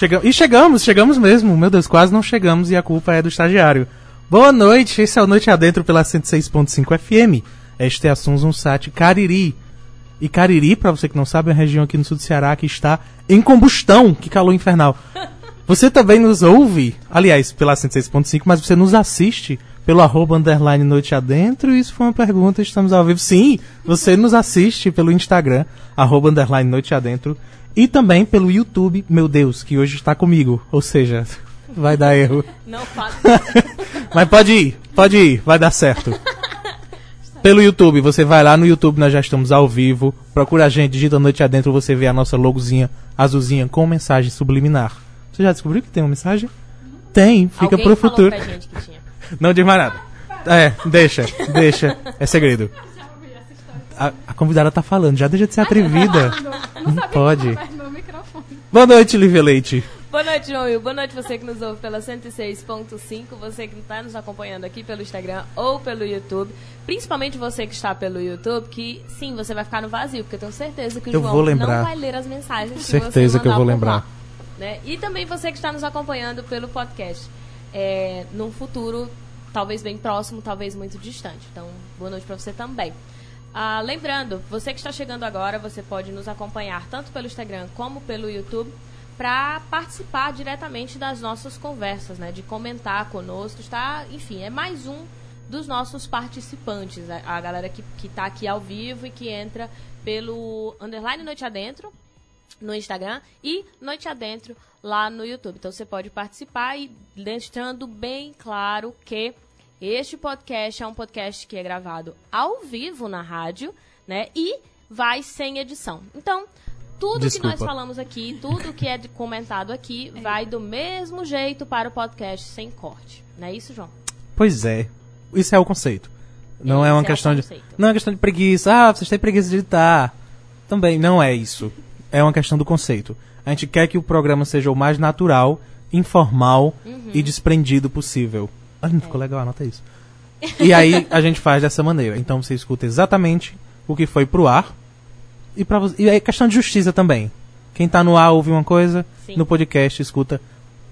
Chega... E chegamos, chegamos mesmo. Meu Deus, quase não chegamos e a culpa é do estagiário. Boa noite, esse é o Noite Adentro pela 106.5 FM. Este é a Sunzum Sat Cariri. E Cariri, pra você que não sabe, é uma região aqui no sul do Ceará que está em combustão. Que calor infernal. Você também nos ouve, aliás, pela 106.5, mas você nos assiste pelo arroba underline Noite Adentro. Isso foi uma pergunta, estamos ao vivo. Sim, você nos assiste pelo Instagram, arroba underline Noite Adentro. E também pelo YouTube, meu Deus, que hoje está comigo. Ou seja, vai dar erro. Não fala. Mas pode ir, pode ir, vai dar certo. Pelo YouTube, você vai lá no YouTube, nós já estamos ao vivo. Procura a gente, digita Noite Adentro, você vê a nossa logozinha azulzinha com mensagem subliminar. Você já descobriu que tem uma mensagem? Tem, fica Alguém pro futuro. pra gente que tinha. Não diz mais nada. É, deixa, deixa. É segredo. A, a convidada tá falando, já deixa de ser atrevida. Não pode. Boa noite, Lívia Leite. Boa noite, João Will. Boa noite você que nos ouve pela 106.5, você que está nos acompanhando aqui pelo Instagram ou pelo YouTube. Principalmente você que está pelo YouTube, que sim, você vai ficar no vazio, porque eu tenho certeza que o Eu João vou lembrar. não vai ler as mensagens que Certeza você que eu vou lembrar. lá, né? E também você que está nos acompanhando pelo podcast. É, num futuro, talvez bem próximo, talvez muito distante. Então, boa noite para você também. Ah, lembrando, você que está chegando agora, você pode nos acompanhar tanto pelo Instagram como pelo YouTube para participar diretamente das nossas conversas, né? De comentar conosco, está, enfim, é mais um dos nossos participantes, a, a galera que está aqui ao vivo e que entra pelo underline noite adentro no Instagram e Noite Adentro lá no YouTube. Então você pode participar e deixando bem claro que este podcast é um podcast que é gravado ao vivo na rádio, né? E vai sem edição. Então, tudo que nós Desculpa. falamos aqui, tudo que é comentado aqui, vai do mesmo jeito para o podcast sem corte. Não é isso, João? Pois é. Isso é o conceito. Não é uma Esse é questão de. conceito. Não é uma questão de preguiça. Ah, vocês têm preguiça de editar. Também não é isso. É uma questão do conceito. A gente quer que o programa seja o mais natural, informal Uhum. e desprendido possível. Ah, não É. ficou legal, anota isso. E aí a gente faz dessa maneira. Então você escuta exatamente o que foi pro ar. E, pra, e é questão de justiça também. Quem tá no ar ouve uma coisa, Sim. no podcast escuta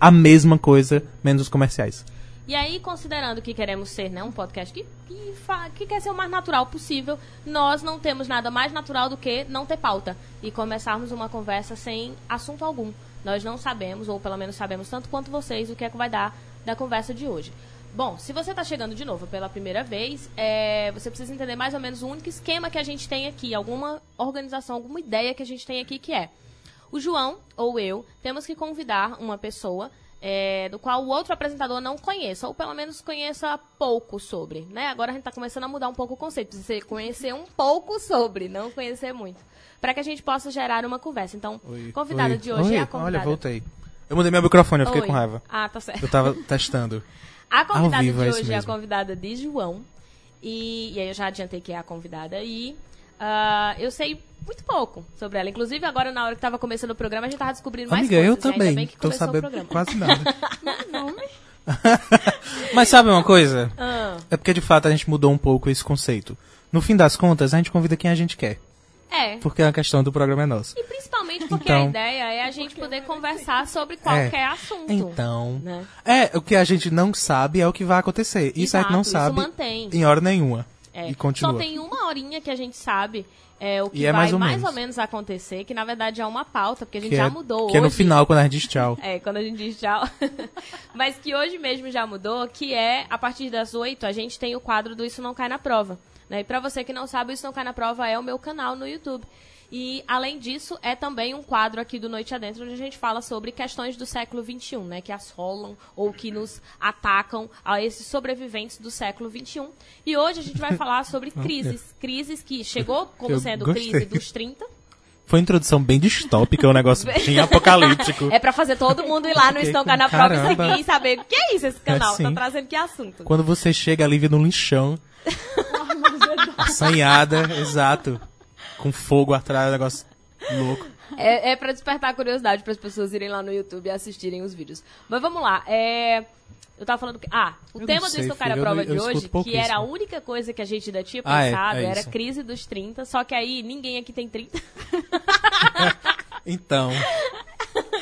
a mesma coisa, menos os comerciais. E aí, considerando que queremos ser né, um podcast que, que, que quer ser o mais natural possível, nós não temos nada mais natural do que não ter pauta e começarmos uma conversa sem assunto algum. Nós não sabemos, ou pelo menos sabemos tanto quanto vocês, o que é que vai dar da conversa de hoje. Bom, se você está chegando de novo pela primeira vez, é, você precisa entender mais ou menos o único esquema que a gente tem aqui, alguma organização, alguma ideia que a gente tem aqui que é o João ou eu temos que convidar uma pessoa é, do qual o outro apresentador não conheça, ou pelo menos conheça pouco sobre, né? Agora a gente está começando a mudar um pouco o conceito, precisa conhecer um pouco sobre, não conhecer muito, para que a gente possa gerar uma conversa. Então, convidada Oi. de hoje Oi, é a convidada. Olha, voltei. Eu mudei meu microfone, eu fiquei Oi. com raiva. Ah, tá certo. Eu tava testando. A convidada vivo, de é hoje é a mesmo. convidada de João. E, e aí eu já adiantei que é a convidada. E ah, eu sei muito pouco sobre ela. Inclusive, agora na hora que tava começando o programa, a gente tava descobrindo mais Amiga, eu coisas. ainda também. que Tô sabendo quase nada. Mas sabe uma coisa? Ah, É porque de fato a gente mudou um pouco esse conceito. No fim das contas, a gente convida quem a gente quer. é. Porque a questão do programa é nossa. E principalmente porque Então- a ideia é a gente poder conversar sobre qualquer assunto. Então. Né? É, o que a gente não sabe é o que vai acontecer. Isso a gente não Exato, isso sabe mantém. em hora nenhuma. É, E continua. Só tem uma horinha que a gente sabe é, o que é vai mais ou mais menos. ou menos acontecer, que na verdade é uma pauta, porque a gente que já é, mudou Que é no hoje. final, quando a gente diz tchau. É, quando a gente diz tchau. Mas que hoje mesmo já mudou, que é, a partir das 8, a gente tem o quadro do Isso Não Cai na Prova. Né? E pra você que não sabe, o Isso Não Cai na Prova é o meu canal no YouTube. E, além disso, é também um quadro aqui do Noite Adentro, onde a gente fala sobre questões do século XXI, né? Que assolam ou que nos atacam a esses sobreviventes do século XXI. E hoje a gente vai falar sobre crises. Crises que chegou como Eu sendo gostei. crise dos 30, Foi uma introdução bem distópica, um negócio bem apocalíptico. É pra fazer todo mundo ir lá no Estão na Prova e seguir e saber o que é isso esse canal. sim. tá trazendo que assunto. Quando você chega ali um lixão. assanhada, exato. Com fogo atrás, um negócio louco. É, é pra despertar a curiosidade para as pessoas irem lá no YouTube e assistirem os vídeos. Mas vamos lá. É... Eu tava falando que. Ah, o Eu tema do sei, Estão Cá na filho, eu Prova não- de eu hoje, que era a única coisa que a gente ainda tinha Ah, é, pensado, é era isso. crise dos 30, só que aí ninguém aqui tem 30. Então.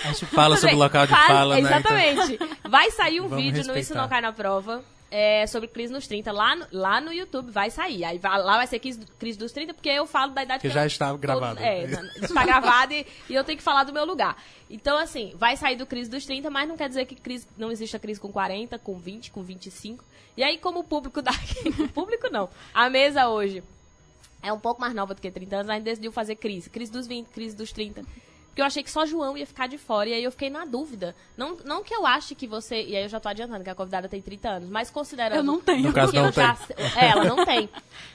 A gente fala sobre o local de fala, né? Exatamente. Vai sair um Vamos vídeo no Isso respeitar. Não Cai na Prova. É, sobre Cris nos 30, lá no, lá no YouTube vai sair. Aí vai- lá vai ser Cris, Cris dos 30, porque eu falo da idade Que eu- já está gravado. É, está gravado e, e eu tenho que falar do meu lugar. Então, assim, vai sair do Cris dos 30, mas não quer dizer que Cris, não existe a Cris com 40, com 20, com 25. E aí, como o público daqui. o público não. A mesa hoje é um pouco mais nova do que 30 anos, a gente decidiu fazer crise. Crise dos 20, crise dos 30. Porque eu achei que só João ia ficar de fora, e aí eu fiquei na dúvida. Não, não que eu ache que você. E aí eu já tô adiantando que a convidada tem 30 anos, mas considerando. Eu não tenho. No caso, não já se- É, ela não tem.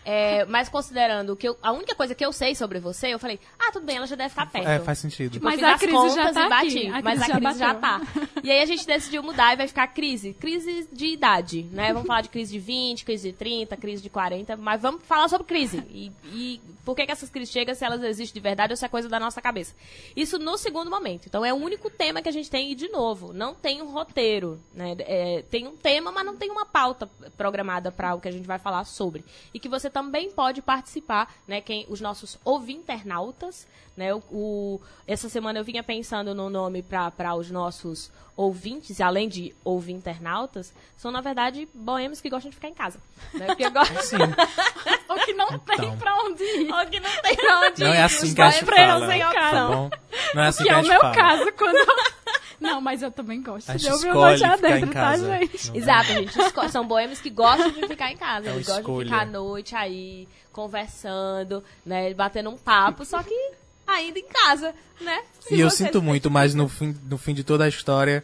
É, mas considerando que eu- a única coisa que eu sei sobre você, eu falei, ah, tudo bem, ela já deve ficar perto. É, faz sentido. Tipo, Mas a crise contas já tá e bati, aqui. A mas crise a já crise já tá. bateu. E aí a gente decidiu mudar e vai ficar crise. Crise de idade, né? Vamos falar de crise de 20, crise de 30, crise de 40, mas vamos falar sobre crise. E, e por que, que essas crises chegam, se elas existem de verdade ou se é coisa da nossa cabeça. Isso no segundo momento. Então é o único tema que a gente tem, e de novo, não tem um roteiro. Né? É, tem um tema, mas não tem uma pauta programada para o que a gente vai falar sobre. E que você também pode participar, né? Quem, os nossos ouvinternautas, né? O, o- essa semana eu vinha pensando no nome para os nossos ouvintes, e além de ouvinternautas, são, na verdade, boêmios que gostam de ficar em casa. Né? Porque gostam- Sim. Ou que não tem Então. pra onde ir. Ou que não tem pra onde Não ir, é assim os que a gente fala. sem Tá bom? Não é assim Que que é o gente meu fala. caso quando. Não, mas eu também gosto A de gente ouvir o escolhe ficar em adentro, tá, casa. gente? Não- Exato, a gente esco- são boêmios que gostam de ficar em casa. É Eles gostam escolha. de ficar à noite aí, conversando, né? Batendo um papo, só que ainda em casa, né? Se E eu sinto muito, mas no fim, no fim de toda a história,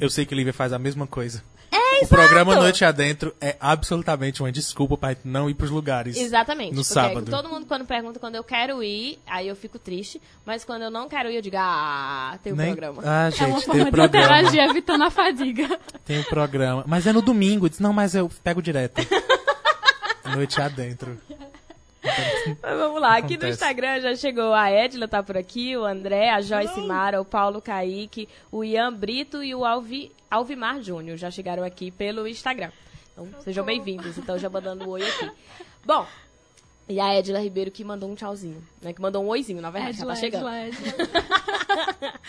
eu sei que Lívia faz a mesma coisa. É, o programa Noite Adentro é absolutamente uma desculpa pra gente não ir pros lugares. Exatamente. No sábado. todo mundo quando pergunta quando eu quero ir, aí eu fico triste. Mas quando eu não quero ir, eu digo, ah, tem um Nem... programa. Ah, É uma gente, tem forma o de interagir evitando a fadiga. Tem o programa. Mas é no domingo. Diz, não, mas eu pego direto. Noite Adentro. Mas vamos lá, aqui no Acontece. Instagram já chegou a Edila, tá por aqui, o André, a Joyce Mara, o Paulo Kaique, o Ian Brito e o Alvi, Alvimar Júnior já chegaram aqui pelo Instagram. Então, sejam bem-vindos. Então, já mandando um oi aqui. Bom, e a Edila Ribeiro que mandou um tchauzinho, né? Que mandou um oizinho, na verdade, já tá chegando. Edla, Edla.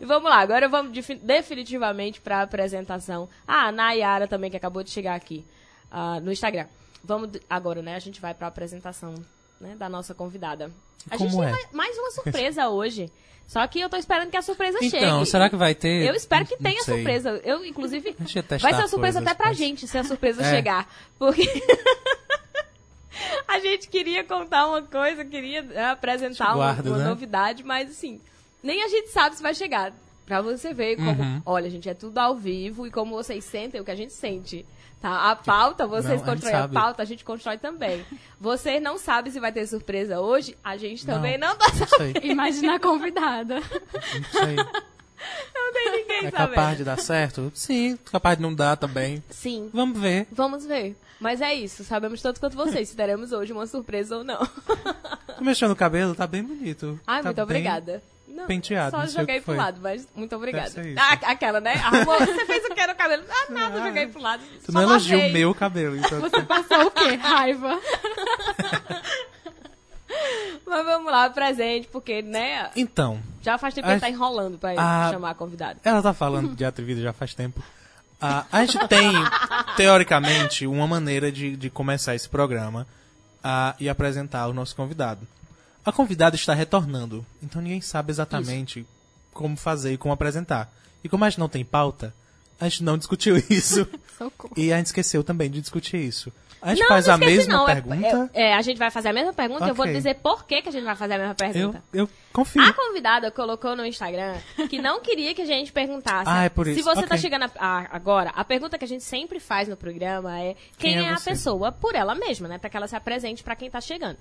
E vamos lá, agora vamos defi- definitivamente para a apresentação. Ah, a Nayara também, que acabou de chegar aqui ah, no Instagram. Vamos agora, né? A gente vai para a apresentação né, da nossa convidada. A Como gente tem é? mais- mais uma surpresa hoje. Só que eu tô esperando que a surpresa chegue. Então, será que vai ter? Eu espero que tenha surpresa. Eu, inclusive, Deixa eu vai ser uma surpresa coisas, até pra mas- gente se a surpresa É. chegar. Porque a gente queria contar uma coisa, queria né, apresentar uma, Guarda, uma né? novidade, mas assim, nem a gente sabe se vai chegar. Pra você ver como, Uhum. olha, gente, é tudo ao vivo e como vocês sentem o que a gente sente. Tá? A pauta, vocês Não, a constroem a sabe. pauta, a gente constrói também. Você não sabe se vai ter surpresa hoje, a gente também Não. não, tá Não sabendo. sei. Imagina a convidada. Não sei. Não tem ninguém É sabendo. capaz de dar certo? Sim, capaz de não dar também. Sim. Vamos ver. Vamos ver. Mas é isso, sabemos tanto quanto vocês se teremos hoje uma surpresa ou não. Tô mexendo o cabelo, tá bem bonito. Ai, Tá muito bem- obrigada. Não, penteado, Só joguei que foi. pro lado, mas muito obrigada. Ah, aquela, né? Arrumou, você fez o que no cabelo? Ah, nada, joguei pro lado. Tu não lavei. o meu cabelo, então. Você passou o quê? Raiva. Mas vamos lá, presente, porque, né? Então, Já faz tempo que A- ele tá enrolando pra a- chamar a convidada. ela tá falando de atrevida já faz tempo. Ah, a gente tem, teoricamente, uma maneira de, de começar esse programa ah, e apresentar o nosso convidado. A convidada está retornando, então ninguém sabe exatamente como fazer e como apresentar. E como a gente não tem pauta, a gente não discutiu isso. E a gente esqueceu também de discutir isso. A gente não, faz não a esqueci, mesma não. É- pergunta. É, é, a gente vai fazer a mesma pergunta e eu vou dizer por que, que a gente vai fazer a mesma eu, pergunta. eu confio. A convidada colocou no Instagram que não queria que a gente perguntasse. Ah, é por Se isso. você tá Ok. chegando a- a- agora, a pergunta que a gente sempre faz no programa é quem, Quem é é, a pessoa por ela mesma, né? Pra que ela se apresente pra quem tá chegando.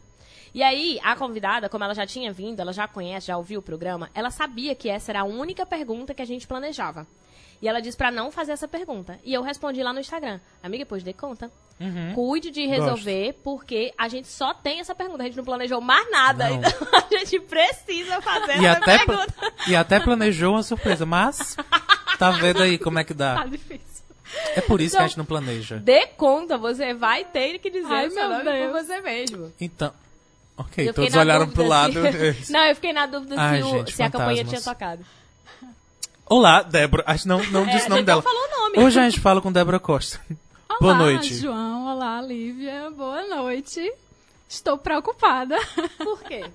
E aí, a convidada, como ela já tinha vindo, ela já conhece, já ouviu o programa, ela sabia que essa era a única pergunta que a gente planejava. E ela disse pra não fazer essa pergunta. E eu respondi lá no Instagram. Amiga, pois dê conta. Uhum. Cuide de resolver, porque a gente só tem essa pergunta. A gente não planejou mais nada. Não. Então a gente precisa fazer E essa pergunta. e até planejou uma surpresa, mas tá vendo aí como é que Tá dá. difícil. É por isso que Então- a gente não planeja. Dê conta, você vai ter que dizer Ai, o seu meu nome por Deus. você mesmo. Então, ok, Eu fiquei todos na olharam dúvida pro lado. se- não, eu fiquei na dúvida Ai, se, o- gente, se a campanha tinha tocado. Olá, Débora. Acho que não, não É, disse o a nome gente dela. falou o nome. Hoje a gente fala com Débora Costa. Olá, Boa noite. João. Olá, Lívia. Boa noite. Estou preocupada. Por quê?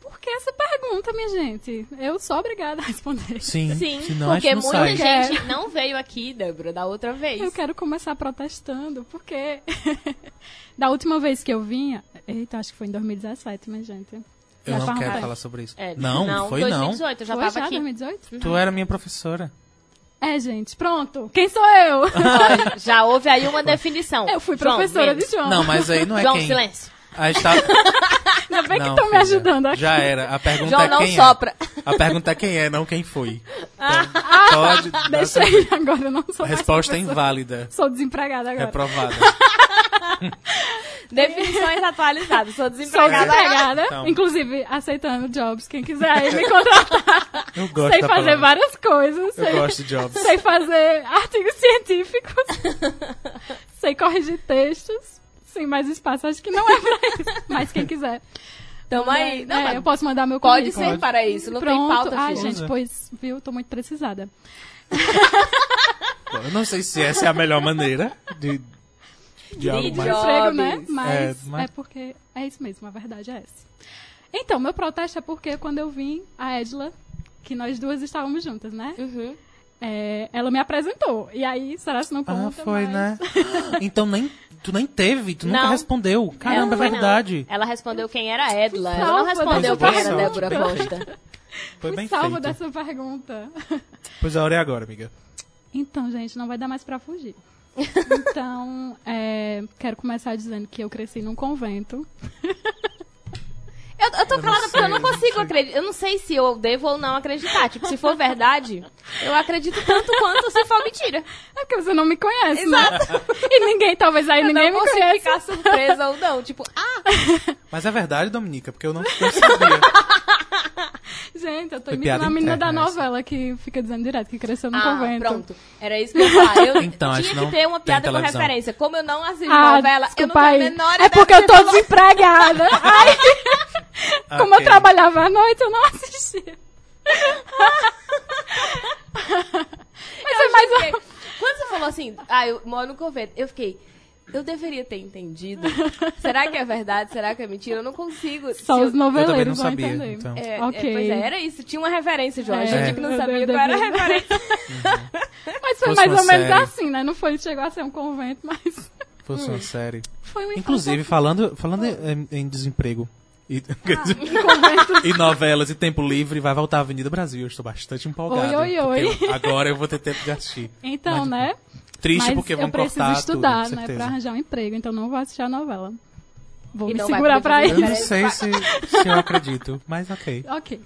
Por que essa pergunta, minha gente? Eu sou obrigada a responder. Sim, Sim, senão porque não muita sai. gente não veio aqui, Débora, da outra vez. Eu quero começar protestando, porque da última vez que eu vinha. Eita, acho que foi em 2017, minha gente. Eu Já não quero falar sobre isso. É, não, foi 2018, eu já Foi tava já, aqui. 2018? não. Tu era minha professora. É, gente, pronto. Quem sou eu? Olha, já houve aí uma definição. eu fui João, professora menos. de João. Não, mas aí não é João, quem. silêncio. A gente tá... Ainda bem Não, que estão me filha, ajudando aqui. Já era. A pergunta João é não quem sopra. é. A pergunta é quem é, não quem foi. Então, Ah, pode dar Deixa aí, agora eu não sou A mais resposta é inválida. Sou desempregada agora. Reprovada. Definições atualizadas. Sou Sou desempregada. desempregada, Então. inclusive aceitando jobs. Quem quiser aí me contratar. Eu gosto sei fazer palavra. várias coisas. Eu sei, gosto de jobs. sei fazer artigos científicos. sei corrigir textos. Sem mais espaço, acho que não é pra isso. Mas quem quiser. Tamo aí. Não, É, eu posso mandar meu pode currículo. ser para isso. Não Pronto. tem pauta, Ai, filha. gente, pois, viu, tô muito precisada. Bom, eu não sei se essa é a melhor maneira de, de algo De mais. emprego, né? Mas É, é, mas- porque é isso mesmo, a verdade é essa. Então, meu protesto é porque quando eu vim, a Edla, que nós duas estávamos juntas, né? Uhum. É, ela me apresentou. E aí, será que não Ah, conta? foi, mas- né? Então nem, tu nem teve, tu nunca Não. respondeu. Caramba, é foi, não. verdade. Ela respondeu quem era Edla. Ela não respondeu quem era. Débora Costa. Foi Fui bem salva feito. dessa pergunta. Pois a hora é agora, amiga. Então, gente, não vai dar mais pra fugir. Então, é, quero começar dizendo que eu cresci num convento. Eu, eu tô Eu não calada porque eu sei, não eu não consigo acreditar. Eu não sei se eu devo ou não acreditar. Tipo, se for verdade, eu acredito tanto quanto se for mentira. É porque você não me conhece, Exato. né? E ninguém, talvez aí Eu ninguém não me consigo conhece. ficar surpresa ou não. Tipo, ah, Mas é verdade, Dominica, porque eu não, não sabia. Gente, eu tô imitando a menina da novela que fica dizendo direto que cresceu no ah, convento. pronto. Era isso que eu ia falar. Eu Então, tinha que ter uma piada com referência. Como eu não assisto Ah, novela, eu não desculpa tenho a menor É porque eu tô falou. desempregada. Ai, como Ok. eu trabalhava à noite, eu não assistia. Mas é mais Fiquei- Quando você falou assim, ah, eu moro no convento, eu fiquei. Eu deveria ter entendido. Será que é verdade? Será que é mentira? Eu não consigo. Só eu- os noveleiros não vão sabia, entender. então. É, é, Ok. pois é, era isso. Tinha uma referência, João. A É. gente que não Eu sabia qual era a referência. Mas foi Fosse mais ou menos série. assim, né? Não foi, chegou a ser um convento, mas Fosse uma série. foi uma Inclusive, falando, falando em, em desemprego e, convento. e novelas e tempo livre, vai voltar a Avenida Brasil. Eu estou bastante empolgado. Oi, oi, eu- agora eu vou ter tempo de assistir. Então, Mas- né? Triste Mas porque vão eu preciso cortar estudar, tudo, né? certeza. Pra arranjar um emprego, então não vou assistir a novela. Vou E me não segurar pra fazer Eu não isso. Sei se, se eu acredito, mas ok. Ok.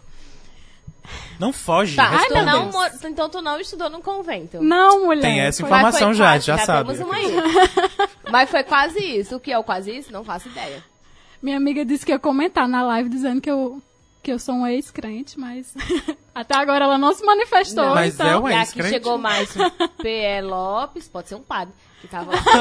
Não foge, Tá, tu não, mor- então tu não estudou num convento. Não, mulher. Tem essa informação. Já, quase, já sabe. temos uma aí. Mas foi quase isso. O que é o quase isso? Não faço ideia. Minha amiga disse que ia comentar na live dizendo que eu, que eu sou um ex-crente, mas até agora ela não se manifestou. Não. Mas então... é um e aqui chegou mais um P.E. Lopes, pode ser um padre, que tava lá.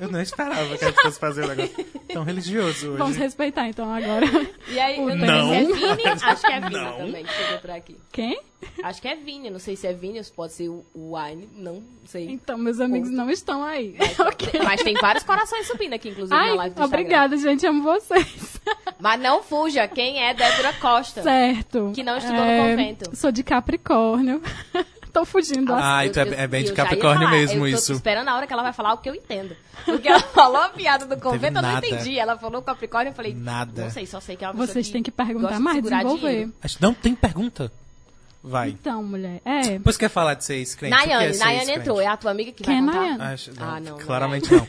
Eu não esperava que a gente fosse fazer um negócio tão religioso hoje. Vamos respeitar então agora. E aí, eu não, Não. sei se é Vini, acho que é Vini Não. também que chegou por aqui. Quem? Acho que é Vini, não sei se é Vini, ou se pode ser o o Wine, não sei. Então, meus amigos não estão aí. ok. Mas tem vários corações subindo aqui, inclusive, na Ai, live do Instagram. obrigada, gente. Amo vocês. Mas não fuja, quem é Débora Costa? certo. Que não estudou no É, convento. Sou de Capricórnio. Tô fugindo. Ah, então é- eu- é bem de Capricórnio falar. mesmo eu tô isso. esperando a hora que ela vai falar o que eu entendo. Porque ela falou a piada do convento, eu não entendi. Ela falou Capricórnio, eu falei, Nada. não sei, só sei que é uma Vocês têm que perguntar de mais, segurar desenvolver. dinheiro. Acho que não tem pergunta. Vai. Então, mulher. É. Depois quer falar de ser ex-crente? Que é Nayane, Nayane entrou, é a tua amiga que Quem é vai contar? Nayane? Acho- não, Ah, não, não claramente não.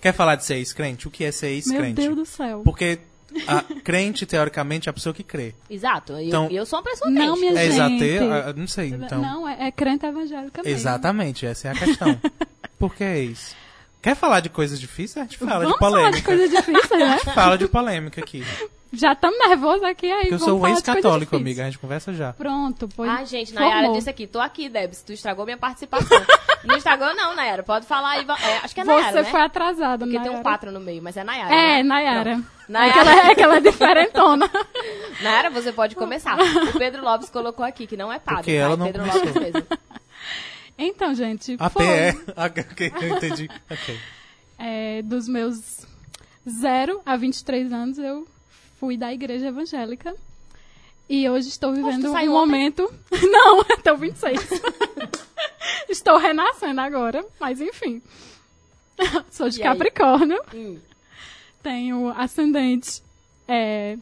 Quer falar de ser ex-crente? O que é ser Meu ex-crente? Deus do céu. Porque a crente, teoricamente, é a pessoa que crê. Exato, eu, Então- eu sou uma pessoa Não, crente. minha É gente. exateu? Ah, Não sei, então. Não, é, é crente evangélica mesmo. Exatamente, essa é a questão. Por que é isso? Quer falar de coisas difíceis? A gente fala Vamos de falar polêmica. de coisas difíceis, né? Fala de polêmica aqui. Já estamos nervosos aqui, aí Porque eu sou um ex-católico, amiga. A gente conversa já. Pronto, pois Ah, gente, Nayara formou. disse aqui, tô aqui, Debs, tu estragou minha participação. No Instagram não, Nayara. Pode falar aí. é, acho que é Você Nayara, né? foi atrasada, Porque tem um Nayara. 4 no meio, mas é Nayara. É, né? Nayara. Pronto. É Nayara. aquela, é aquela diferentona. Nayara, você pode começar. O Pedro Lopes colocou aqui que não é padre. Porque tá? ela É não Pedro começou. Lopes mesmo. Então, gente, A foi. PE. Ok, eu entendi. Ok. É, dos meus 0 a 23 anos, eu fui da igreja evangélica. E hoje estou vivendo um saiu ontem? momento. Não, estou 26. estou renascendo agora, mas enfim. Sou de E? Capricórnio, Hum. tenho ascendente é,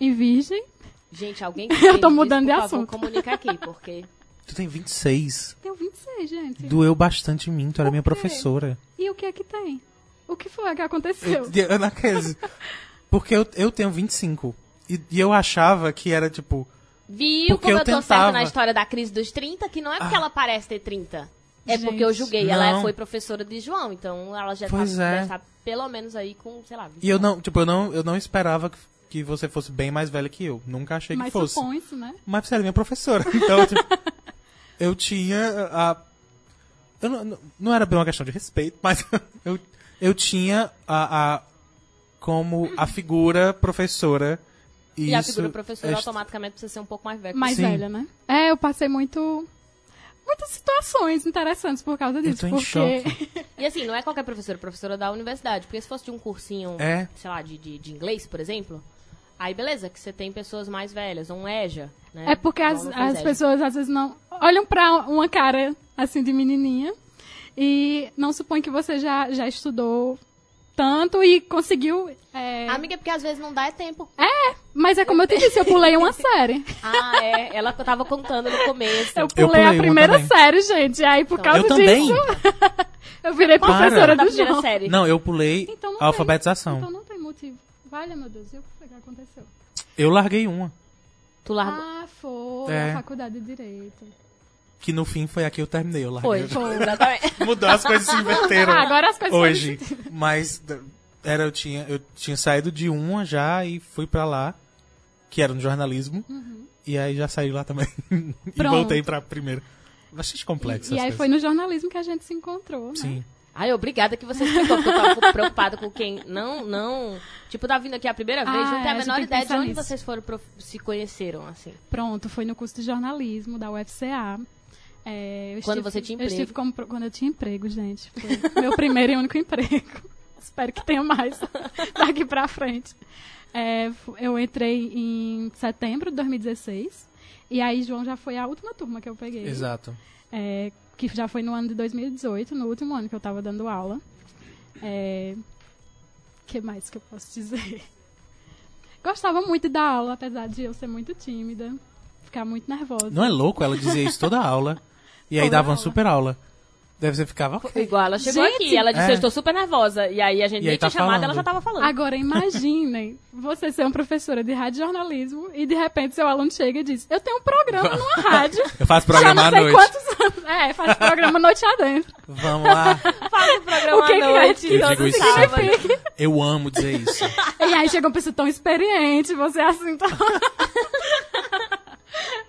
em Virgem. Gente, alguém que Eu tô mudando disso, de favor, assunto. comunica aqui, porque... Tu tem 26. Tenho 26, gente. Doeu bastante em mim, tu era minha professora. E o que é que tem? O que foi que aconteceu? Eu, Ana Kese, Porque eu, eu tenho 25. E, e eu achava que era tipo. Viu Porque como eu, eu tô certa tentava. Ah. na história da crise dos 30? Que não é porque ela parece ter 30. É porque eu Gente. julguei. Ela Não. foi professora de João, então ela já Pois tá, é. deve estar pelo menos aí com, sei lá, 20 E eu não, tipo, eu não, eu não esperava que, que você fosse bem mais velha que eu. Nunca achei que Mas fosse. supõe-se, né? Mas você era minha professora. Então, tipo, eu tinha a. Eu não, não- não era bem uma questão de respeito, mas eu, eu tinha a, a. Como a figura professora. E a isso- figura professora é- automaticamente precisa ser um pouco mais velha. mais Sim. velha, né? É, eu passei muito. Muitas situações interessantes por causa disso. tô em porque choque. E assim, não é qualquer professora, professora da universidade. Porque se fosse de um cursinho, É. sei lá, de, de, de inglês, por exemplo, aí beleza, que você tem pessoas mais velhas, um EJA, né? é porque as, as EJA. pessoas às vezes não olham pra uma cara assim de menininha e não supõem que você já, já estudou tanto e conseguiu. é, Amiga, porque às vezes não dá é tempo. Mas é como eu te disse, eu pulei uma série. Ah, é. Ela tava contando no começo. Eu Eu pulei, pulei a primeira série, gente. E aí, por causa Eu também. disso, eu virei Para. professora da do João. série. Não, eu pulei Então não a tem. alfabetização. Então não tem motivo. Valha, meu Deus, e o que foi que aconteceu? Eu larguei uma. Tu largou. Ah, foi. É. A faculdade de Direito. Que no fim foi a que eu terminei. Eu larguei. Foi, foi, exatamente. Mudou, as coisas se inverteram. Ah, agora as coisas hoje. Mas era, eu, tinha, eu tinha saído de uma já e fui pra lá, que era no jornalismo. E aí já saí lá também. e Uhum. Voltei pra primeira. Bastante complexo. E as aí coisas. foi no jornalismo que a gente se encontrou, né? Sim. Ai, obrigada que você explicou, porque eu tava preocupada com quem não, não... Tipo, tá vindo aqui a primeira vez, Ah, não tem a é, a menor ideia de onde nisso. vocês foram, prof- se conheceram, assim. Pronto, foi no curso de jornalismo da UFCA. É, eu Quando estive- você tinha Eu estive emprego. como, quando eu tinha emprego, gente. Foi meu primeiro e único emprego. Espero que tenha mais daqui pra frente. É, eu entrei em setembro de 2016. E aí, João, já foi a última turma que eu peguei. Exato. é, que já foi no ano de 2018, no último ano que eu estava dando aula. É, que mais que eu posso dizer? Gostava muito dar aula, apesar de eu ser muito tímida, ficar muito nervosa. Não é louco? Ela dizia isso toda aula. E aí dava uma super aula. Deve ser ficava. Igual ela chegou Gente! aqui, ela disse, É. eu estou super nervosa. E aí a gente E nem tá tinha chamado, ela já tava falando. Agora, imaginem você ser uma professora de rádio jornalismo e de repente seu aluno chega e diz: Eu tenho um programa numa rádio. Eu faço programa à noite. quantos anos. É, faz programa noite adentro. Vamos lá. Faz o programa O que à que noite, é? Eu digo isso sempre. Eu amo dizer isso. E aí chega uma pessoa tão experiente, você é assim tão.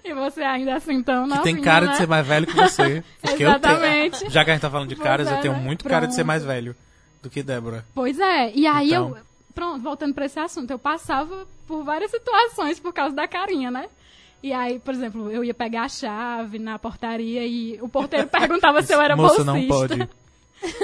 e você ainda assim tão Que tem cara né? de ser mais velho que você. Porque eu Exatamente. tenho. Já que a gente tá falando de caras, Você, eu tenho muito cara de ser Pronto. mais velho do que Débora. Pois é, e aí Então. eu. Pronto, voltando pra esse assunto, eu passava por várias situações por causa da carinha, né? E aí, por exemplo, eu ia pegar a chave na portaria e o porteiro perguntava se eu era Moça, bolsista. não pode.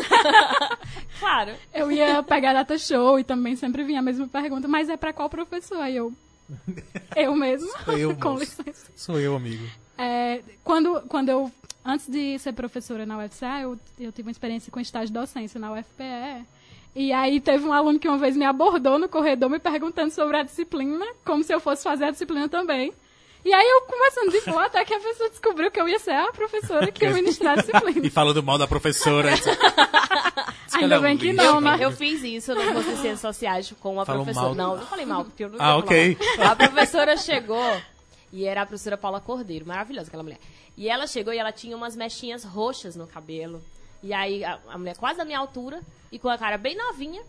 Claro. Eu ia pegar data show e também sempre vinha a mesma pergunta, mas é pra qual professor? Aí eu. Eu mesmo. Sou eu, Com licença. Sou eu, amigo. É, quando, quando eu, antes de ser professora na UFCA, eu, eu tive uma experiência com estágio de docência na UFPE. E aí teve um aluno que uma vez me abordou no corredor me perguntando sobre a disciplina, como se eu fosse fazer a disciplina também. E aí eu conversando de boa, até que a pessoa descobriu que eu ia ser a professora que ia ministrar a E disciplina. falando mal da professora. Ainda um bem que não, né? Eu fiz isso no curso de Ciências Sociais com uma Falou professora. mal. Não, não falei mal, porque eu não Ah, ok. mal. A professora chegou e era a professora Paula Cordeiro, maravilhosa aquela mulher. E ela chegou e ela tinha umas mechinhas roxas no cabelo. E aí a, a mulher quase da minha altura e com a cara bem novinha.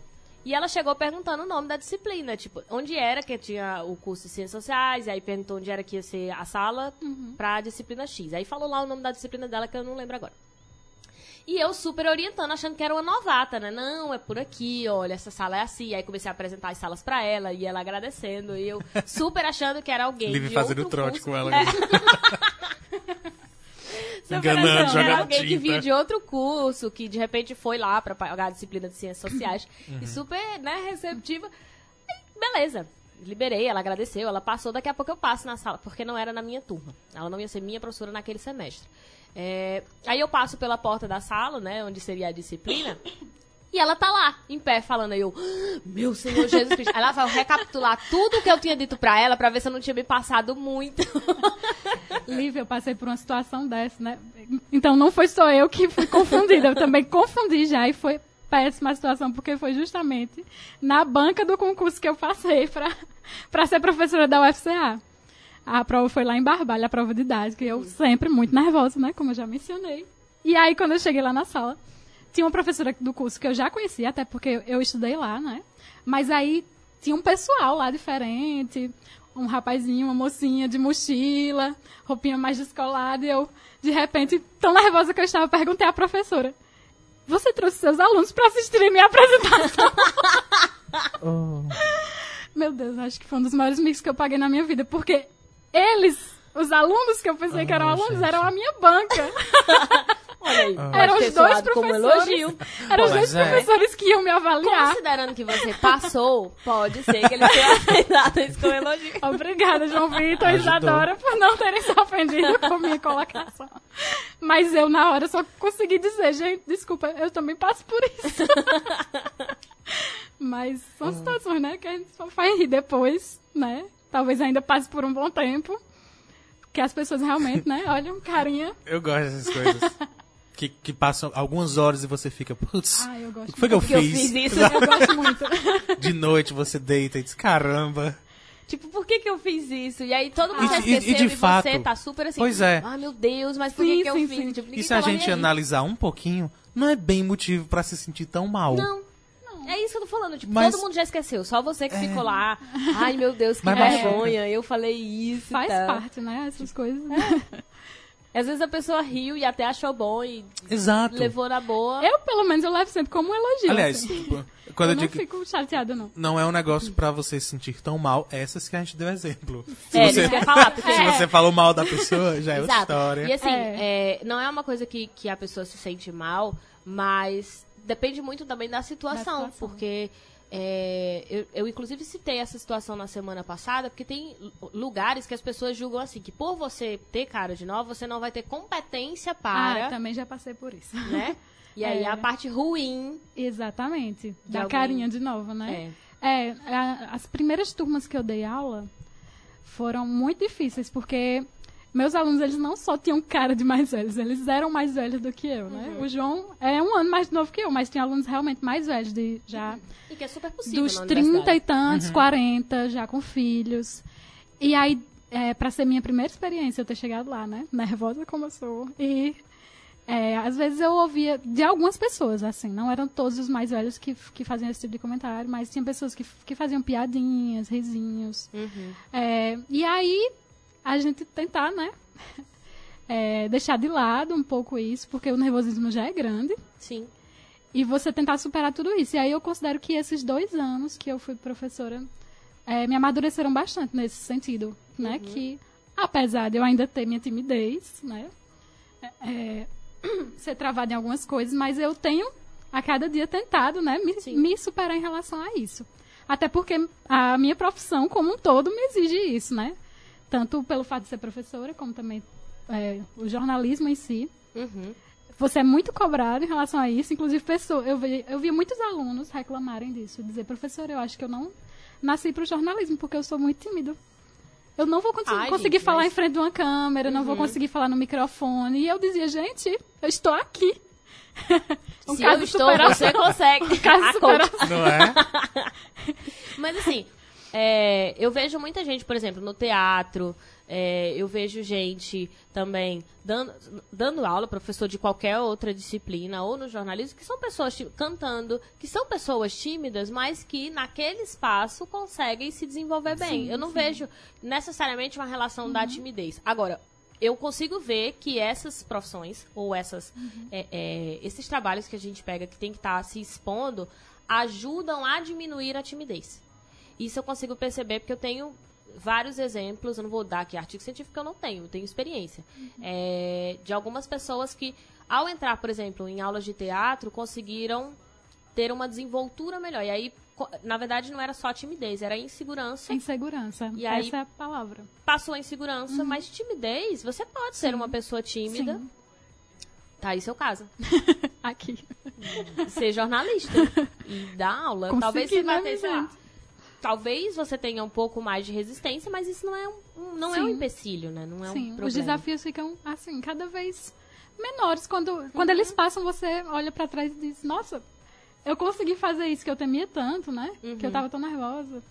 E ela chegou perguntando o nome da disciplina, tipo, onde era que tinha o curso de Ciências Sociais, e aí perguntou onde era que ia ser a sala pra disciplina X. Aí falou lá o nome da disciplina dela que eu não lembro agora. E eu super orientando, achando que era uma novata, né? Não, é por aqui, olha, essa sala é assim. Aí comecei a apresentar as salas pra ela e ela agradecendo. E eu super achando que era alguém. Livre fazendo trote curso. com ela. É. Enganando, que jogando era alguém que tinta. vinha de outro curso, que de repente foi lá pra pagar a disciplina de ciências sociais. Uhum. E super, né, receptiva. Aí, beleza. Liberei, ela agradeceu, ela passou, daqui a pouco eu passo na sala, porque não era na minha turma. Ela não ia ser minha professora naquele semestre. É, aí eu passo pela porta da sala, né, onde seria a disciplina, e ela tá lá, em pé, falando. Aí eu, "Ah, meu Senhor Jesus Cristo. Aí ela vai recapitular tudo que eu tinha dito pra ela, pra ver se eu não tinha me passado muito. Lívia, eu passei por uma situação dessa, né? Então não foi só eu que fui confundida, eu também confundi já e foi péssima a situação, porque foi justamente na banca do concurso que eu passei pra, pra ser professora da UFCA. A prova foi lá em Barbalha, a prova didática, e eu sempre muito nervosa, né? Como eu já mencionei. E aí, quando eu cheguei lá na sala, tinha uma professora do curso que eu já conhecia, até porque eu estudei lá, né? Mas aí tinha um pessoal lá diferente, um rapazinho, uma mocinha de mochila, roupinha mais descolada, e eu, de repente, tão nervosa que eu estava, perguntei à professora: Você trouxe seus alunos para assistirem minha apresentação? Oh. Meu Deus, acho que foi um dos maiores mix que eu paguei na minha vida, porque eles, os alunos que eu pensei que eram Ah, alunos, gente. eram a minha banca. Olha aí. Eram os dois professores. Eram os dois é. professores que iam me avaliar. Considerando que você passou, pode ser que ele tenha aceitado isso como elogio. Obrigada, João Vitor e. Isadora, por não terem se ofendido com minha colocação. Mas eu, na hora, só consegui dizer, gente, desculpa, eu também passo por isso. Mas são situações, né, que a gente só faz rir depois, né? Talvez ainda passe por um bom tempo. Que as pessoas realmente, né, olham carinha. Eu gosto dessas coisas. que, que passam algumas horas e você fica, putz, Ai, eu gosto o que foi que eu Porque eu fiz? fiz isso. Eu gosto muito. De noite você deita e diz, caramba. Tipo, por que que eu fiz isso? E aí todo mundo E de- e- e esqueceu de e, fato, você tá super assim. pois é. Ah, meu Deus, mas por Sim, que que eu sim, fiz? sim. Tipo, E se a gente aí. analisar um pouquinho, não é bem motivo pra se sentir tão mal. Não. É isso que eu tô falando. Tipo, Mas- todo mundo já esqueceu. Só você que ficou lá. Ai, meu Deus, que Mas vergonha. Eu falei isso. Faz tal. parte, né, essas coisas. Às vezes a pessoa riu e até achou bom e Exato. levou na boa. Eu, pelo menos, eu levo sempre como um elogio. Aliás, assim. tipo, quando eu eu, não digo fico chateada, não. não é um negócio pra você se sentir tão mal, essas que a gente deu exemplo. Se, É, você, falar, porque... se você falou mal da pessoa, já é outra história. E assim, É. é, não é uma coisa que, que a pessoa se sente mal, mas depende muito também da situação, Da situação. porque é, eu, eu, inclusive citei essa situação na semana passada, porque tem lu- lugares que as pessoas julgam assim, que por você ter cara de nova, você não vai ter competência para, Ah, também já passei por isso. né? E aí É. a parte ruim Exatamente. Da alguém- carinha de novo, né? é. É, a- as primeiras turmas que eu dei aula foram muito difíceis, porque meus alunos, eles não só tinham cara de mais velhos, eles eram mais velhos do que eu, né? Uhum. O João é um ano mais novo que eu, mas tinha alunos realmente mais velhos, de já E que é super possível dos na 30 universidade. e tantos, 40, já com filhos. E aí, é, para ser minha primeira experiência, eu ter chegado lá, né? Nervosa como eu sou. E é, às vezes eu ouvia de algumas pessoas, assim, não eram todos os mais velhos que, que faziam esse tipo de comentário, mas tinha pessoas que, que faziam piadinhas, risinhos. Uhum. É, e aí, a gente tentar, né? é, deixar de lado um pouco isso, porque o nervosismo já é grande. Sim. E você tentar superar tudo isso. E aí eu considero que esses dois anos que eu fui professora é, me amadureceram bastante nesse sentido, né? Que, apesar de eu ainda ter minha timidez, né? é, é, ser travada em algumas coisas, mas eu tenho a cada dia tentado, né? Me, me superar em relação a isso. Até porque a minha profissão como um todo me exige isso, né? Tanto pelo fato de ser professora, como também é, o jornalismo em si Uhum. você é muito cobrado em relação a isso. Inclusive, pessoa, eu, vi, eu vi muitos alunos reclamarem disso. Dizer, professor, eu acho que eu não nasci para o jornalismo, porque eu sou muito tímido. Eu não vou conseguir, Ai, conseguir gente, falar mas- em frente de uma câmera, não vou conseguir falar no microfone. E eu dizia, gente, eu estou aqui. Um Se caso eu estou, superação. você consegue. caso A coach. superação. Não é? Mas assim, é, eu vejo muita gente, por exemplo, no teatro, é, eu vejo gente também dando, dando aula, professor de qualquer outra disciplina, ou no jornalismo, que são pessoas cantando, que são pessoas tímidas, mas que naquele espaço conseguem se desenvolver bem. eu não vejo necessariamente uma relação da timidez. Agora, eu consigo ver que essas profissões, ou essas, é, é, esses trabalhos que a gente pega que tem que estar se expondo, ajudam a diminuir a timidez. Isso eu consigo perceber porque eu tenho vários exemplos, eu não vou dar aqui artigo científico, eu não tenho, eu tenho experiência. É, de algumas pessoas que, ao entrar, por exemplo, em aulas de teatro, conseguiram ter uma desenvoltura melhor. E aí, na verdade, não era só timidez, era insegurança. Insegurança. E aí- Essa é a palavra. Passou a insegurança, mas timidez, você pode ser Sim. uma pessoa tímida. Sim. Tá aí seu caso. Aqui. Ser jornalista e dar aula. Consegui, talvez você vai né, ter, sei lá, gente? Talvez você tenha um pouco mais de resistência, mas isso não é um, um- não é um empecilho, né? Não é um Sim, problema. os desafios ficam, assim, cada vez menores. Quando, quando Uhum. eles passam, você olha pra trás e diz, nossa, eu consegui fazer isso que eu temia tanto, né? Que Uhum. eu tava tão nervosa.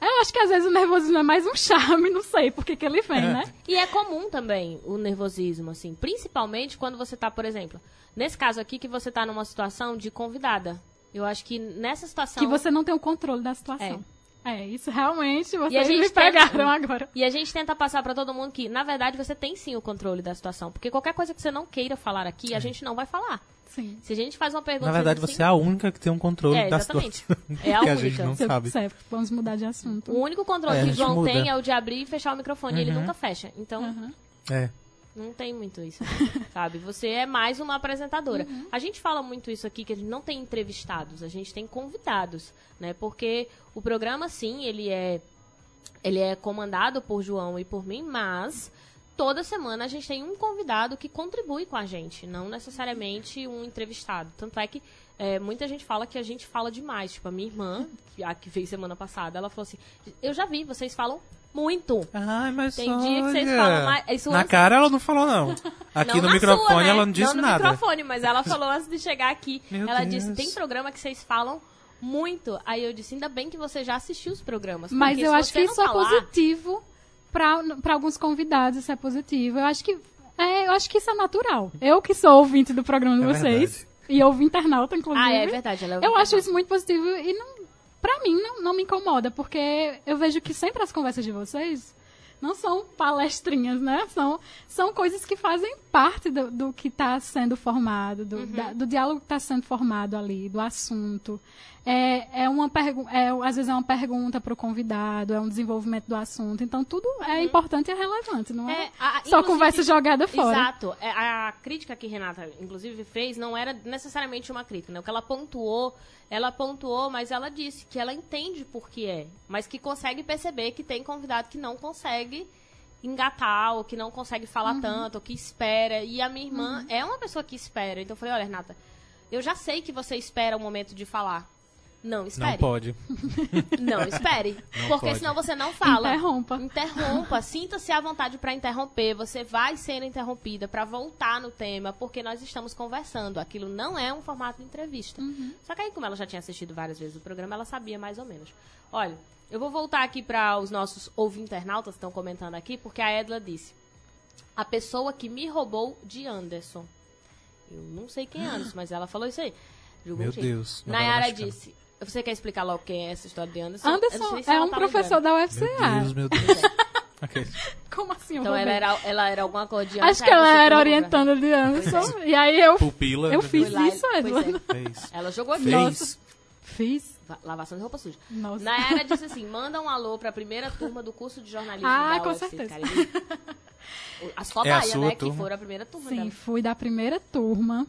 Eu acho que às vezes o nervosismo é mais um charme, não sei por que que ele vem, É. né? E é comum também o nervosismo, assim. Principalmente quando você tá, por exemplo, nesse caso aqui que você tá numa situação de convidada. Eu acho que nessa situação. Que você não tem o controle da situação. É, isso realmente vocês gente me pegaram agora. E a gente tenta passar pra todo mundo que, na verdade, você tem sim o controle da situação. Porque qualquer coisa que você não queira falar aqui, a gente não vai falar. Sim. Se a gente faz uma pergunta. Na verdade, assim, você é a única que tem um controle É, da exatamente. situação. É a que a única. gente não Seu- sabe. Certo, vamos mudar de assunto. O único controle É, que João muda. tem é o de abrir e fechar o microfone. E ele Uhum. nunca fecha. Então, Aham. É. não tem muito isso. sabe? Você é mais uma apresentadora. Uhum. A gente fala muito isso aqui, que a gente não tem entrevistados, a gente tem convidados, né? Porque o programa, sim, ele é, ele é comandado por João e por mim, mas toda semana a gente tem um convidado que contribui com a gente, não necessariamente um entrevistado. Tanto é que é, muita gente fala que a gente fala demais. Tipo, a minha irmã, a que veio semana passada, ela falou assim: Eu já vi, vocês falam muito. Ai, mas Tem olha. dia que vocês falam mais- isso Na antes- cara ela não falou, não. Aqui Não no na microfone sua, né? ela não disse no nada. microfone, mas ela falou antes de chegar aqui. Meu ela Deus. disse: tem programa que vocês falam muito. Aí eu disse: ainda bem que você já assistiu os programas. Mas porque eu se acho você que não isso é falar- positivo para alguns convidados, isso é positivo. Eu acho que é, eu acho que isso é natural. Eu que sou ouvinte do programa de É vocês verdade. e ouvo internauta inclusive. Ah, é verdade. Ela Eu acho isso muito positivo e não, pra mim não, não me incomoda, porque eu vejo que sempre as conversas de vocês não são palestrinhas, né? São, são coisas que fazem parte do, do que está sendo formado, do, da- do diálogo que está sendo formado ali, do assunto. É, é uma é, às vezes é uma pergunta para o convidado, é um desenvolvimento do assunto. Então tudo é importante e é relevante, não é? É, a- Só conversa jogada fora. Exato. É, A crítica que Renata, inclusive, fez não era necessariamente uma crítica. Né? O que ela pontuou, ela pontuou, mas ela disse que ela entende por que é. Mas que consegue perceber que tem convidado que não consegue engatar, ou que não consegue falar Uhum. tanto, ou que espera. E a minha irmã é uma pessoa que espera. Então eu falei, olha, Renata, eu já sei que você espera o momento de falar. Não espere. Não pode. Não espere. Não porque pode. senão você não fala. Interrompa. Interrompa. Sinta-se à vontade para interromper. Você vai sendo interrompida para voltar no tema, porque nós estamos conversando. Aquilo não é um formato de entrevista. Só que aí, como ela já tinha assistido várias vezes o programa, ela sabia mais ou menos. Olha, eu vou voltar aqui para os nossos ouvinternautas que estão comentando aqui, porque a Edla disse: A pessoa que me roubou de Anderson. Eu não sei quem é Anderson, mas ela falou isso aí. Meu um. Deus, Nayara disse. Você quer explicar logo quem é essa história de Anderson? Anderson se é um tá professor lembrando. da UFCA. Meu Deus, meu Deus. Ok. Como assim? Então ela era, ela era alguma coisa de Acho que Anderson, ela era orientando de Anderson. E aí eu, Pupila. eu meu fiz lá, isso, Edward. é. Fez. Ela jogou aqui. Fez. Fiz. Va- Lavação de roupa suja. Nossa. Nayara disse assim: manda um alô pra primeira turma do curso de jornalismo. Ah, da com UFC, certeza. Cariri. As É a cobaias, sua né? Que turma? foram a primeira turma Sim, dela. fui da primeira turma.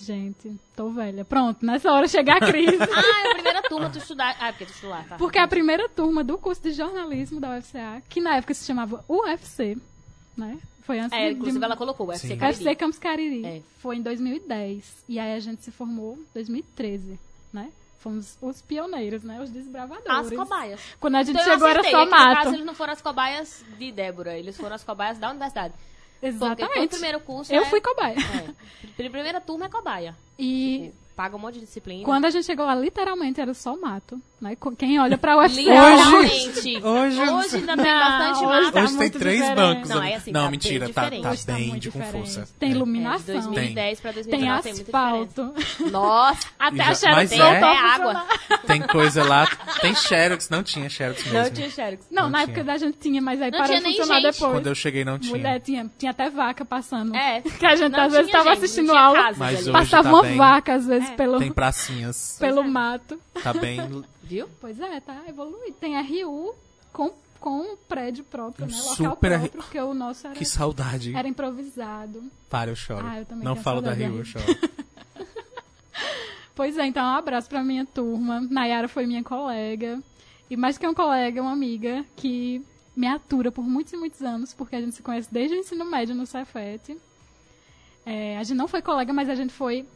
Gente, tô velha. Pronto, nessa hora chega a crise. Ah, é a primeira turma tu estudar. Ah, porque tu estudou lá, tá? Porque a primeira turma do curso de jornalismo da UFCA, que na época se chamava UFC, né? Foi antes É, de, inclusive de... ela colocou o UFC Sim. Cariri. UFC Campos Cariri. É. Foi em 2010. E aí a gente se formou em 2013, né? Fomos os pioneiros, né? Os desbravadores. As cobaias. Quando a gente Então chegou era só é que, No caso, mato. eles não foram as cobaias de Débora, eles foram as cobaias da universidade. Porque todo Exatamente. primeiro curso Eu é- fui cobaia. É. Pri- Primeira turma é cobaia. E paga um monte de disciplina. Quando a gente chegou lá, literalmente era só mato. Né? Quem olha pra UFC... Literalmente. Hoje- Hoje ainda tem Não, bastante hoje mato. tá Hoje tem muito três diferente. bancos. Não, é assim, não tá mentira, tá, tá Hoje tá bem de com força. Tem É. É, de iluminação. 2010 pra Tem 2019 tem asfalto. Nossa, Até Já- a Xerox mas tem é? água. Tem coisa lá. Tem Xerox, não tinha Xerox mesmo. Não tinha Xerox. Não, Não na tinha. época da gente tinha, mas aí Não parou de funcionar gente. depois. Quando eu cheguei não tinha. Mulher, tinha, tinha até vaca passando. É. Que a gente às vezes tava assistindo aula, Mas hoje passava tá uma vaca às vezes É. pelo, Tem pracinhas. pelo é. mato. Tá bem. Viu? Pois é, tá evoluído. Tem RU com, com um prédio próprio, Um né? Local super próprio, porque o nosso era, Que saudade. era improvisado. Para, eu choro. Ah, eu também não falo da da eu choro. Pois é, então um abraço pra minha turma. Nayara foi minha colega. E mais que um colega, uma amiga que me atura por muitos e muitos anos, porque a gente se conhece desde o ensino médio no Cefet. É, a gente não foi colega, mas a gente foi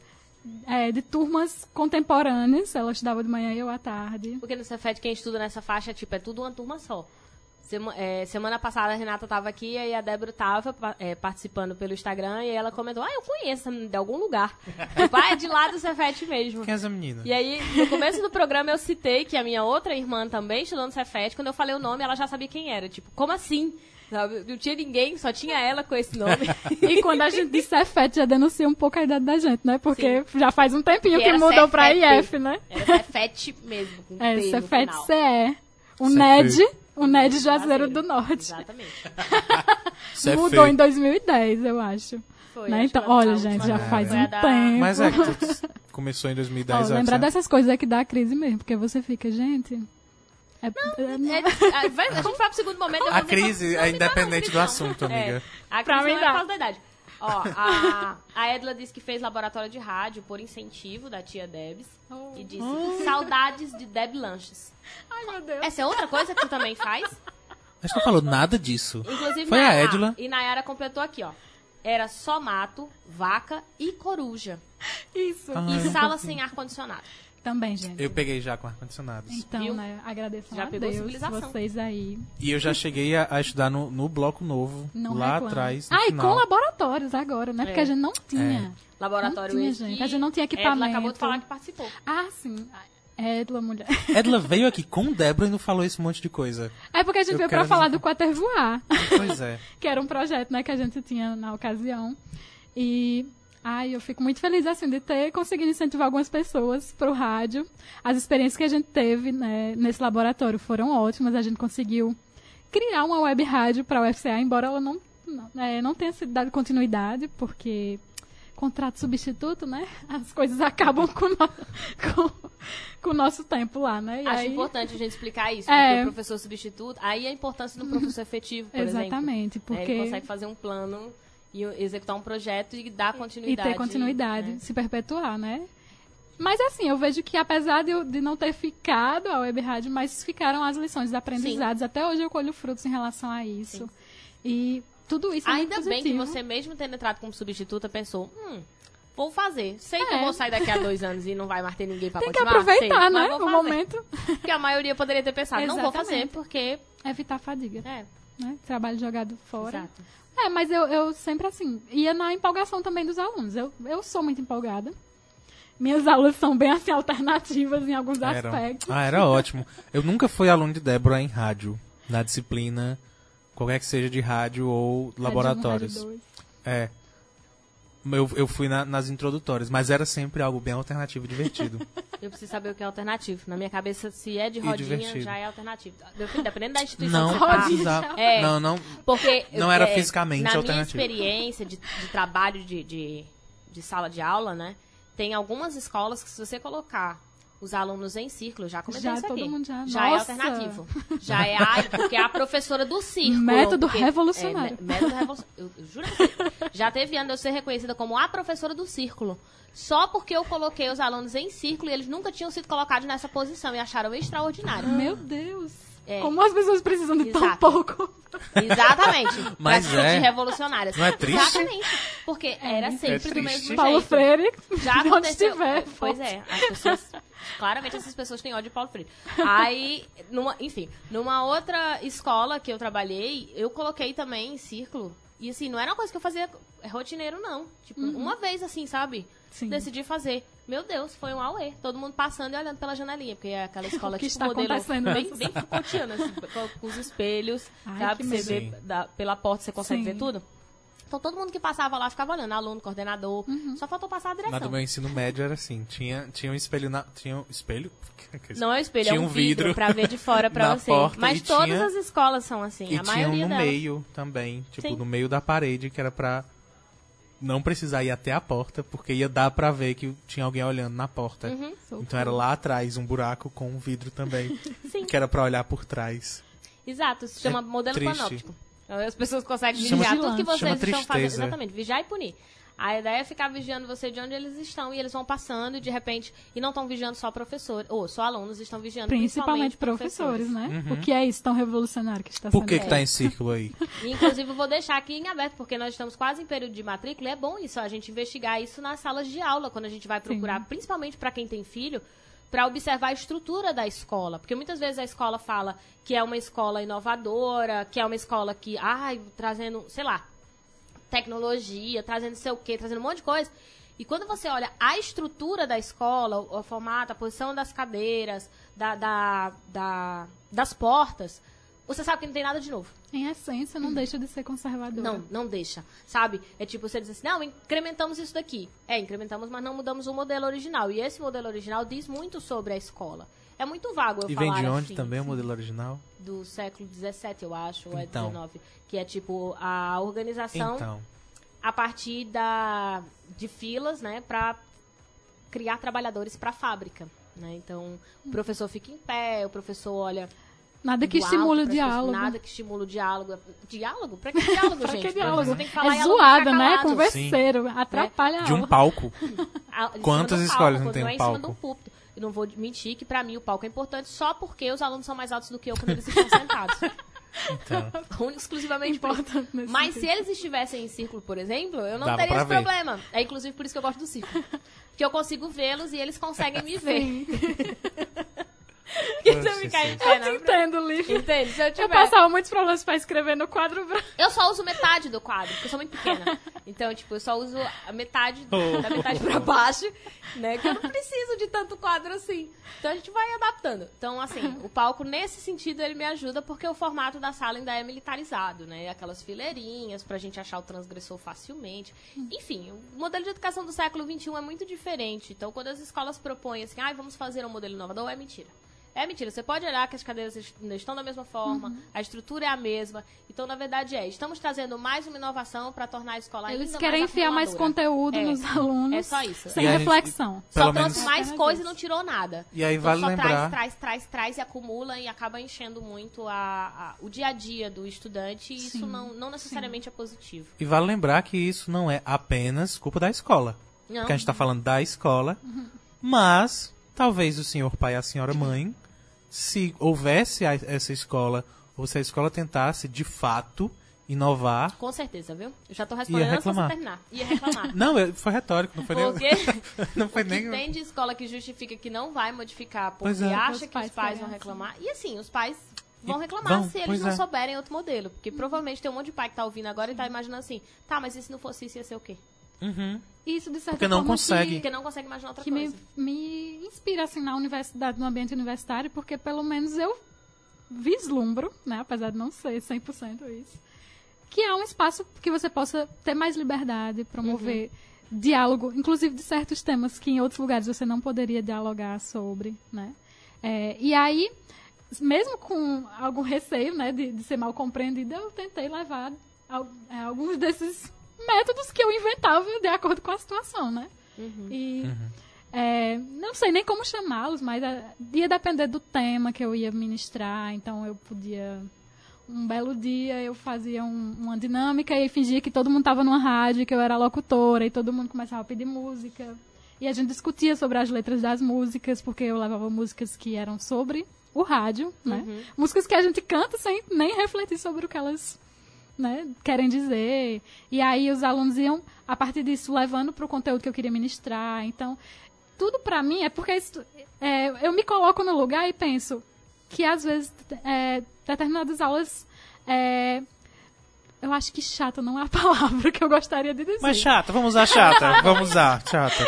é, de turmas contemporâneas. Ela estudava de manhã e eu à tarde. Porque no Cefet, quem estuda nessa faixa, tipo, é tudo uma turma só. Sema- é, semana passada a Renata tava aqui, aí a Débora tava pa- é, participando pelo Instagram, e ela comentou, ah, eu conheço menina de algum lugar. tipo, ah, é de lá do Cefet mesmo. Quem é essa menina? E aí, no começo do programa, eu citei que a minha outra irmã também estudou no Cefet. Quando eu falei o nome, ela já sabia quem era. Tipo, como assim? Sabe? Não tinha ninguém, só tinha ela com esse nome. E quando a gente diz Cefet, já denuncia um pouco a idade da gente, né? Porque já faz um tempinho Que que, mudou pra Cefet. IF, né? Era Cefet mesmo, com É, Cefet. CE. O Cefet. NED, o NED Juazeiro do Norte. Exatamente. Mudou em 2010, eu acho. Foi, Né? Então, olha, gente, já faz um da- tempo. Mas é que começou em 2010. Ó, ó, lembrar dessas coisas é que dá a crise mesmo, porque você fica, gente. É, é- É, a, vai- a gente vai pro segundo momento. A crise é não independente do não. assunto, amiga. É, a crise não é por causa da idade. Ó, a, a Edla disse que fez laboratório de rádio por incentivo da tia Debs. Oh. E disse, saudades de Deb Lanches. Ai, meu Deus. Essa é outra coisa que tu também faz? A gente não falou nada disso. Inclusive, Foi a Nayara- Edla. E Nayara completou aqui, ó. Era só mato, vaca e coruja. Isso. Ah, e sala sem ar-condicionado. Também, gente. Eu peguei já com ar-condicionado. Então, Viu? né, agradeço Já a Deus, civilização. vocês aí. E eu já cheguei a, a estudar no, no bloco novo, Não lá reclamam. atrás. no Ah, e final. com laboratórios agora, né? Porque É. a gente não tinha. Laboratório Não tinha, gente. que A gente não tinha Edla equipamento. acabou de falar que participou. Ah, sim. Edla, mulher. Edla veio aqui com Débora e não falou esse monte de coisa. É porque a gente Eu veio pra falar dizer- do Quater Voar. Pois é. que era um projeto, né, que a gente tinha na ocasião. E ai, eu fico muito feliz assim de ter conseguido incentivar algumas pessoas para o rádio. As experiências que a gente teve né, nesse laboratório foram ótimas. A gente conseguiu criar uma web rádio para a UFCA, embora ela não não, é, não tenha sido dada continuidade, porque contrato substituto, né? As coisas acabam com, no- com, com o nosso tempo lá, né? E Acho aí- importante a gente explicar isso, É. porque o professor substituto, aí a importância do professor efetivo, por exemplo. Exatamente, Né, porque Ele consegue fazer um plano e executar um projeto e dar e continuidade. ter continuidade, né? se perpetuar, né? Mas assim, eu vejo que apesar de, de não ter ficado a web rádio, mas ficaram as lições de aprendizados. Até hoje eu colho frutos em relação a isso. Sim. E tudo isso é Ainda bem que você, mesmo tendo entrado como substituta, pensou, hum, vou fazer. Sei que eu É. vou sair daqui a dois anos e não vai mais ter ninguém pra Tem que continuar. aproveitar, sei, né? O momento. Porque a maioria poderia ter pensado, não vou fazer, porque... Evitar a fadiga, É, né? Trabalho jogado fora. exato. É, mas eu, eu sempre assim, ia na empolgação também dos alunos. Eu, eu sou muito empolgada. Minhas aulas são bem assim alternativas em alguns Eram. aspectos. Ah, era ótimo. Eu nunca fui aluno de Débora em rádio, na disciplina, qualquer que seja de rádio ou laboratórios. Rádio um, rádio dois. É. Eu, eu fui na- nas introdutórias, mas era sempre algo bem alternativo e divertido. Eu preciso saber o que é alternativo. Na minha cabeça, se é de rodinha, já é alternativo. Dependendo da instituição não que você tá. É. Não, não. Porque Não era é, fisicamente na alternativo. minha experiência de, de trabalho de, de, de sala de aula, né? Tem algumas escolas que se você colocar os alunos em círculo, já comentei Já isso todo aqui. mundo já- é Nossa! alternativo. Já é a, porque é a professora do círculo. Método porque- revolucionário. É, mé- método revolucionário. Eu, eu juro você. Já teve ano de eu ser reconhecida como a professora do círculo. Só porque eu coloquei os alunos em círculo e eles nunca tinham sido colocados nessa posição e acharam extraordinário. Meu Deus. É. Como as pessoas precisam de tão Exato. pouco. Exatamente. Mas se é. revolucionárias. Não é triste? Exatamente. Porque era sempre do triste. mesmo Paulo jeito. Freire, Já aconteceu. estiver. Pois é, as pessoas. Claramente essas pessoas têm ódio de Paulo Freire. Aí, numa, enfim, numa outra escola que eu trabalhei, eu coloquei também em círculo. E assim, não era uma coisa que eu fazia rotineiro, não. Tipo, uma vez assim, sabe? Sim. Decidi fazer. Meu Deus, foi um auê. Todo mundo passando e olhando pela janelinha, porque é aquela escola O que tipo está modelo acontecendo bem, bem Foucaultiana, assim, com, com os espelhos, Ai, sabe? Você vê da- pela porta, você consegue Sim. ver tudo. Então todo mundo que passava lá ficava olhando, aluno, coordenador. Uhum. Só faltou passar a Na direção. do meu ensino médio era assim, tinha, tinha um espelho na... Tinha um espelho? Não é um espelho, Tinha é um um vidro, vidro pra ver de fora pra na você. porta Mas todas tinha- as escolas são assim, E a tinha um maioria no delas. meio também, tipo, Sim. no meio da parede, que era pra não precisar ir até a porta, porque ia dar pra ver que tinha alguém olhando na porta. Uhum. Então era lá atrás, um buraco com um vidro também, Sim. que era pra olhar por trás. Exato, se chama É modelo triste. panóptico. As pessoas conseguem vigiar tudo que vocês estão fazendo. Exatamente, vigiar e punir. A ideia é ficar vigiando você de onde eles estão e eles vão passando e de repente. E não estão vigiando só professores, ou só alunos, estão vigiando Principalmente principalmente, professores, né? O que é isso tão revolucionário que está Por sendo que que feito? tá em círculo aí? E, inclusive, eu vou deixar aqui em aberto, porque nós estamos quase em período de matrícula e é bom isso, a gente investigar isso nas salas de aula, quando a gente vai procurar, principalmente para quem tem filho, para observar a estrutura da escola. Porque muitas vezes a escola fala que é uma escola inovadora, que é uma escola que, ai, trazendo, sei lá, tecnologia, trazendo sei o quê, trazendo um monte de coisa. E quando você olha a estrutura da escola, o, o formato, a posição das cadeiras, da, da, da- das portas, você sabe que não tem nada de novo. Em essência, não deixa de ser conservadora. Não, não deixa. Sabe? É tipo, você diz assim, não, incrementamos isso daqui. É, incrementamos, mas não mudamos o modelo original. E esse modelo original diz muito sobre a escola. É muito vago eu E vem falar de onde assim, também o modelo original? Do século XVII, eu acho, ou é Então. XIX. Que é tipo a organização Então, a partir da, de filas, né, para criar trabalhadores para a fábrica. Né? Então, o professor fica em pé, o professor olha Nada que do estimule o diálogo. Nada que estimule o diálogo. Diálogo? Pra que diálogo, Pra gente? que diálogo? Você tem que falar e É zoada, né? Converseiro. Atrapalha a de um aula. palco. Quantas do escolas palco, não tem é um em cima palco? de um púlpito. Eu não vou mentir que pra mim o palco é importante só porque os alunos são mais altos do que eu quando eles estão sentados. Então, Único, exclusivamente. Importante Mas se sentido. eles estivessem em círculo, por exemplo, eu não Dava teria esse ver. problema. É inclusive por isso que eu gosto do círculo. Porque eu consigo vê-los e eles conseguem me ver. Porque se eu ficar em pé, Eu te não. entendo, Lívia. Entende? Se eu Eu tiver. passava muitos problemas pra escrever no quadro branco. Eu só uso metade do quadro, porque eu sou muito pequena. Então, tipo, eu só uso a metade, da metade pra baixo, né? Que eu não preciso de tanto quadro assim. Então a gente vai adaptando. Então, assim, o palco, nesse sentido, ele me ajuda porque o formato da sala ainda é militarizado, né? Aquelas fileirinhas pra gente achar o transgressor facilmente. Enfim, o modelo de educação do século XXI é muito diferente. Então, quando as escolas propõem assim, ah, vamos fazer um modelo inovador, é mentira. É mentira. Você pode olhar que as cadeiras estão da mesma forma, Uhum. a estrutura é a mesma. Então, na verdade, é. Estamos trazendo mais uma inovação para tornar a escola ainda Eles mais querem enfiar mais conteúdo É. nos alunos. É só isso. Sem E a gente- reflexão. Só trouxe mais Apenas coisa e isso. não tirou nada. E aí Então, vale só lembrar- traz, traz, traz, traz e acumula e acaba enchendo muito a, a- o dia a dia do estudante. E isso Sim, não, não necessariamente é positivo. e vale lembrar que isso não é apenas culpa da escola. Não. Porque a gente tá falando da escola, mas talvez o senhor pai e a senhora mãe, se houvesse a- essa escola, ou se a escola tentasse de fato inovar. Com certeza, viu? Eu já tô respondendo antes de terminar. Ia reclamar. Não, foi retórico, não foi nem. Porque Não foi o que nem. tem de escola que justifica que não vai modificar porque é. acha que os pais vão assim. reclamar. E assim, os pais vão reclamar vão, se eles não é. souberem outro modelo. Porque provavelmente tem um monte de pai que tá ouvindo agora e tá imaginando assim, tá, mas e se não fosse isso, ia ser o quê? Uhum. Isso, de certa Porque não forma, consegue. Porque não consegue imaginar outra que, que me, coisa. me inspira, assim, na universidade, no ambiente universitário, porque pelo menos eu vislumbro, né, apesar de não ser 100% isso, que é um espaço que você possa ter mais liberdade, promover diálogo, inclusive de certos temas que em outros lugares você não poderia dialogar sobre, né? É, e aí, mesmo com algum receio, né, de, de ser mal compreendida, eu tentei levar al- é, alguns desses métodos que eu inventava de acordo com a situação, né? E é, não sei nem como chamá-los, mas é, ia depender do tema que eu ia ministrar. Então eu podia. Um belo dia eu fazia um- uma dinâmica e fingia que todo mundo estava numa rádio, que eu era locutora, e todo mundo começava a pedir música. E a gente discutia sobre as letras das músicas, porque eu levava músicas que eram sobre o rádio, né? Músicas que a gente canta sem nem refletir sobre o que elas né, querem dizer. E aí os alunos iam, a partir disso, levando para o conteúdo que eu queria ministrar. Então, tudo para mim é porque isso- é, eu me coloco no lugar e penso que às vezes é, determinadas aulas é, eu acho que chata não é a palavra que eu gostaria de dizer. Mas chata, vamos usar chata. Vamos usar, chata.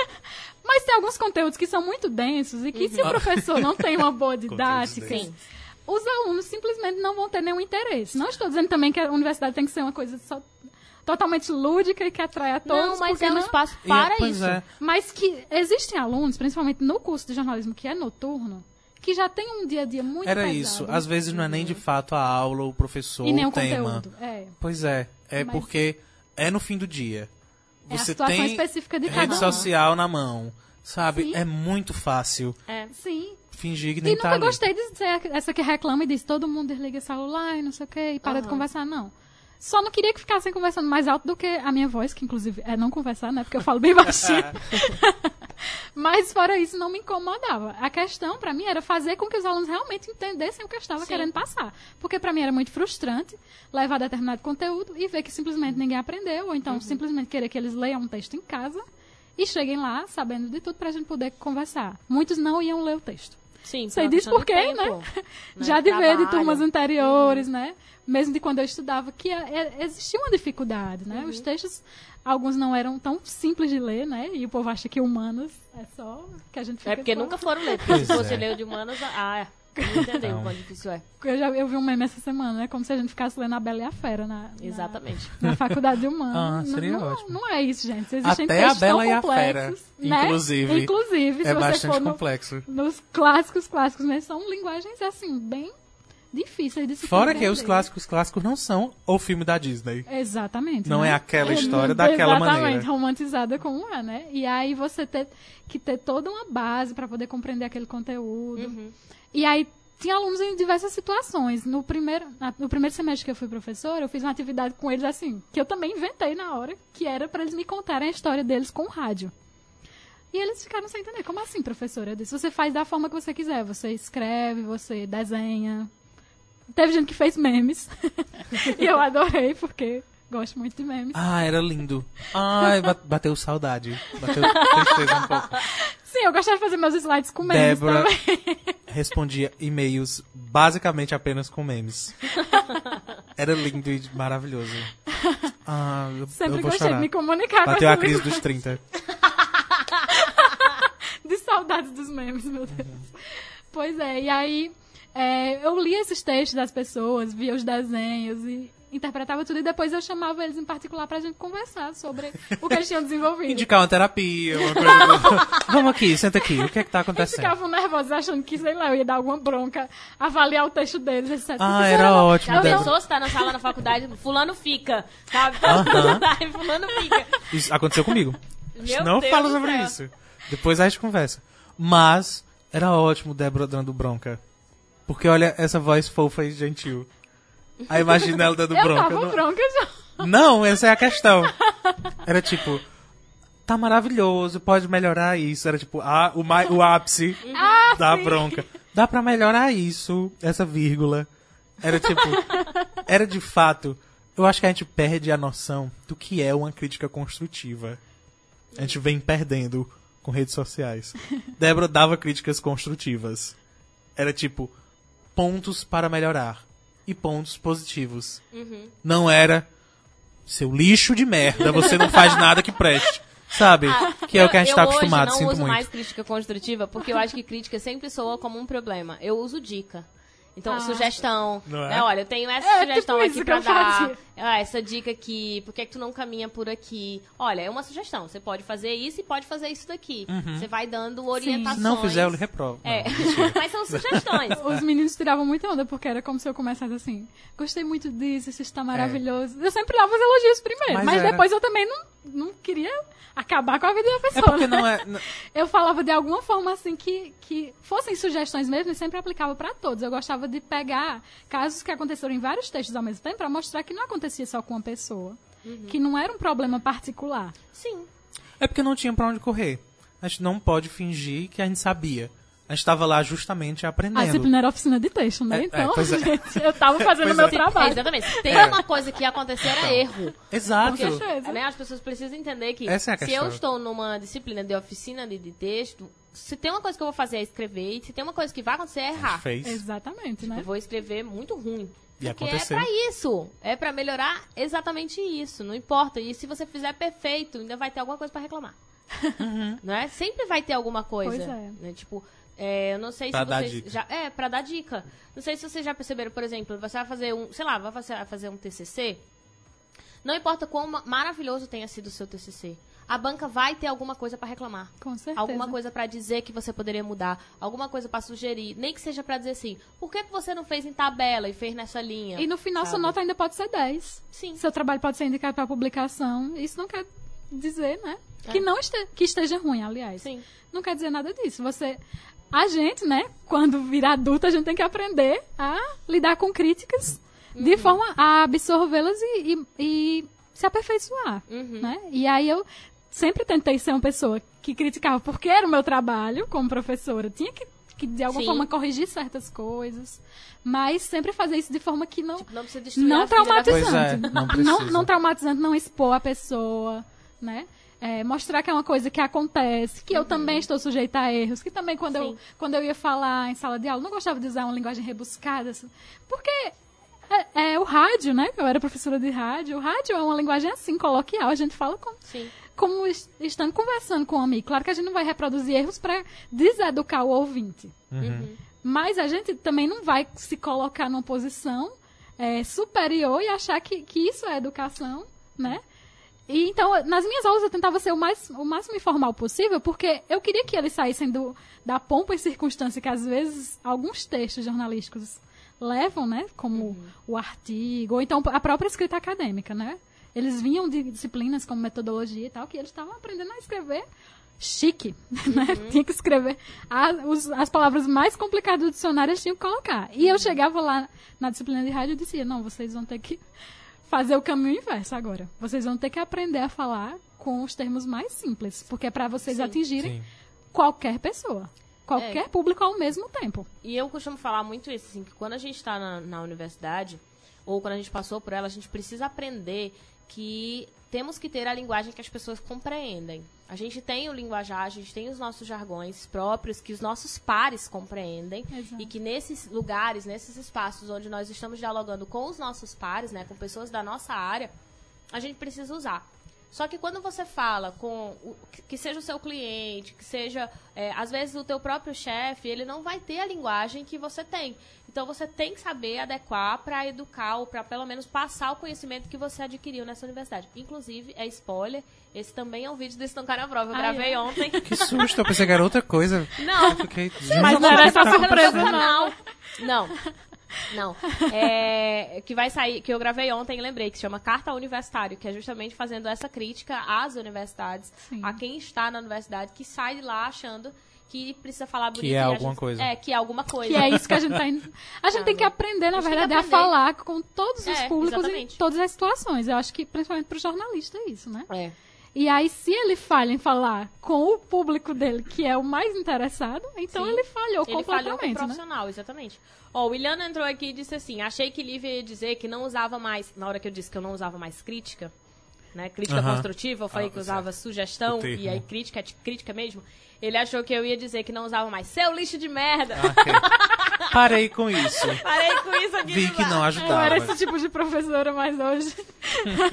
Mas tem alguns conteúdos que são muito densos e que se o professor não tem uma boa didática, Sim. Os alunos simplesmente não vão ter nenhum interesse. Não estou dizendo também que a universidade tem que ser uma coisa só totalmente lúdica e que atrai a todos. Não, mas porque é um não- espaço para isso. é. Mas que existem alunos, principalmente no curso de jornalismo que é noturno, que já tem um dia a dia muito Era pesado. isso. Às vezes não é nem de fato a aula, o professor, E nem o o tema. conteúdo. É. Pois é. É Mas- porque é no fim do dia. É a Você situação tem específica de rede cada um. social na mão. Sabe? Sim. É muito fácil É. Sim. fingir que E nem nunca tá ali. gostei de ser essa que reclama e diz todo mundo desliga o celular e não sei o que, e para de Aham. conversar, não. Só não queria que ficassem conversando mais alto do que a minha voz, que inclusive é não conversar, né? Porque eu falo bem baixinho. Mas fora isso, não me incomodava. A questão, pra mim, era fazer com que os alunos realmente entendessem o que eu estava Sim. querendo passar. Porque pra mim era muito frustrante levar determinado conteúdo e ver que simplesmente ninguém aprendeu, ou Uhum. então simplesmente querer que eles leiam um texto em casa e cheguem lá sabendo de tudo pra gente poder conversar. Muitos não iam ler o texto. Sim, Você por diz questão por de quê, tempo, né? né? Já de ver de turmas anteriores, né? Mesmo de quando eu estudava, que é- é- existia uma dificuldade, né? Uhum. Os textos, alguns não eram tão simples de ler, né? E o povo acha que humanas é só que a gente fica É porque só- nunca foram ler. Porque se fosse é. ler de humanas, ah, não entendeu Então. o quão difícil é. Eu, já, eu vi um meme essa semana, né? Como se a gente ficasse lendo a Bela e a Fera na, na- Exatamente. na faculdade de humanas. Ah, Não- seria não, ótimo. Não é isso, gente. Existem Até a Bela tão e a Fera, complexos, né? inclusive. Inclusive, se É você bastante for no, complexo. nos clássicos clássicos, né? São linguagens, assim, bem difíceis de se Fora que os clássicos clássicos não são o filme da Disney. Exatamente. Não né? é aquela história daquela Exatamente, maneira. romantizada como é, né? E aí você ter que ter toda uma base para poder compreender aquele conteúdo. Uhum. E aí tinha alunos em diversas situações. No primeiro, no primeiro semestre que eu fui professora, eu fiz uma atividade com eles assim, que eu também inventei na hora, que era para eles me contarem a história deles com o rádio. E eles ficaram sem entender. Como assim, professora? Eu disse, você faz da forma que você quiser. Você escreve, você desenha. Teve gente que fez memes. e eu adorei, porque gosto muito de memes. Ah, era lindo. Ai, ba- bateu saudade. Bateu tristeza um pouco. Sim, eu gostava de fazer meus slides com memes Débora também. respondia e-mails basicamente apenas com memes. Era lindo e maravilhoso. Ah, eu, Sempre eu vou gostei chorar. de me comunicar Bateu com a crise dos 30. de saudades dos memes, meu Deus. Pois é, e aí é, eu lia esses textos das pessoas, via os desenhos e interpretava tudo e depois eu chamava eles em particular pra gente conversar sobre o que eles tinham desenvolvido. Indicar uma terapia, uma coisa. do- Vamos aqui, senta aqui. O que é que tá Eles acontecendo? ficavam nervosos achando que, sei lá, eu ia dar alguma bronca, avaliar o texto deles, etc. Ah, era ótimo, Já Débora. pensou se tá na sala na faculdade, fulano fica, sabe? Aham. Aí fulano fica. Isso aconteceu comigo. Meu não Deus fala do sobre céu. isso. Depois a gente conversa. Mas era ótimo Débora dando bronca. Porque olha essa voz fofa e gentil. Aí imagina ela dando Eu bronca. tava não- bronca já. Não, essa é a questão. Era tipo, tá maravilhoso, pode melhorar isso. Era tipo, ah, o, mai- o ápice Ah, da sim. bronca. Dá pra melhorar isso, essa vírgula. Era tipo, era de fato. Eu acho que a gente perde a noção do que é uma crítica construtiva. A gente vem perdendo com redes sociais. Débora dava críticas construtivas. Era tipo, pontos para melhorar. E pontos positivos. Não era seu lixo de merda, você não faz nada que preste. Sabe? que é o que a gente eu, tá eu acostumado, sinto não uso muito. mais crítica construtiva, porque eu acho que crítica sempre soa como um problema. Eu uso dica. Então, Ah. sugestão. Não é? né, olha, eu tenho essa É, sugestão tipo aqui que pra dar. fazia. Ah, essa dica aqui. Por que, é que tu não caminha por aqui? Olha, é uma sugestão. Você pode fazer isso e pode fazer isso daqui. Você vai dando orientações. Se não fizer, eu lhe reprovo. É, Não, mas são sugestões. Os meninos tiravam muita onda, porque era como se eu começasse assim, gostei muito disso, isso está maravilhoso. Eu sempre dava os elogios primeiro, É. Mas mas, era- depois eu também não, não queria acabar com a vida da É pessoa. porque né? não é. n- Eu falava de alguma forma assim que, que fossem sugestões mesmo e sempre aplicava para todos. Eu gostava de pegar casos que aconteceram em vários textos ao mesmo tempo para mostrar que não acontecia só com uma pessoa. Que não era um problema particular. Sim. É porque não tinha pra onde correr. A gente não pode fingir que a gente sabia. A gente tava lá justamente A aprendendo. disciplina era oficina de texto, né? É, é, então, é. gente, eu tava fazendo Pois meu é. trabalho. Exatamente. Se tem É. uma coisa que ia acontecer, era erro. Exato. Certeza. Né? As pessoas precisam entender que é a se eu estou numa disciplina de oficina de, de texto, se tem uma coisa que eu vou fazer é escrever, e se tem uma coisa que vai acontecer é errar. Fez. Exatamente, né? Eu vou escrever muito ruim. E Porque aconteceu. é pra isso. É pra melhorar exatamente isso. Não importa. E se você fizer perfeito, ainda vai ter alguma coisa pra reclamar. Não é? Sempre vai ter alguma coisa. Pois é. né? Tipo, é, eu não sei Pra se dar vocês dica. já é para dar dica. Não sei se vocês já perceberam, por exemplo, você vai fazer um, sei lá, vai fazer, vai fazer um TCC. Não importa quão ma- maravilhoso tenha sido o seu TCC. A banca vai ter alguma coisa para reclamar. Com certeza. Alguma coisa pra dizer que você poderia mudar, alguma coisa pra sugerir, nem que seja pra dizer assim, por que, que você não fez em tabela e fez nessa linha? E no final, sua Sabe? nota ainda pode ser 10. Sim. Seu trabalho pode ser indicado para publicação. Isso não quer dizer, né? É. Que, não este, que esteja ruim, aliás. Sim. Não quer dizer nada disso. Você. A gente, né, quando virar adulta, a gente tem que aprender a lidar com críticas Uhum. de forma a absorvê-las e, e- e se aperfeiçoar. Uhum. Né? E aí eu sempre tentei ser uma pessoa que criticava porque era o meu trabalho como professora. Tinha que, que de alguma Sim. forma, corrigir certas coisas. Mas sempre fazer isso de forma que não, Tipo, não precisa destruir não a vida da traumatizante. Pois é, não não, não traumatizante, não expor a pessoa, né? É, mostrar que é uma coisa que acontece, que eu também estou sujeita a erros, que também quando eu, quando eu ia falar em sala de aula, não gostava de usar uma linguagem rebuscada, assim, porque é, é o rádio, né? Eu era professora de rádio, o rádio é uma linguagem assim, coloquial, a gente fala como, Sim. Como es- estando conversando com um amigo. Claro que a gente não vai reproduzir erros para deseducar o ouvinte. Uhum. Mas a gente também não vai se colocar numa posição é, superior e achar que, que isso é educação, né? E então, nas minhas aulas eu tentava ser o, mais, o máximo informal possível, porque eu queria que eles saíssem do, da pompa e circunstância que às vezes alguns textos jornalísticos levam, né? Como o artigo, ou então a própria escrita acadêmica, né? Eles vinham de disciplinas como metodologia e tal, que eles estavam aprendendo a escrever chique, né? Tinha que escrever a- os- as palavras mais complicadas do dicionário, eles tinham que colocar. E eu chegava lá na disciplina de rádio e dizia, não, vocês vão ter que fazer o caminho inverso agora. Vocês vão ter que aprender a falar com os termos mais simples, porque é para vocês Sim. atingirem Sim. qualquer pessoa, qualquer É. público ao mesmo tempo. E eu costumo falar muito isso, assim, que quando a gente está na, na universidade, ou quando a gente passou por ela, a gente precisa aprender que temos que ter a linguagem que as pessoas compreendem. A gente tem o linguajar, a gente tem os nossos jargões próprios que os nossos pares compreendem Exato. e que nesses lugares, nesses espaços onde nós estamos dialogando com os nossos pares, né, com pessoas da nossa área, a gente precisa usar. Só que quando você fala com o, que- seja o seu cliente, que seja é, às vezes o teu próprio chefe, ele não vai ter a linguagem que você tem. Então você tem que saber adequar para educar ou para pelo menos passar o conhecimento que você adquiriu nessa universidade. Inclusive, é spoiler, esse também é um vídeo do Estancar na Prova. Eu Ah, gravei é? ontem. Que susto, eu pensei que era outra coisa. Não, Eu fiquei, Mas não era essa tá surpresa, não. Não. Não. É, que vai sair, que eu gravei ontem e lembrei, que se chama Carta ao Universitário, que é justamente fazendo essa crítica às universidades, Sim. a quem está na universidade, que sai de lá achando que precisa falar bonito. é e a alguma gente- coisa. É, que é alguma coisa. Que é isso que a gente tá indo. A gente tem que aprender, na A verdade, que a aprender. falar com todos os É, públicos exatamente. em todas as situações. Eu acho que, principalmente pro jornalista, é isso, né? É. E aí, se ele falha em falar com o público dele, que é o mais interessado, então Sim. ele falhou Ele falhou com o completamente, né? profissional, exatamente. Ó, o Williano entrou aqui e disse assim: achei que Lívia ia dizer que não usava mais. Na hora que eu disse que eu não usava mais crítica, né? Crítica Aham. construtiva, eu falei Ah, que usava sugestão e aí crítica é crítica mesmo. Ele achou que eu ia dizer que não usava mais seu lixo de merda. Ah, ok. Parei com isso. Parei com isso aqui. Vi que não Eu ajudava. era esse tipo de professora, mas hoje.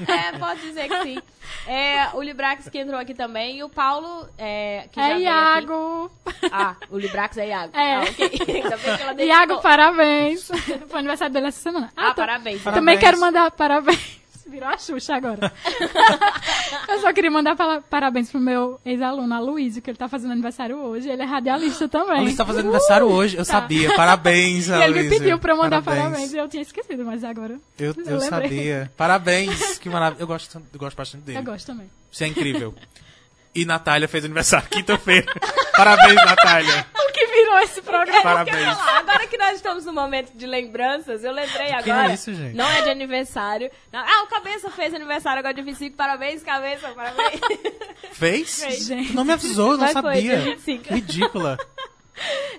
É, pode dizer que sim. É, o Librax que entrou aqui também e o Paulo, é, que É Iago. Ah, o Librax é Iago. É. Ah, ok. Ainda bem que ela Iago, parabéns. Foi aniversário dele essa semana. Ah, tô- parabéns. Também Parabéns. quero mandar parabéns. Virou a Xuxa agora. eu só queria mandar parabéns pro meu ex-aluno, Aloysio, que ele tá fazendo aniversário hoje. Ele é radialista também. A Alice tá fazendo aniversário hoje, eu Tá. sabia. Parabéns, E ele me pediu pra eu mandar parabéns. e eu tinha esquecido, mas agora Eu, Eu eu sabia. Parabéns, que maravilha. Eu gosto, eu gosto bastante dele. eu gosto também. Isso é incrível. E Natália fez aniversário quinta-feira. Parabéns, Natália. Virou esse programa? Parabéns. Agora que nós estamos no momento de lembranças, eu lembrei Que agora. é isso, gente? Não é de aniversário. Não- Ah, o Cabeça fez aniversário agora de 25. Parabéns, Cabeça, parabéns. Fez? Gente. Tu não me avisou, eu não Mas sabia. dia 25. Ridícula.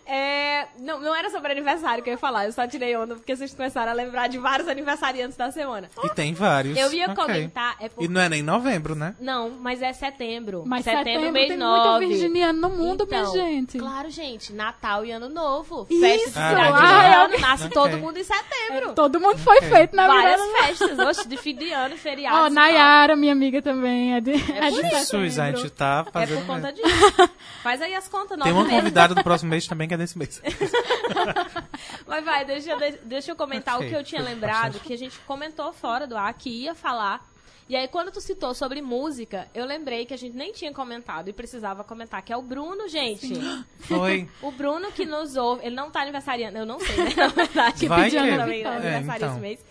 É, não, não era sobre aniversário que eu ia falar, eu só tirei onda porque vocês começaram a lembrar de vários aniversariantes da semana. E tem vários. Eu ia Ok. comentar, é porque... E não é nem novembro, né? Não, mas é setembro. Mas setembro, setembro, mês tem 9. muito virginiano no mundo, Então, minha gente. Claro, gente. Natal e Ano Novo. Isso! Festas de Ah, de ano. Nasce Ok. todo mundo em setembro. Todo mundo foi feito na Várias virada. festas. Oxe, de fim de ano, feriados. Ó, tal. Nayara, minha amiga também, é de, é de por isso, setembro. A gente tá É fazendo. por conta mesmo. disso. Faz aí as contas, Tem uma convidada do próximo mês também que é desse mês. Mas vai, deixa, eu- deixa eu comentar Ok, o que eu tinha lembrado, que a gente comentou fora do ar, que ia falar. E aí, quando tu citou sobre música, eu lembrei que a gente nem tinha comentado e precisava comentar, que é o Bruno, gente. Foi. O Bruno que nos ouve, ele não tá aniversariando, eu não sei, né? Na verdade, Que Vai pediu que- também Vitória. aniversário É, esse então. mês.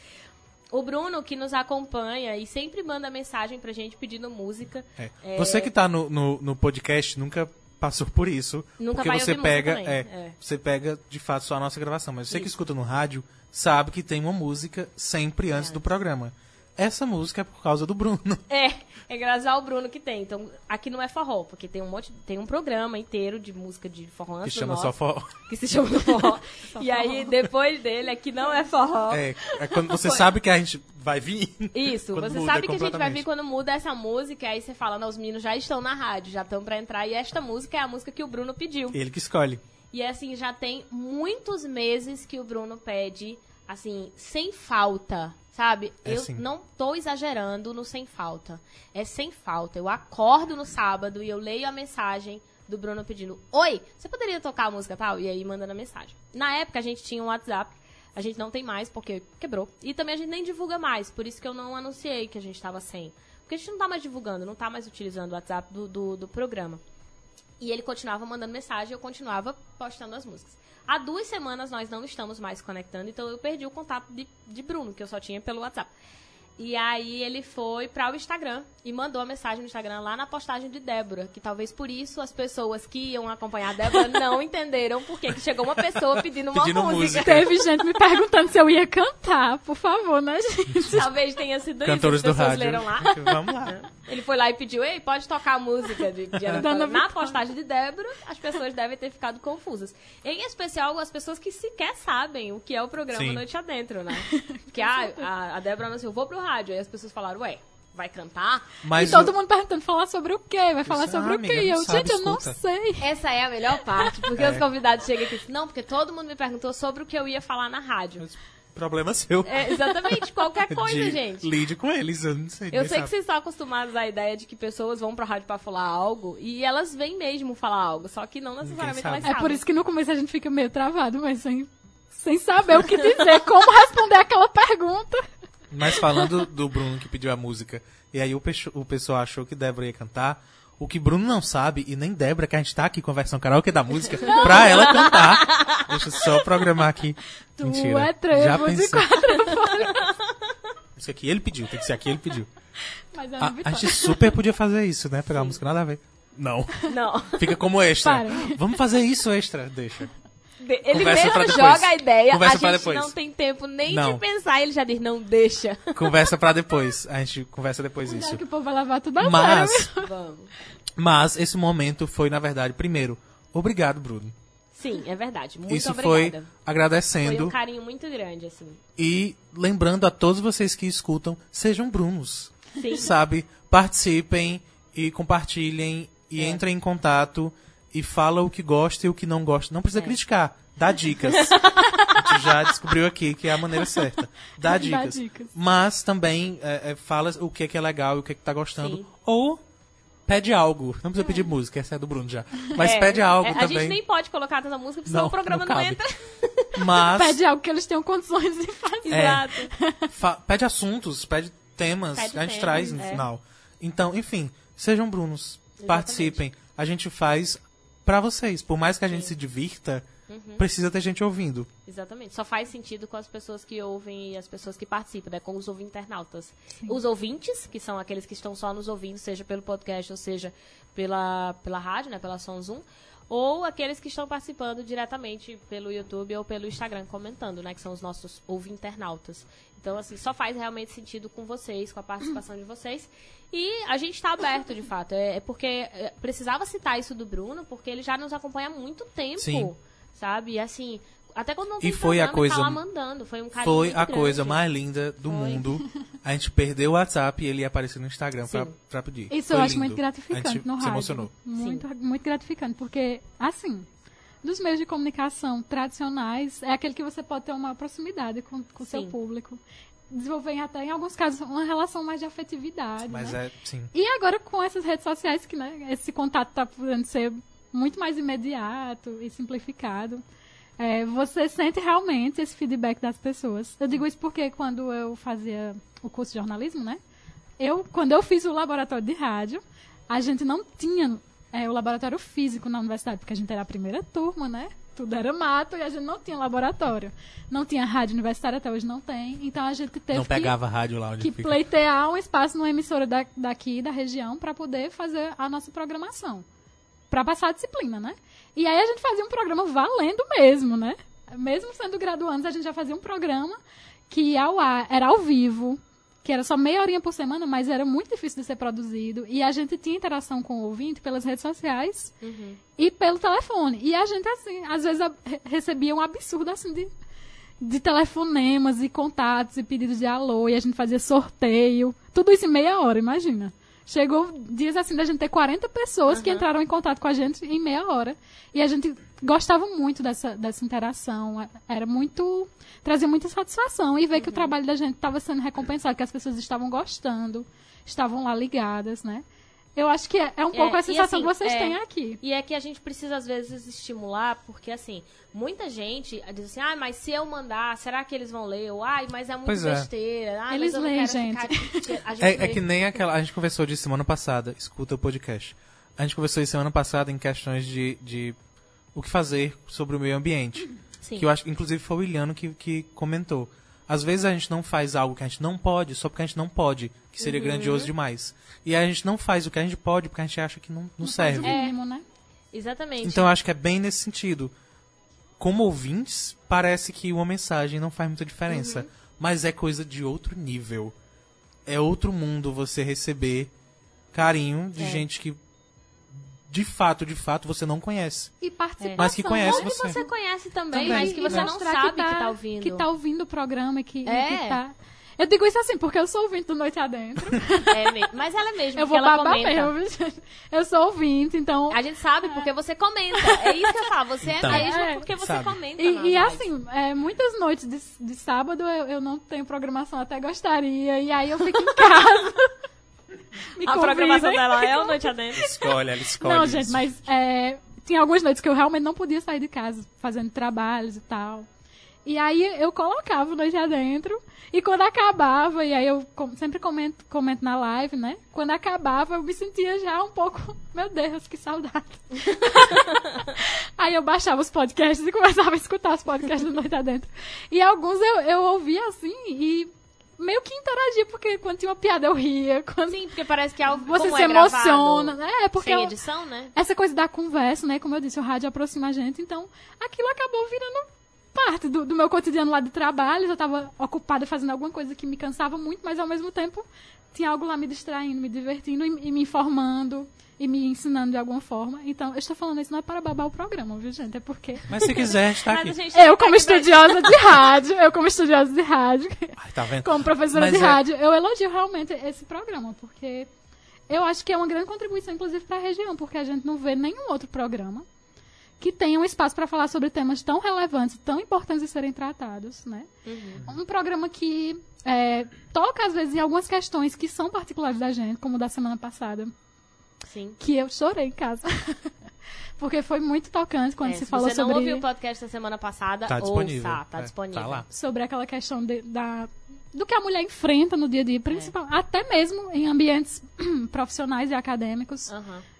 O Bruno que nos acompanha e sempre manda mensagem pra gente pedindo música. É. Você que tá no, no, no podcast nunca passou por isso. Nunca porque você pega. É, é. Você pega, de fato, só a nossa gravação. Mas você que Isso. escuta no rádio sabe que tem uma música sempre antes do programa. Essa música é por causa do Bruno. É, é graças ao Bruno que tem. Então, aqui não é forró, porque tem um monte, tem um programa inteiro de música de forró Que chama nosso, só forró. que se chama forró. e aí, depois dele, aqui não é forró. É, é quando você sabe que a gente vai vir. Isso, Quando você muda sabe que a gente vai vir quando muda essa música, aí você fala, não, os meninos já estão na rádio, já estão pra entrar, e esta música é a música que o Bruno pediu. Ele que escolhe. E assim, já tem muitos meses que o Bruno pede, assim, sem falta, sabe? É eu sim. não tô exagerando no sem falta. É sem falta. Eu acordo no sábado e eu leio a mensagem do Bruno pedindo: Oi, você poderia tocar a música tal? E aí mandando a mensagem. Na época a gente tinha um WhatsApp. A gente não tem mais porque quebrou. E também a gente nem divulga mais. Por isso que eu não anunciei que a gente tava sem. Porque a gente não tá mais divulgando, não tá mais utilizando o WhatsApp do, do, do programa. E ele continuava mandando mensagem e eu continuava postando as músicas. Há duas semanas nós não estamos mais conectando, então eu perdi o contato de, de Bruno, que eu só tinha pelo WhatsApp. E aí ele foi para o Instagram e mandou a mensagem no Instagram lá na postagem de Débora, que talvez por isso as pessoas que iam acompanhar a Débora não entenderam porque que chegou uma pessoa pedindo uma Pedindo música. música. Teve gente me perguntando se eu ia cantar, por favor, né, gente? Talvez tenha sido Cantores isso, as do pessoas rádio. leram lá. Vamos lá. Ele foi lá e pediu, ei, pode tocar a música de, de Ana. Na postagem de Débora, as pessoas devem ter ficado confusas. Em especial, as pessoas que sequer sabem o que é o programa Sim. Noite Adentro, né? Porque ah, a, a Débora anunciou, vou pro rádio. Aí as pessoas falaram, ué, vai cantar? Mas e todo o- mundo perguntando, falar sobre o quê? Vai falar Isso, sobre ah, o quê? amiga, E eu, sabe, gente, eu não sei. Essa é a melhor parte, porque É. os convidados chegam aqui e dizem, não, porque todo mundo me perguntou sobre o que eu ia falar na rádio. problema seu. É, exatamente, qualquer coisa, De- gente. Lide com eles, eu não sei. Eu sei que sabe. vocês estão acostumados à ideia de que pessoas vão pra rádio pra falar algo e elas vêm mesmo falar algo, só que não necessariamente elas É sabem. por isso que no começo a gente fica meio travado, mas sem, sem saber o que dizer, como responder aquela pergunta. Mas falando do Bruno que pediu a música, e aí o, pecho- o pessoal achou que Débora ia cantar. O que Bruno não sabe, e nem Débora, que a gente tá aqui com a versão karaokê da música, pra ela cantar. Deixa eu só programar aqui. Tu Mentira. é trevo Já de pensei. quatro Isso aqui ele pediu, tem que ser aqui ele pediu. Mas é A, a gente super podia fazer isso, né? Pegar a música nada a ver. Não. Não. Fica como extra. Para. Vamos fazer isso extra, deixa. Ele Conversa pra mesmo depois. joga a ideia, Conversa a gente depois. não tem tempo nem Não. de pensar, ele já diz, não deixa. Conversa pra depois. A gente conversa depois Não é isso. que o povo vai levar tudo a Mas, mas esse momento foi, na verdade, primeiro, obrigado, Bruno. Sim, é verdade. Muito isso obrigada. foi Foi agradecendo um carinho muito grande, assim. e lembrando a todos vocês que escutam, sejam Brunos. Sim. Sabe? Participem e compartilhem e É. entrem em contato e fala o que gosta e o que não gosta. Não precisa É. criticar, dá dicas. a gente já descobriu aqui que é a maneira certa. Dá Dá dicas. dicas. Mas também é, é, fala o que é, que é legal e o que é que tá gostando. Sim. Ou pede algo. Não precisa pedir música, essa é do Bruno já. Mas É, pede algo é, A também. gente nem pode colocar tanta música, porque senão Não, o programa não não, entra. Mas Pede algo que eles tenham condições de fazer. É. Exato. fa- pede assuntos, pede temas, Pede a gente temas, traz no é. final. Então, enfim, sejam Brunos, Exatamente. participem. A gente faz pra vocês. Por mais que a gente se divirta, Uhum. precisa ter gente ouvindo. Exatamente. Só faz sentido com as pessoas que ouvem e as pessoas que participam, né? Com os internautas. Os ouvintes, que são aqueles que estão só nos ouvindo, seja pelo podcast ou seja pela, pela rádio, né? Pela Som Zoom. Ou aqueles que estão participando diretamente pelo YouTube ou pelo Instagram comentando, né? Que são os nossos internautas. Então, assim, só faz realmente sentido com vocês, com a participação de vocês. E a gente está aberto, de fato. É, é porque é, precisava citar isso do Bruno, porque ele já nos acompanha há muito tempo. Sim. sabe? E assim, até quando não tem E foi a programa, coisa- tá lá mandando. Foi um carinho Foi muito a coisa grande. mais linda do Foi. mundo. A gente perdeu o WhatsApp e ele ia aparecer no Instagram pra, Sim. pra pedir. Isso Foi eu acho lindo. muito gratificante A gente no se rádio. emocionou. Muito, muito gratificante, porque, assim, dos meios de comunicação tradicionais, é aquele que você pode ter uma proximidade com o seu Sim. público. Desenvolver até, em alguns casos, uma relação mais de afetividade, Mas né? é, sim. E agora com essas redes sociais, que né, esse contato está podendo ser muito mais imediato e simplificado, é, você sente realmente esse feedback das pessoas. Eu digo isso porque quando eu fazia o curso de jornalismo, né? Eu, quando eu fiz o laboratório de rádio, a gente não tinha é, o laboratório físico na universidade, porque a gente era a primeira turma, né? Tudo era mato e a gente não tinha laboratório. Não tinha rádio universitária, até hoje não tem. Então a gente teve Não que pegava rádio lá onde que fica. pleitear um espaço numa emissora da- daqui, da região, para poder fazer a nossa programação. Para passar a disciplina, né? E aí a gente fazia um programa valendo mesmo, né? Mesmo sendo graduandos, a gente já fazia um programa que ao ar, era ao vivo, que era só meia horinha por semana, mas era muito difícil de ser produzido. E a gente tinha interação com o ouvinte pelas redes sociais Uhum. e pelo telefone. E a gente, assim, às vezes recebia um absurdo, assim, de, de telefonemas e contatos e pedidos de alô, e a gente fazia sorteio. Tudo isso em meia hora, imagina. Chegou dias assim da gente ter 40 pessoas que Aham. entraram em contato com a gente em meia hora. E a gente gostava muito dessa, dessa interação. Era muito. trazia muita satisfação. E ver que o trabalho da gente estava sendo recompensado, que as pessoas estavam gostando, estavam lá ligadas, né? Eu acho que é, é um É, pouco a e sensação assim, que vocês é, têm aqui. E é que a gente precisa, às vezes, estimular, porque, assim, muita gente diz assim, ah, mas se eu mandar, será que eles vão ler? Ou, ai, mas é muito Pois é. besteira. Ah, Eles mas eu não leem, quero gente. Ficar... A gente É, é que nem aquela. A gente conversou disso semana passada. Escuta o podcast. A gente conversou isso semana passada em questões de, de o que fazer sobre o meio ambiente. Sim. Que eu acho, inclusive, foi o Iliano que, que comentou. Às vezes a gente não faz algo que a gente não pode só porque a gente não pode, que seria Uhum. grandioso demais. E a gente não faz o que a gente pode porque a gente acha que não, não, Faz o serve. mínimo, né? Exatamente. Então eu acho que é bem nesse sentido. Como ouvintes, parece que uma mensagem não faz muita diferença. Uhum. Mas é coisa de outro nível. É outro mundo você receber carinho de É. gente que de fato, de fato, você não conhece. E participação. Mas que conhece Ou que você. você conhece também, Também. mas que você não sabe que tá, ouvindo. Que tá ouvindo o programa e que, É. que tá... Eu digo isso assim, porque eu sou ouvinte do Noite Adentro. É Mas ela é mesmo, eu vou ela babar comenta. mesmo? Eu sou ouvinte, então... A gente sabe porque você comenta. É isso que eu falo. Você Então. é mesmo É. porque você Sabe. comenta. E, e assim, é, muitas noites de, de sábado eu, eu não tenho programação, até gostaria. E aí eu fico em casa. Me A programação dela é o Noite Adentro. Escolhe, ela escolhe. Não, isso. gente, mas é, tinha algumas noites que eu realmente não podia sair de casa, fazendo trabalhos e tal. E aí eu colocava o noite adentro. E quando acabava, e aí eu com- sempre comento, comento na live, né? Quando acabava, eu me sentia já um pouco. Meu Deus, que saudade. aí eu baixava os podcasts e começava a escutar os podcasts do Noite Adentro. E alguns eu, eu ouvia assim e meio que interagia, porque quando tinha uma piada eu ria. Quando Sim, porque parece que é algo você se é emociona. né? É, porque Sem edição, né? essa coisa da conversa, né? Como eu disse, o rádio aproxima a gente, então aquilo acabou virando parte do, do meu cotidiano lá de trabalho. Eu estava ocupada fazendo alguma coisa que me cansava muito, mas ao mesmo tempo tinha algo lá me distraindo, me divertindo e, e me informando e me ensinando de alguma forma. Então, eu estou falando isso não é para babar o programa, viu, gente? É porque Mas se quiser, tá Mas aqui. eu, como estudiosa de rádio, eu como estudiosa de rádio, Ai, tá vendo? como professora Mas de é- rádio, eu elogio realmente esse programa, porque eu acho que é uma grande contribuição, inclusive, para a região, porque a gente não vê nenhum outro programa que tenha um espaço para falar sobre temas tão relevantes, tão importantes de serem tratados, né? Uhum. Um programa que é, toca, às vezes, em algumas questões que são particulares da gente, como o da semana passada, Sim. que eu chorei em casa. porque foi muito tocante quando É, se se falou você não sobre ouviu o podcast da semana passada, Tá disponível. ouça, tá É, disponível. tá lá. sobre aquela questão de- da, do que a mulher enfrenta no dia a dia, É. principal, até mesmo em ambientes profissionais e acadêmicos,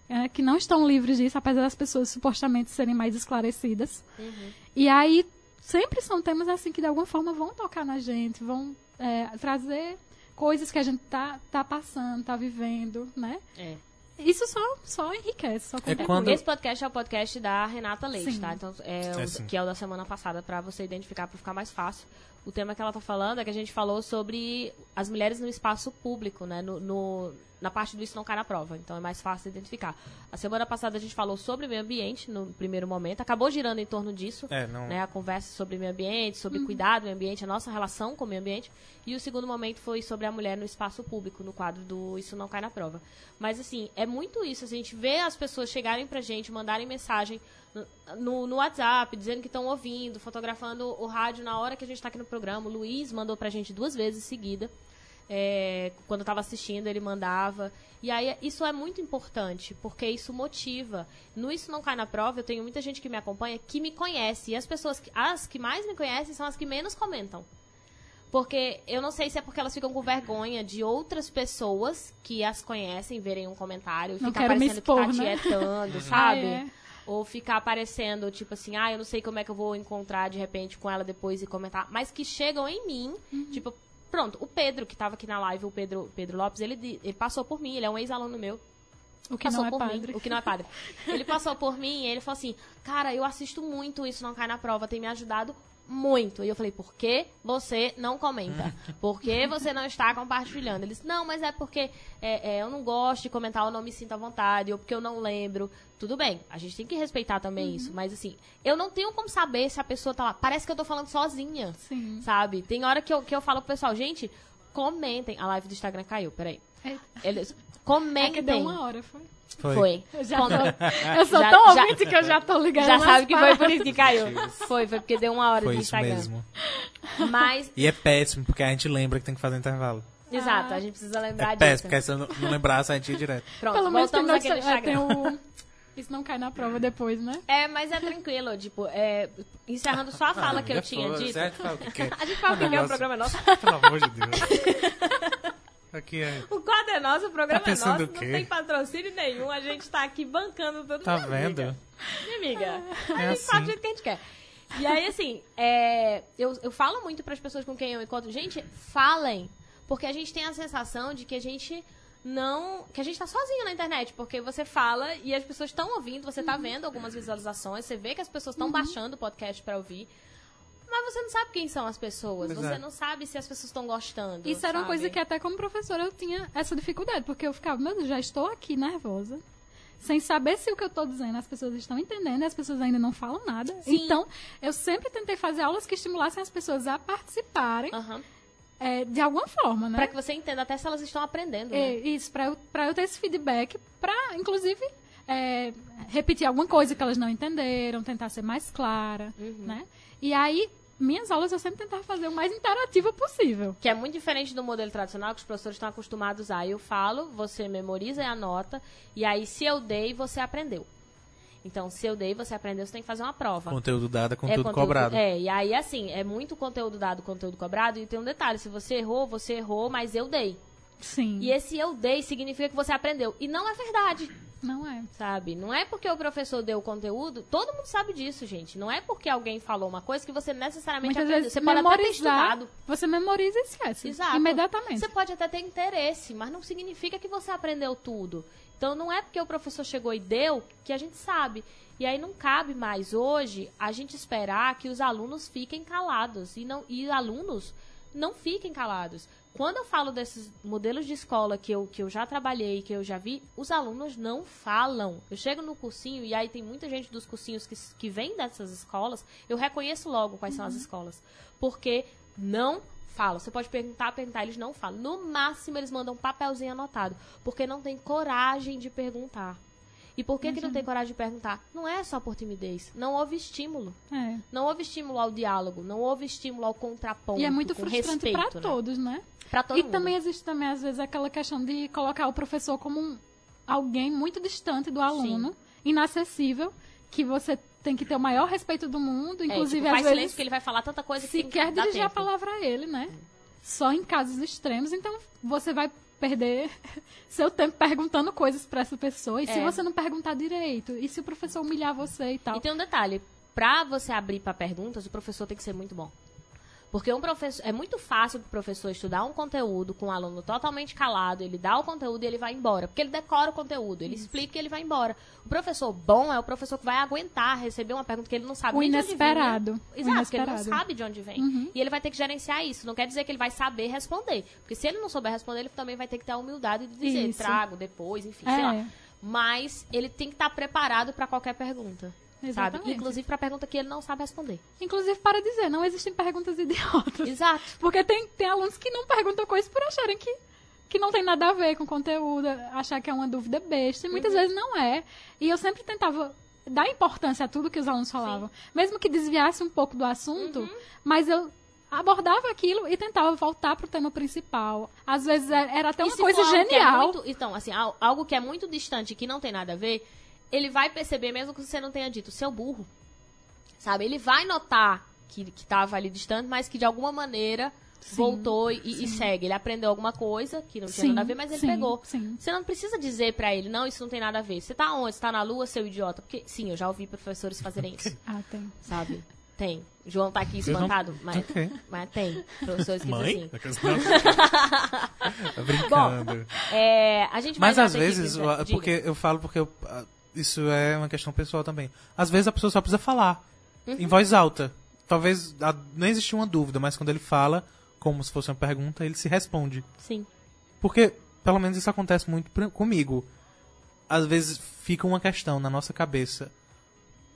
é, que não estão livres disso, apesar das pessoas supostamente serem mais esclarecidas. Uhum. E aí, sempre são temas assim que de alguma forma vão tocar na gente, vão é, trazer coisas que a gente tá, tá passando, tá vivendo, né? É. Isso só, só enriquece, só contribui. quando- Esse podcast é o podcast da Renata Leite, Sim. tá? Então, é, o- É, que é o da semana passada, pra você identificar, pra ficar mais fácil. O tema que ela tá falando é que a gente falou sobre as mulheres no espaço público, né? No, no- na parte do isso não cai na prova, então é mais fácil identificar. A semana passada a gente falou sobre meio ambiente no primeiro momento, acabou girando em torno disso, É, não. né? A conversa sobre meio ambiente, sobre cuidado do meio ambiente, a nossa relação com o meio ambiente. E o segundo momento foi sobre a mulher no espaço público, no quadro do Isso Não Cai na Prova. Mas, assim, é muito isso. A gente vê as pessoas chegarem pra gente, mandarem mensagem no, no, no WhatsApp, dizendo que estão ouvindo, fotografando o rádio na hora que a gente tá aqui no programa. O Luiz mandou pra gente duas vezes seguida. É, quando eu estava assistindo, ele mandava. E aí, isso é muito importante, porque isso motiva. No Isso Não Cai na Prova, eu tenho muita gente que me acompanha que me conhece. E as pessoas, que, as que mais me conhecem são as que menos comentam. Porque eu não sei se é porque elas ficam com vergonha de outras pessoas que as conhecem verem um comentário e Não ficar parecendo que tá expor, né? tietando, sabe? Ah, é. Ou ficar aparecendo, tipo assim, ah, eu não sei como é que eu vou encontrar de repente com ela depois e comentar. Mas que chegam em mim, Uhum. tipo, pronto, o Pedro, que tava aqui na live, o Pedro, Pedro Lopes, ele, ele passou por mim, ele é um ex-aluno meu. O que passou não é por padre. mim, o que não é padre. Ele passou por mim e ele falou assim, cara, eu assisto muito isso, não cai na prova, tem me ajudado muito. E eu falei, por que você não comenta? Por que você não está compartilhando? Ele disse, não, mas é porque é, é, eu não gosto de comentar, eu não me sinto à vontade, ou porque eu não lembro. Tudo bem, a gente tem que respeitar também Uhum. isso. Mas assim, eu não tenho como saber se a pessoa tá lá. Parece que eu tô falando sozinha. Sim. Sabe? Tem hora que eu, que eu falo pro pessoal, gente, comentem. A live do Instagram caiu, peraí. É, Eles, é comentem. que deu uma hora, foi. Foi. Foi. Eu, já Quando- eu sou Já- tão já- ouvinte que eu já tô ligando. Já sabe que foi por isso que caiu. Foi, foi porque deu uma hora Foi isso Instagram. mesmo. Mas, E é péssimo, porque a gente lembra que tem que fazer intervalo. exato, a gente precisa lembrar É disso. péssimo, porque se eu não lembrasse, a gente ia direto. Pronto, Pelo menos tem, voltamos notícia- àquele é, Instagram. o... Isso não cai na prova depois, né? É, mas é tranquilo, tipo, é, encerrando só a fala que eu É tinha foda, dito. certo? Fala o que quer. A gente fala que o programa é nosso. Pelo amor de Deus. Aqui é. O quadro é nosso, o programa Tá é nosso, não tem patrocínio nenhum, a gente tá aqui bancando tudo. Tá minha vendo? amiga. Minha amiga, a É gente faz assim. do jeito que a gente quer. E aí, assim, é, eu, eu falo muito pras pessoas com quem eu encontro, gente, falem. Porque a gente tem a sensação de que a gente não. que a gente tá sozinho na internet. Porque você fala e as pessoas estão ouvindo, você Uhum. tá vendo algumas visualizações, você vê que as pessoas estão baixando o podcast pra ouvir. Mas você não sabe quem são as pessoas. Você é. não sabe se as pessoas estão gostando. Isso era uma sabe? coisa que até como professora eu tinha essa dificuldade, porque eu ficava, meu Deus, já estou aqui nervosa, sem saber se o que eu estou dizendo as pessoas estão entendendo, e as pessoas ainda não falam nada. Sim. Então, eu sempre tentei fazer aulas que estimulassem as pessoas a participarem Aham. é, de alguma forma, né? Pra que você entenda até se elas estão aprendendo, É, né? isso, pra eu, pra eu ter esse feedback, pra, inclusive, é, repetir alguma coisa que elas não entenderam, tentar ser mais clara, Uhum. né? E aí, minhas aulas eu sempre tentava fazer o mais interativa possível. Que é muito diferente do modelo tradicional que os professores estão acostumados a. Eu falo, você memoriza e anota, e aí se eu dei, você aprendeu. Então, se eu dei, você aprendeu, você tem que fazer uma prova. Conteúdo dado é É conteúdo cobrado. É, e aí assim, é muito conteúdo dado, conteúdo cobrado, e tem um detalhe, se você errou, você errou, mas eu dei. Sim. E esse eu dei significa que você aprendeu. E não é verdade. Não é. sabe? Não é porque o professor deu o conteúdo, todo mundo sabe disso, gente. Não é porque alguém falou uma coisa que você necessariamente Muitas aprendeu. vezes Você pode até ter estudado. você memoriza e esquece. Exato. Imediatamente. Você pode até ter interesse, mas não significa que você aprendeu tudo. Então não é porque o professor chegou e deu que a gente sabe. E aí não cabe mais hoje a gente esperar que os alunos fiquem calados e não e alunos não fiquem calados. Quando eu falo desses modelos de escola que eu, que eu já trabalhei, que eu já vi, os alunos não falam. Eu chego no cursinho e aí tem muita gente dos cursinhos que, que vem dessas escolas, eu reconheço logo quais são as escolas. Porque não falam. Você pode perguntar, perguntar, eles não falam. No máximo, eles mandam um papelzinho anotado. Porque não tem coragem de perguntar. E por que, que não tem coragem de perguntar? Não é só por timidez. Não houve estímulo. É. Não houve estímulo ao diálogo. Não houve estímulo ao contraponto. E é muito frustrante para né? todos, né? Pra todo e mundo. também existe também, às vezes, aquela questão de colocar o professor como um, alguém muito distante do aluno, inacessível, que você tem que ter o maior respeito do mundo, É, inclusive, tipo, faz às silêncio vezes, que ele vai falar tanta coisa que se tem que quer dar dirigir a tempo. palavra a ele, né? Só em casos extremos, então você vai perder seu tempo perguntando coisas para essa pessoa. E se É. você não perguntar direito? E se o professor humilhar você e tal? E tem um detalhe. Pra você abrir pra perguntas, o professor tem que ser muito bom. Porque um professor, é muito fácil pro professor estudar um conteúdo com um aluno totalmente calado, ele dá o conteúdo e ele vai embora. Porque ele decora o conteúdo, ele explica e ele vai embora. O professor bom é o professor que vai aguentar receber uma pergunta que ele não sabe O nem de inesperado. onde O vem. né? Exato, porque ele não inesperado. sabe de onde vem. E ele vai ter que gerenciar isso. Não quer dizer que ele vai saber responder. Porque se ele não souber responder, ele também vai ter que ter a humildade de dizer, Isso. trago depois, enfim, É. sei lá. Mas ele tem que estar preparado para qualquer pergunta. Sabe? Exatamente. Inclusive para pergunta que ele não sabe responder. Inclusive, para dizer, não existem perguntas idiotas. Exato. Porque tem, tem alunos que não perguntam coisas por acharem que, que não tem nada a ver com o conteúdo, achar que é uma dúvida besta. E muitas vezes não é. E eu sempre tentava dar importância a tudo que os alunos falavam. Mesmo que desviasse um pouco do assunto, mas eu abordava aquilo e tentava voltar pro tema principal. Às vezes era era até uma coisa é genial. muito- então, assim, al- algo que é muito distante, que não tem nada a ver, ele vai perceber, mesmo que você não tenha dito, seu burro. Sabe? Ele vai notar que, que tava ali distante, mas que de alguma maneira voltou e, e segue. Ele aprendeu alguma coisa que não tinha Sim, nada a ver, mas ele sim, pegou. sim. Você não precisa dizer pra ele, não, isso não tem nada a ver. Você tá onde? Você tá na lua, seu idiota? Porque, sim, eu já ouvi professores fazerem isso, Ah, tem. sabe? Tem. João tá aqui Eu não- espantado, mas, Ok. mas tem professores que Mãe? dizem assim. Tá brincando. É, a gente vai Mas às vezes, Diga. porque eu falo porque eu- ah, isso é uma questão pessoal também. Às vezes a pessoa só precisa falar Uhum. em voz alta. Talvez ah, não existe uma dúvida, mas quando ele fala, como se fosse uma pergunta, ele se responde. Sim. Porque, pelo menos isso acontece muito pra- comigo. Às vezes fica uma questão na nossa cabeça.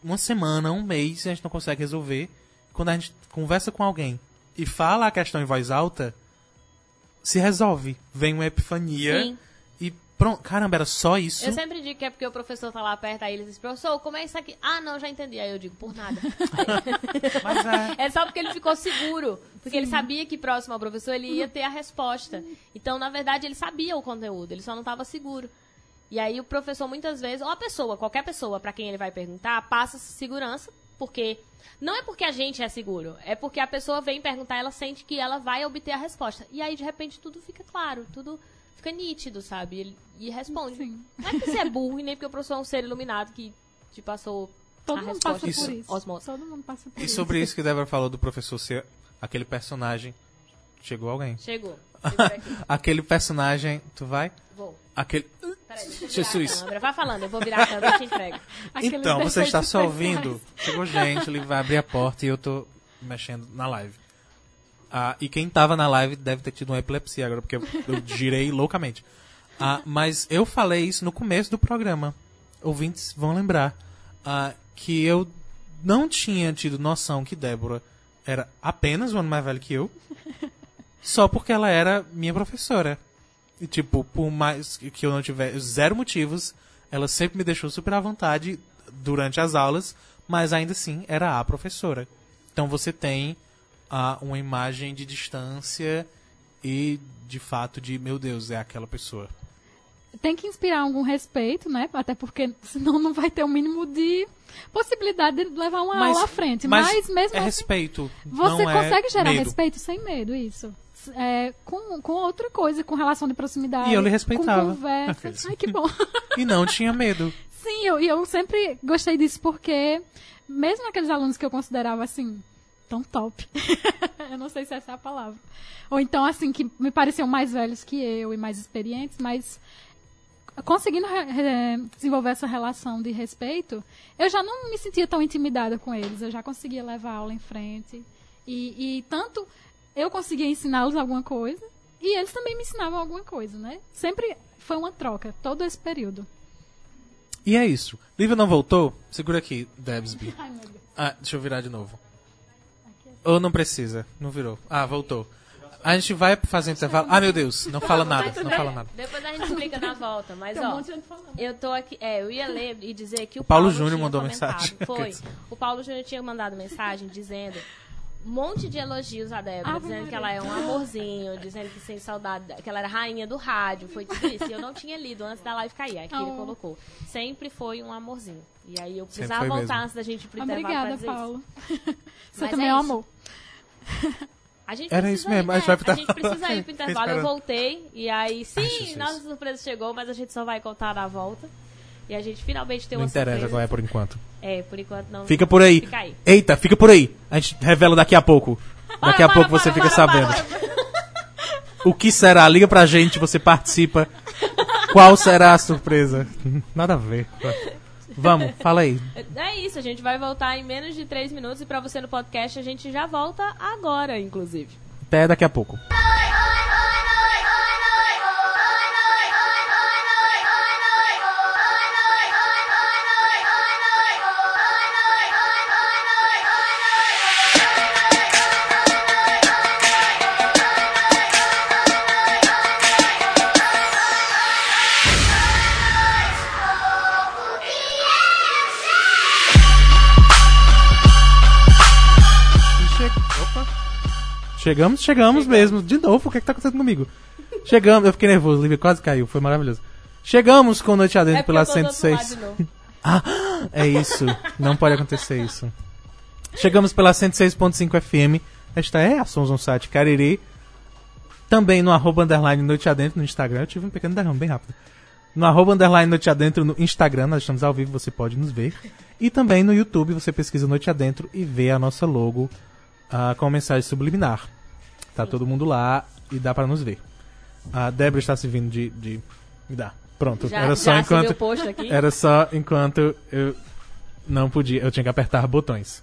Uma semana, um mês, a gente não consegue resolver. Quando a gente conversa com alguém e fala a questão em voz alta, se resolve. Vem uma epifania Sim. Pronto. Caramba, era só isso? Eu sempre digo que é porque o professor tá lá perto, aí ele diz, professor, como é isso aqui? Ah, não, já entendi. Aí eu digo, por nada. Mas é. é só porque ele ficou seguro. Porque ele sabia que próximo ao professor ele ia ter a resposta. Então, na verdade, ele sabia o conteúdo, ele só não estava seguro. E aí o professor, muitas vezes, ou a pessoa, qualquer pessoa para quem ele vai perguntar, passa segurança, porque. Não é porque a gente é seguro, é porque a pessoa vem perguntar, ela sente que ela vai obter a resposta. E aí, de repente, tudo fica claro, tudo fica nítido, sabe? Ele- E responde. Sim. Não é que você é burro e nem porque o professor é um ser iluminado que te passou Todo a mundo resposta. passa Isso. por isso. Osmose. Todo mundo passa por E isso. sobre isso que Débora falou do professor ser aquele personagem. Chegou alguém? Chegou. Aquele personagem. Tu vai? Vou. Aquele. Peraí, deixa eu virar Jesus. Vai falando, eu vou virar a câmera e te entrego. Então, você está só ouvindo. Chegou gente, ele vai abrir a porta e eu tô mexendo na live. Ah, e quem tava na live deve ter tido uma epilepsia agora, porque eu, girei loucamente. Ah, mas eu falei isso no começo do programa. Ouvintes vão lembrar. ah, que eu não tinha tido noção que Débora era apenas um ano mais velho que eu. Só porque ela era minha professora. E, tipo, por mais que eu não tivesse zero motivos, ela sempre me deixou super à vontade durante as aulas, mas ainda assim era a professora. Então você tem ah, uma imagem de distância e de fato de, meu Deus, é aquela pessoa. Tem que inspirar algum respeito, né? Até porque senão não vai ter o mínimo de possibilidade de levar uma aula à frente. Mas, mesmo é assim, respeito. você é consegue gerar medo. respeito sem medo, isso. É, com, com outra coisa, com relação de proximidade. E eu lhe respeitava. Com conversa. Ai, que bom. E não tinha medo. Sim, eu, eu sempre gostei disso porque, mesmo aqueles alunos que eu considerava assim, tão top, eu não sei se essa é a palavra, ou então assim, que me pareciam mais velhos que eu e mais experientes, mas conseguindo desenvolver essa relação de respeito, eu já não me sentia tão intimidada com eles, eu já conseguia levar a aula em frente. E, e tanto eu conseguia ensiná-los alguma coisa, e eles também me ensinavam alguma coisa, né? Sempre foi uma troca, todo esse período. E é isso. Lívia não voltou? Segura aqui, Debsby. Ai. Ah, deixa eu virar de novo. Ou não precisa? Não virou. Ah, voltou. A gente vai fazer intervalo. Ah, meu Deus, não fala nada, não fala nada. Depois a gente explica na volta, mas ó. Eu tô aqui, é, eu ia ler e dizer que o, O Paulo Paulo, Júnior mandou mensagem. Foi. O Paulo Júnior tinha mandado mensagem dizendo um monte de elogios a Débora, Ave dizendo que ela é um amorzinho, dizendo que sem saudade, que ela era rainha do rádio, foi tudo isso. E eu não tinha lido antes da live cair, aqui ele colocou. Sempre foi um amorzinho. E aí eu precisava voltar mesmo. antes da gente ir pro intervalo pra Obrigada, dizer Paulo. isso. Você Mas também é é um isso. amor. A gente Era isso mesmo, ir, a gente vai pro é, a gente precisa ir pro intervalo. Eu voltei e aí, sim, Jesus. nossa surpresa chegou, mas a gente só vai contar na volta. E a gente finalmente tem Não uma interessa surpresa. qual é por enquanto. É, por enquanto não. Fica por aí. Fica aí. Eita, fica por aí. A gente revela daqui a pouco. Daqui a Para, pouco para, você para, fica para, sabendo. para. O que será? Liga pra gente, você participa. Qual será a surpresa? Nada a ver. Vamos, fala aí. É isso, a gente vai voltar em menos de 3 minutos e pra você no podcast a gente já volta agora, inclusive. Até daqui a pouco. Chegamos, chegamos mesmo. De novo, o que, é que tá acontecendo comigo? Chegamos, eu fiquei nervoso, Lívia quase caiu, foi maravilhoso. Chegamos com Noite Adentro É pela eu tô do outro lado 106. de novo. É isso, não pode acontecer isso. Chegamos pela 106.5 FM. Esta é a Sons on Site Cariri. Também no arroba underline Noite Adentro no Instagram. Eu tive um pequeno derrame bem rápido. No arroba underline Noite Adentro no Instagram, nós estamos ao vivo, você pode nos ver. E também no YouTube, você pesquisa Noite Adentro e vê a nossa logo ah, com mensagem subliminar. Tá todo mundo lá e dá pra nos ver. A Débora está se vindo de, de me dar. Pronto, Já, era só já enquanto post aqui? era só enquanto eu não podia, eu tinha que apertar botões.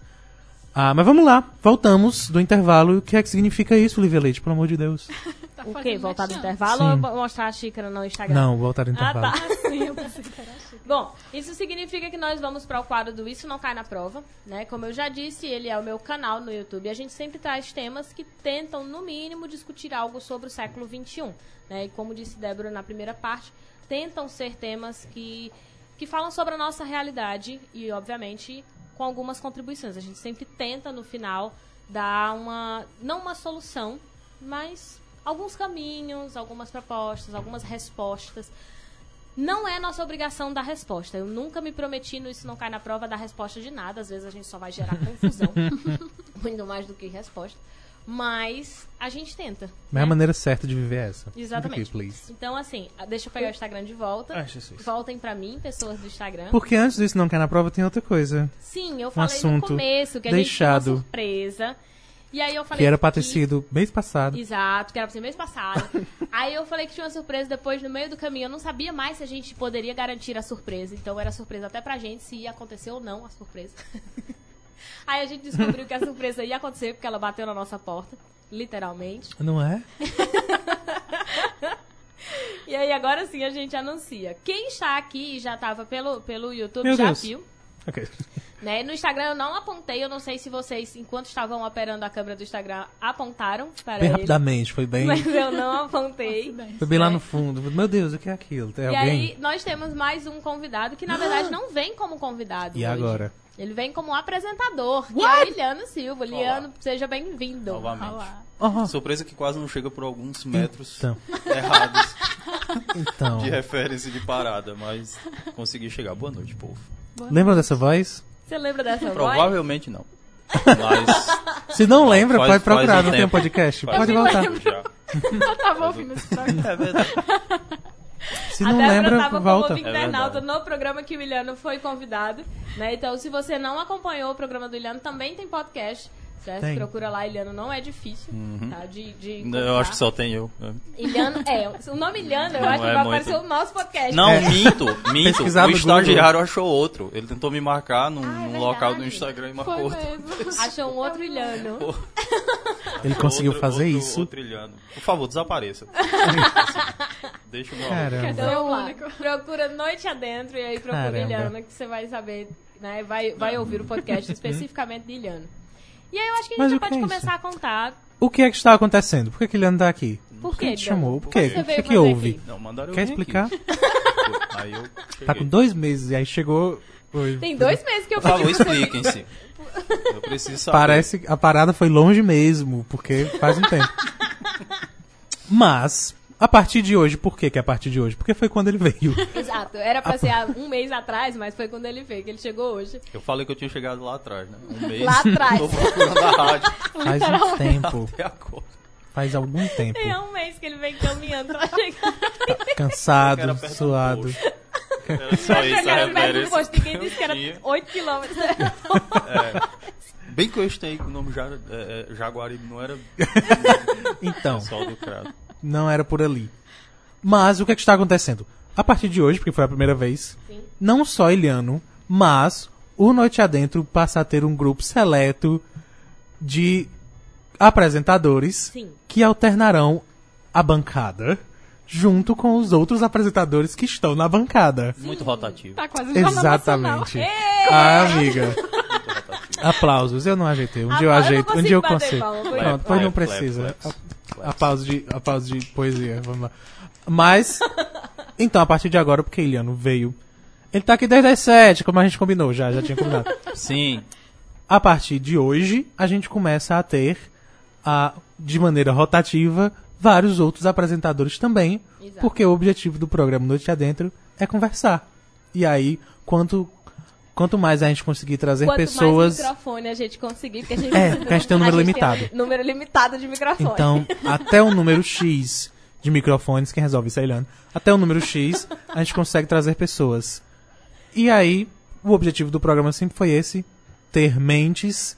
Ah, mas vamos lá, voltamos do intervalo. O que é que significa isso, Lívia Leite, pelo amor de Deus? Tá O quê? fazendo Voltar do intervalo Sim. ou mo- mostrar a xícara no Instagram? Não, voltar do Ah, intervalo. tá. Sim, eu pensei que era chique. Bom, isso significa que nós vamos para o quadro do Isso Não Cai na Prova, né? Como eu já disse, ele é o meu canal no YouTube. E a gente sempre traz temas que tentam, no mínimo, discutir algo sobre o século XXI. Né? E como disse Débora na primeira parte, tentam ser temas que, que falam sobre a nossa realidade e, obviamente, com algumas contribuições. A gente sempre tenta, no final, dar uma... não uma solução, mas alguns caminhos, algumas propostas, algumas respostas. Não é nossa obrigação dar resposta. Eu nunca me prometi no Isso Não Cai na Prova dar resposta de nada. Às vezes a gente só vai gerar confusão. muito mais do que resposta. Mas a gente tenta. Mas né? a maneira certa de viver é essa. Exatamente. Aqui. Então, assim, deixa eu pegar o Instagram de volta. Ah. Voltem pra mim, pessoas do Instagram. Porque antes disso não quer na prova, tem outra coisa. Sim, eu falei no assunto começo que a deixado. gente tinha uma surpresa. E aí eu falei Que era pra ter sido mês passado. Exato, que era pra ser mês passado. Aí eu falei que tinha uma surpresa depois, no meio do caminho. Eu não sabia mais se a gente poderia garantir a surpresa. Então era surpresa até pra gente se ia acontecer ou não a surpresa. Aí a gente descobriu que a surpresa ia acontecer porque ela bateu na nossa porta, literalmente. Não é? E aí agora sim a gente anuncia. Quem está aqui e já estava pelo, pelo YouTube Meu já Deus. viu. Ok. Né? No Instagram eu não apontei, eu não sei se vocês, enquanto estavam operando a câmera do Instagram, apontaram para Bem ele. rapidamente, foi bem, Mas eu não apontei. foi bem lá né? no fundo. Meu Deus, o que é aquilo? Tem E alguém? aí, nós temos mais um convidado que, na verdade, não vem como convidado. E hoje. agora? Ele vem como apresentador, que é o Iliano Silva. Liano, seja bem-vindo. Novamente. Olá. Oh, Surpresa que quase não chega por alguns metros Então. errados então. de referência de parada, mas consegui chegar. Boa noite, povo. Lembra dessa voz? Você lembra dessa voz? Provavelmente não. Mas Se não lembra, Faz- pode procurar, um não tem um tempo. podcast. faz Pode voltar. Eu tava ouvindo esse programa. É verdade. Se a não Débora lembra, tava volta. como internauta É no programa que o Iliano foi convidado. Né? Então, se você não acompanhou o programa do Iliano, também tem podcast. Certo? Tem. Procura lá, Iliano não é difícil. Tá? De, de Eu acho que só tem eu. né? Iliano, é, o nome Iliano, eu Não acho que é vai muito. aparecer o nosso podcast. Não, É. minto, minto. O estagiário achou outro. Ele tentou me marcar num, Ah, é local do Instagram e marcou outro. Achou um outro Iliano. Ele conseguiu Outro- fazer outro- isso. outro ilhano. Por favor, desapareça. Deixa o meu. Caramba. Único. Procura Noite Adentro e aí procura Caramba. Iliano, que você vai saber, né? Vai, vai ouvir o podcast especificamente de Iliano. E aí eu acho que a Mas gente já o que pode é começar a contar O que é que está acontecendo? Por que, que ele anda aqui? por Quem que te Iliano? chamou? Por que quê? O que, que houve? Não, mandaram eu Quer explicar? aqui. Aí eu cheguei. Tá com dois meses e aí chegou. Tem dois meses que eu Por favor, expliquem-se. Eu preciso saber. Parece que a parada foi longe mesmo, porque faz um tempo. Mas, a partir de hoje, por que, que é a partir de hoje? Porque foi quando ele veio. Exato, era pra ser há um mês atrás, mas foi quando ele veio, que ele chegou hoje. Eu falei que eu tinha chegado lá atrás, né? Um mês. Lá atrás. Tô procurando a rádio Faz um tempo. até agora. Faz algum tempo. É um mês que ele vem caminhando pra chegar. Era Cansado, suado. Era só Pra isso a referência. posto, ninguém disse que era Tinha. 8 quilômetros. Bem que eu estei com o nome ja, é, é, Jaguaribe, não era Então, só do Crato. Não era por ali. Mas o que, é que está acontecendo? A partir de hoje, porque foi a primeira vez, Sim. não só Eliano, mas o Noite Adentro passa a ter um grupo seleto de apresentadores Sim. que alternarão a bancada junto com os outros apresentadores que estão na bancada. Muito rotativo. Tá quase. Exatamente. Ah, amiga. Aplausos. Eu não ajeitei. Um dia eu ajeito. Um dia eu consigo. Pronto, pois não Clap, precisa. Clap. Aplausos de, aplausos de poesia. Vamos lá. Mas, então, a partir de agora, porque Eliano veio. Ele tá aqui desde as sete, como a gente combinou já, já tinha combinado. Sim, A partir de hoje, a gente começa a ter, a, de maneira rotativa, vários outros apresentadores também, Exato. porque o objetivo do programa Noite Adentro é conversar. E aí, quanto, quanto mais a gente conseguir trazer Quanto pessoas. mais microfone a gente conseguir, porque a gente, É, porque a gente tem um número limitado. um número limitado de microfone. Então, até o número X de microfones, quem resolve isso é Eliane. Até o número X, a gente consegue trazer pessoas. E aí, o objetivo do programa sempre foi esse: ter mentes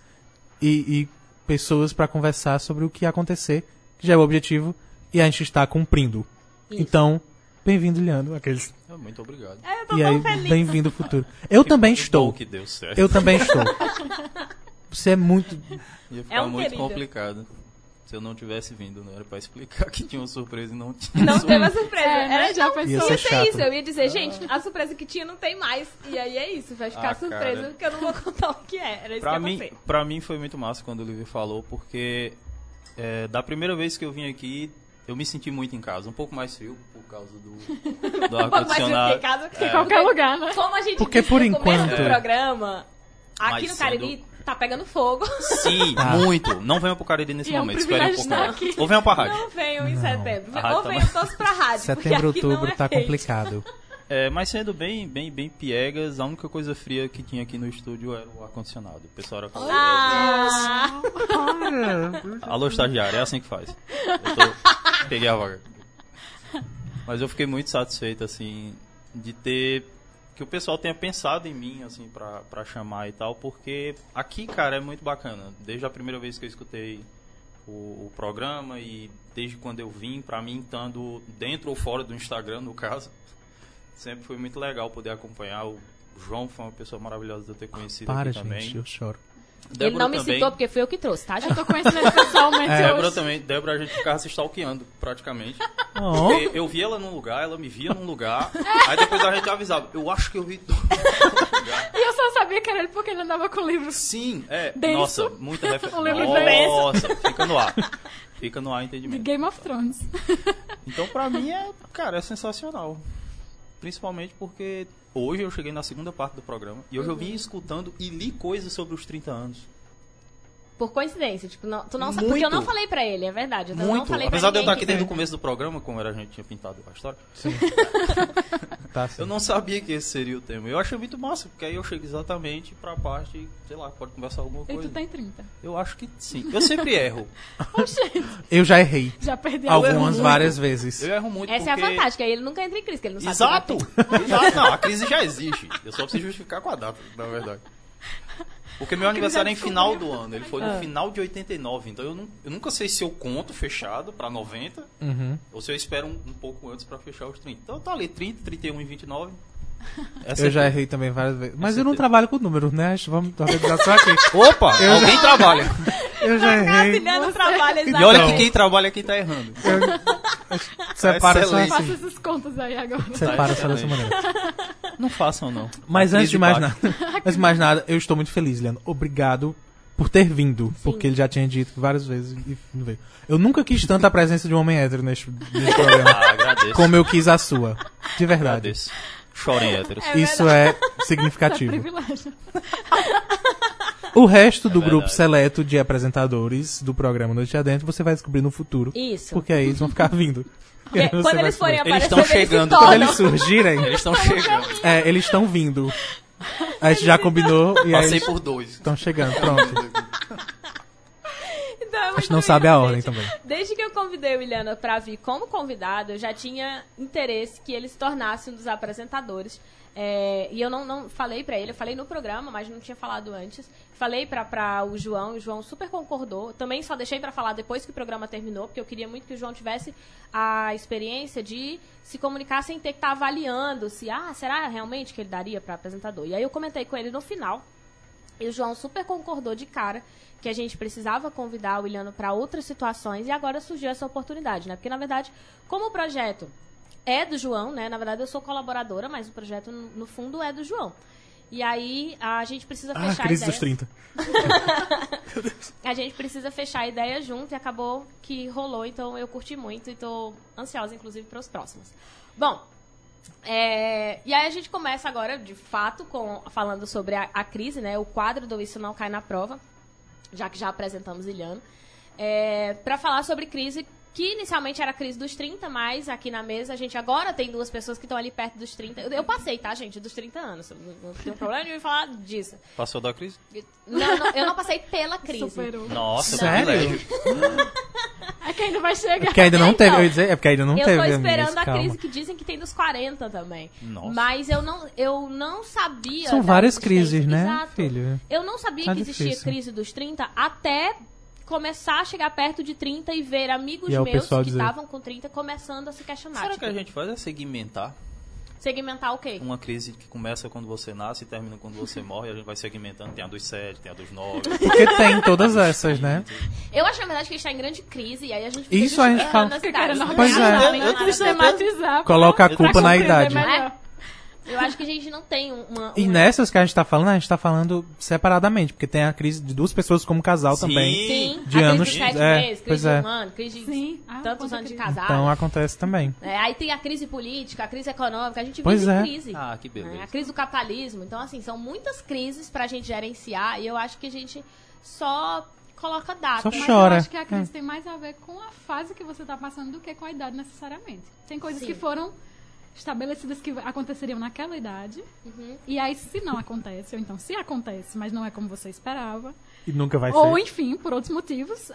e, e pessoas para conversar sobre o que ia acontecer, que já é o objetivo, e a gente está cumprindo. Isso. Então, bem-vindo, Leandro. Aqueles. É, muito obrigado. É, eu tô E tão aí, feliz. bem-vindo ao futuro. Eu também Que estou. bom que deu certo. Eu também estou. Você é muito. Ia ficar É um muito querido. complicado. Se eu não tivesse vindo, não era pra explicar que tinha uma surpresa e não tinha. Não teve a surpresa. É, né? Era Já pensou? Ia ser chato. isso. Eu ia dizer, gente, a surpresa que tinha não tem mais. E aí é isso. Vai ficar Ah, surpresa cara. que eu não vou contar o que é. Era isso Pra que eu mim, pra mim foi muito massa quando o Livio falou, porque é, da primeira vez que eu vim aqui, eu me senti muito em casa. Um pouco mais frio por causa do, do pouco mais do que ar-condicionado. casa. Em qualquer lugar, né? Como a gente Porque disse por no começo enquanto- do programa, aqui Mais no Cariri cedo. tá pegando fogo. Sim, Tá. muito. Não venham pro Cariri nesse E é um momento, esperem um pouco mais. aqui. Ou venham pra rádio. Não venham em setembro. A rádio Ou tá venham todos pra rádio. Setembro, não outubro é tá complicado. É, mas sendo bem, bem, bem piegas, a única coisa fria que tinha aqui no estúdio era o ar-condicionado. O pessoal era calor. Ah, Alô, estagiário, é assim que faz. Eu tô- peguei a vaga. Mas eu fiquei muito satisfeito, assim, de ter. Que o pessoal tenha pensado em mim, assim, pra, pra chamar e tal, porque aqui, cara, é muito bacana. Desde a primeira vez que eu escutei o, o programa e desde quando eu vim, pra mim, estando dentro ou fora do Instagram, no caso, sempre foi muito legal poder acompanhar. O João foi uma pessoa maravilhosa de eu ter conhecido Para, aqui também. gente, eu choro. Ele Débora não me também. citou porque foi eu que trouxe, tá? Eu tô conhecendo ele pessoalmente Débora hoje. também, Débora a gente ficava se stalkeando, praticamente. Oh. Porque eu via ela num lugar, ela me via num lugar, aí depois a gente avisava, eu acho que eu vi. E eu só sabia que era ele porque ele andava com livros. Sim, é, Denso. nossa, muita referência. Um livro denso. Nossa, fica no ar. Fica no ar De entendimento. Game of Thrones. Então pra mim é, cara, é sensacional. Principalmente porque hoje eu cheguei na segunda parte do programa e hoje eu vim escutando e li coisas sobre os 30 anos. Por coincidência, tipo, não, tu não sabe, porque eu não falei pra ele, é verdade. Eu não Muito. falei Apesar de eu estar aqui desde o começo do programa, como era a gente tinha pintado a história, Tá assim. Eu não sabia que esse seria o tema. Eu achei muito massa, porque aí eu chego exatamente pra parte, sei lá, pode conversar alguma E coisa. tu tem 30. Eu acho que sim. Eu sempre erro. Eu já errei. Já perdi Algumas, muito. várias vezes. Eu erro muito Essa é a porque... fantástica, aí ele nunca entra em crise, que ele não sabe. Exato! que. Exato! Não, a crise já existe. Eu só preciso justificar com a data, na verdade. Porque meu aniversário é em final do ano. Ele foi no Ah. final de 89. Então eu, nu- eu nunca sei se eu conto fechado pra 90 Uhum. ou se eu espero um, um pouco antes pra fechar os 30. Então tá ali, 30, 31 e 29. Essa Eu é já tudo. errei também várias vezes. Mas Essa eu não é- trabalho com números, né? Vamos organizar só aqui. Opa! alguém trabalha. Eu já errei. Maravilhando o trabalho, E olha que quem trabalha é quem tá errando. Separa só excelente. Faça assim. essas contas aí agora. Separa só dessa maneira. Não façam, não. Mas antes de mais nada, antes de mais nada, eu estou muito feliz, Leandro. Obrigado por ter vindo, porque ele já tinha dito várias vezes e não veio. Eu nunca quis tanta presença de um homem hétero neste, neste programa, Ah, agradeço. como eu quis a sua. De verdade. Agradeço. Chorem héteros. Isso é significativo. Privilégio. O resto do É grupo seleto de apresentadores do programa Noite Adentro você vai descobrir no futuro. Isso. Porque aí eles vão ficar vindo. Você quando eles forem descobrir. Eles aparecer, estão chegando, se Quando eles surgirem, Eles estão chegando. é, eles estão vindo. A gente já combinou e aí Passei eles por dois. estão chegando. Pronto. A gente não sabe a ordem também. Desde que eu convidei o Iliana pra vir como convidado, eu já tinha interesse que ele se tornasse um dos apresentadores. É, e eu não, não falei pra ele, eu falei no programa, mas não tinha falado antes. Falei pra o João, e o João super concordou. Também só deixei pra falar depois que o programa terminou, porque eu queria muito que o João tivesse a experiência de se comunicar sem ter que estar avaliando se, ah, será realmente que ele daria pra apresentador? E aí eu comentei com ele no final, e o João super concordou de cara que a gente precisava convidar o Iliano para outras situações e agora surgiu essa oportunidade, né? Porque na verdade, como o projeto é do João, né? Na verdade eu sou colaboradora, mas o projeto no, fundo é do João. E aí a gente precisa Ah, fechar crise ideias. dos 30. A gente precisa fechar a ideia junto e acabou que rolou, então eu curti muito e tô ansiosa, inclusive, para os próximos. Bom, é, e aí a gente começa agora, de fato, com falando sobre a, a crise, né? O quadro do Isso Não Cai na Prova, já que já apresentamos Iliano, é, para falar sobre crise que inicialmente era a crise dos 30, mas aqui na mesa a gente agora tem duas pessoas que estão ali perto dos 30. Eu, eu passei, tá, gente? Dos 30 anos. Não, não tenho problema nenhum em falar disso. Passou da crise? Não, não, eu não passei pela crise. Superou. Nossa, Sério? É que ainda vai chegar. É porque ainda não Então, teve, eu ia dizer, é porque ainda não eu teve. tô amigas, esperando a calma. crise que dizem que tem dos 40 também. Nossa. Mas eu não, eu não sabia. São várias crises, né, Exato. filho? Eu não sabia Tá que existia difícil. crise dos 30 até começar a chegar perto de 30 e ver amigos E meus que estavam com 30 começando a se questionar. Será tipo, que a gente faz é segmentar Segmentar o quê? uma crise que começa quando você nasce e termina quando você morre? A gente vai segmentando. Tem a dos 7, tem a dos 9. Porque tem todas essas, né? Eu acho, na verdade, que a gente tá em grande crise e aí a gente Isso a gente fala- as Porque idades. querendo Pois é. organizar, Eu- eu- sistematizar. Coloca a culpa na idade. melhor. Eu acho que a gente não tem uma... E uma- nessas que a gente tá falando, a gente tá falando separadamente, porque tem a crise de duas pessoas como casal Sim. também. Sim, de a crise anos- de sete é, meses, crise de é. um ano, crise de Sim. Ah, tantos conta anos de crise. casado. Então acontece também. É, aí tem a crise política, a crise econômica, a gente Pois vive em é. crise. Ah, que beleza. né? A crise do capitalismo. Então, assim, são muitas crises pra gente gerenciar e eu acho que a gente só coloca data. Só Mas chora. eu acho que a É. crise tem mais a ver com a fase que você tá passando do que com a idade necessariamente. Tem coisas Sim. que foram estabelecidas que aconteceriam naquela idade. Uhum. E aí, se não acontece, ou então se acontece, mas não é como você esperava, E nunca vai ou ser. enfim, por outros motivos,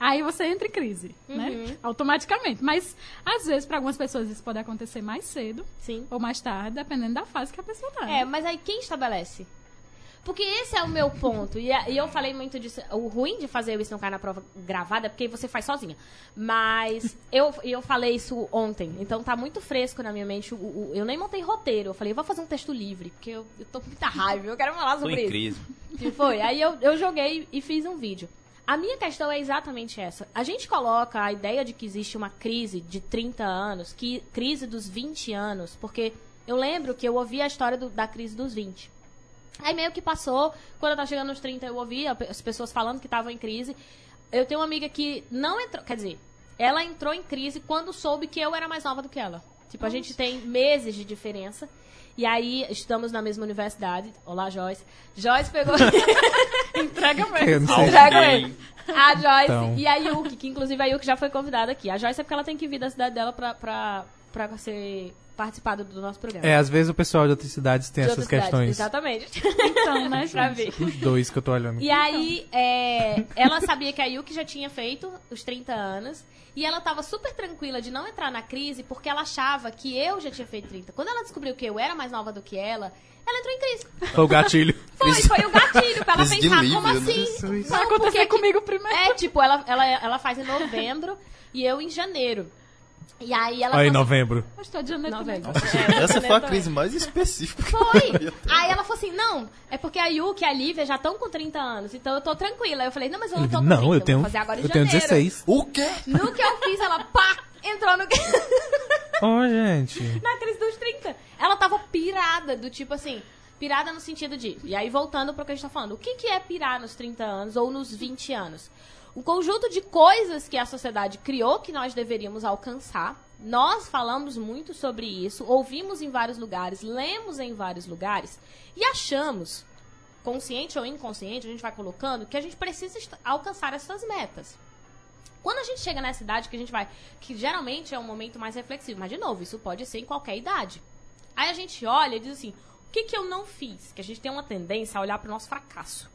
aí você entra em crise, Uhum. né? Automaticamente. Mas, às vezes, para algumas pessoas isso pode acontecer mais cedo Sim. ou mais tarde, dependendo da fase que a pessoa tá. É, mas aí quem estabelece? Porque esse é o meu ponto. E, e eu falei muito disso. O ruim de fazer isso não cair na prova gravada é porque você faz sozinha. Mas eu, eu falei isso ontem. Então tá muito fresco na minha mente. O, o- eu nem montei roteiro. Eu falei, eu vou fazer um texto livre. Porque eu, eu tô com muita raiva. Eu quero falar Tô sobre em isso. crise. Que foi? Aí eu, eu joguei e fiz um vídeo. A minha questão é exatamente essa. A gente coloca a ideia de que existe uma crise de 30 anos, que crise dos 20 anos, porque eu lembro que eu ouvi a história do- da crise dos 20. Aí meio que passou, quando eu tava chegando nos 30, eu ouvi a pe- as pessoas falando que estavam em crise. Eu tenho uma amiga que não entrou, quer dizer, ela entrou em crise quando soube que eu era mais nova do que ela. Tipo, a gente tem meses de diferença. E aí, estamos na mesma universidade. Olá, Joyce. Joyce pegou. Entrega mesmo. Entrega ele. A Joyce Então. e a Yuki, que inclusive a Yuki já foi convidada aqui. A Joyce é porque ela tem que vir da cidade dela pra, pra, pra ser participar do, nosso programa. É, às vezes o pessoal de outras cidades tem De essas outras cidades, questões. Exatamente. Então, né, pra ver. Os dois que eu tô olhando. E aí, é, ela sabia que a Yuki já tinha feito os 30 anos. E ela tava super tranquila de não entrar na crise porque ela achava que eu já tinha feito 30. Quando ela descobriu que eu era mais nova do que ela, ela entrou em crise. Foi o gatilho. Foi, foi o gatilho pra ela de pensar, livre, como né? assim? Vai acontecer porque- comigo primeiro. É, tipo, ela, ela, ela faz em novembro e eu em janeiro. E aí ela Aí, falou novembro. Eu estou também. Novembro. É, Essa foi a crise mais específica. Foi! Aí ela falou assim: não, é porque a Yuki e a Lívia já estão com 30 anos, então eu tô tranquila. Eu falei: não, mas eu não tô com 30, Não, eu tenho, vou fazer agora em eu tenho janeiro. 16. O quê? No que eu fiz, ela pá! Entrou no... Ô, gente. na crise dos 30. Ela tava pirada, do tipo assim. Pirada no sentido de. E aí, voltando pro que a gente tá falando. O que, que é pirar nos 30 anos ou nos 20 anos? Um conjunto de coisas que a sociedade criou que nós deveríamos alcançar. Nós falamos muito sobre isso, ouvimos em vários lugares, lemos em vários lugares e achamos, consciente ou inconsciente, a gente vai colocando, que a gente precisa alcançar essas metas. Quando a gente chega nessa idade que a gente vai, que geralmente é um momento mais reflexivo, mas de novo, isso pode ser em qualquer idade. Aí a gente olha e diz assim: o que, que eu não fiz? Que a gente tem uma tendência a olhar para o nosso fracasso.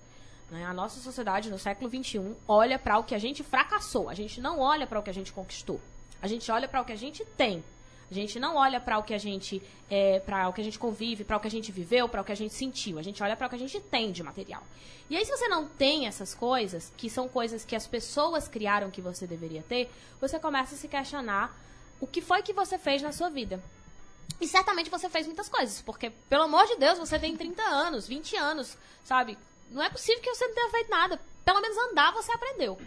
Né? A nossa sociedade no século XXI olha para o que a gente fracassou. A gente não olha para o que a gente conquistou. A gente olha para o que a gente tem. A gente não olha para o que a gente é, para o que a gente convive, para o que a gente viveu, para o que a gente sentiu. A gente olha para o que a gente tem de material. E aí se você não tem essas coisas, que são coisas que as pessoas criaram que você deveria ter, você começa a se questionar o que foi que você fez na sua vida. E certamente você fez muitas coisas, porque pelo amor de Deus, você tem 30 anos, 20 anos, sabe? Não é possível que você não tenha feito nada. Pelo menos andar você aprendeu.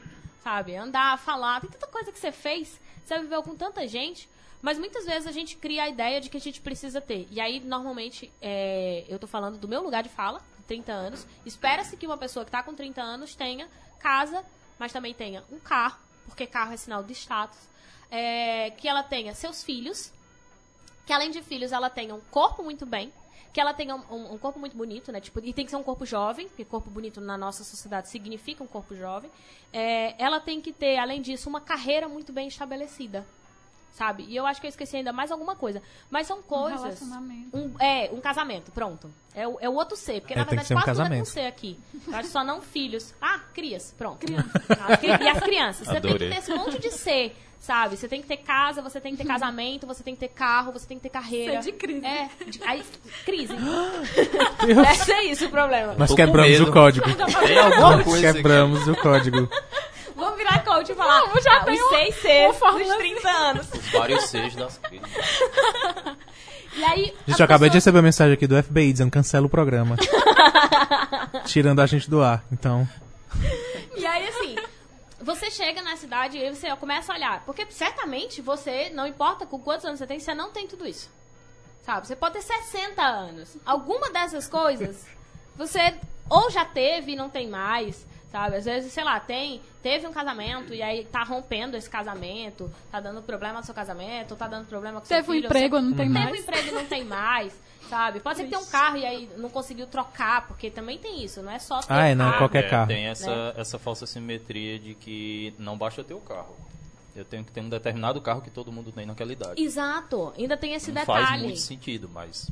Sabe? Andar, falar, tem tanta coisa que você fez, você viveu com tanta gente. Mas muitas vezes a gente cria a ideia de que a gente precisa ter. E aí, normalmente, é, eu tô falando do meu lugar de fala, 30 anos. Espera-se que uma pessoa que tá com 30 anos tenha casa, mas também tenha um carro, porque carro é sinal de status. É, que ela tenha seus filhos, que além de filhos ela tenha um corpo muito bem, que ela tenha um, um, corpo muito bonito, né? Tipo, e tem que ser um corpo jovem, porque corpo bonito na nossa sociedade significa um corpo jovem. É, ela tem que ter, além disso, uma carreira muito bem estabelecida sabe? E eu acho que eu esqueci ainda mais alguma coisa. Mas são coisas. Um relacionamento. Um, é, um casamento, pronto. É o, é o outro ser. Porque, É, na verdade, ser um quase tudo é com ser aqui. Eu acho só não filhos. Ah, crias, pronto. As cri- e as crianças. Você tem que Adorei. ter esse monte de ser, sabe? Você tem que ter casa, você tem que ter casamento, você tem que ter carro, você tem que ter carreira. Ser de crise. É, de, aí, crise. Deve ser isso o problema. Com quebramos o código. Tem alguma Nós coisa aqui. quebramos o código. Vamos virar coach e falar Vamos, já ah, tem os seis Cs dos 30 anos. Vários seis das crises. E aí, Gente, eu acabei de pessoa- receber uma mensagem aqui do FBI dizendo cancela o programa. Tirando a gente do ar. Então, E aí, assim, você chega na cidade e você começa a olhar. Porque certamente você, não importa com quantos anos você tem, você não tem tudo isso. Sabe? Você pode ter 60 anos. Alguma dessas coisas você ou já teve e não tem mais. Sabe? Às vezes, sei lá, tem, teve um casamento e aí tá rompendo esse casamento, tá dando problema no seu casamento, tá dando problema com seu Teve um filho. emprego, você- não tem Teve um mais. emprego e não tem mais, sabe? Pode ser que tenha um carro e aí não conseguiu trocar, porque também tem isso, não é só ter Ah, é, não, carro. qualquer É, carro. Tem essa, Né? essa falsa simetria de que não basta ter o carro. Eu tenho que ter um determinado carro que todo mundo tem naquela idade. Exato, ainda tem esse não faz detalhe, muito sentido, mas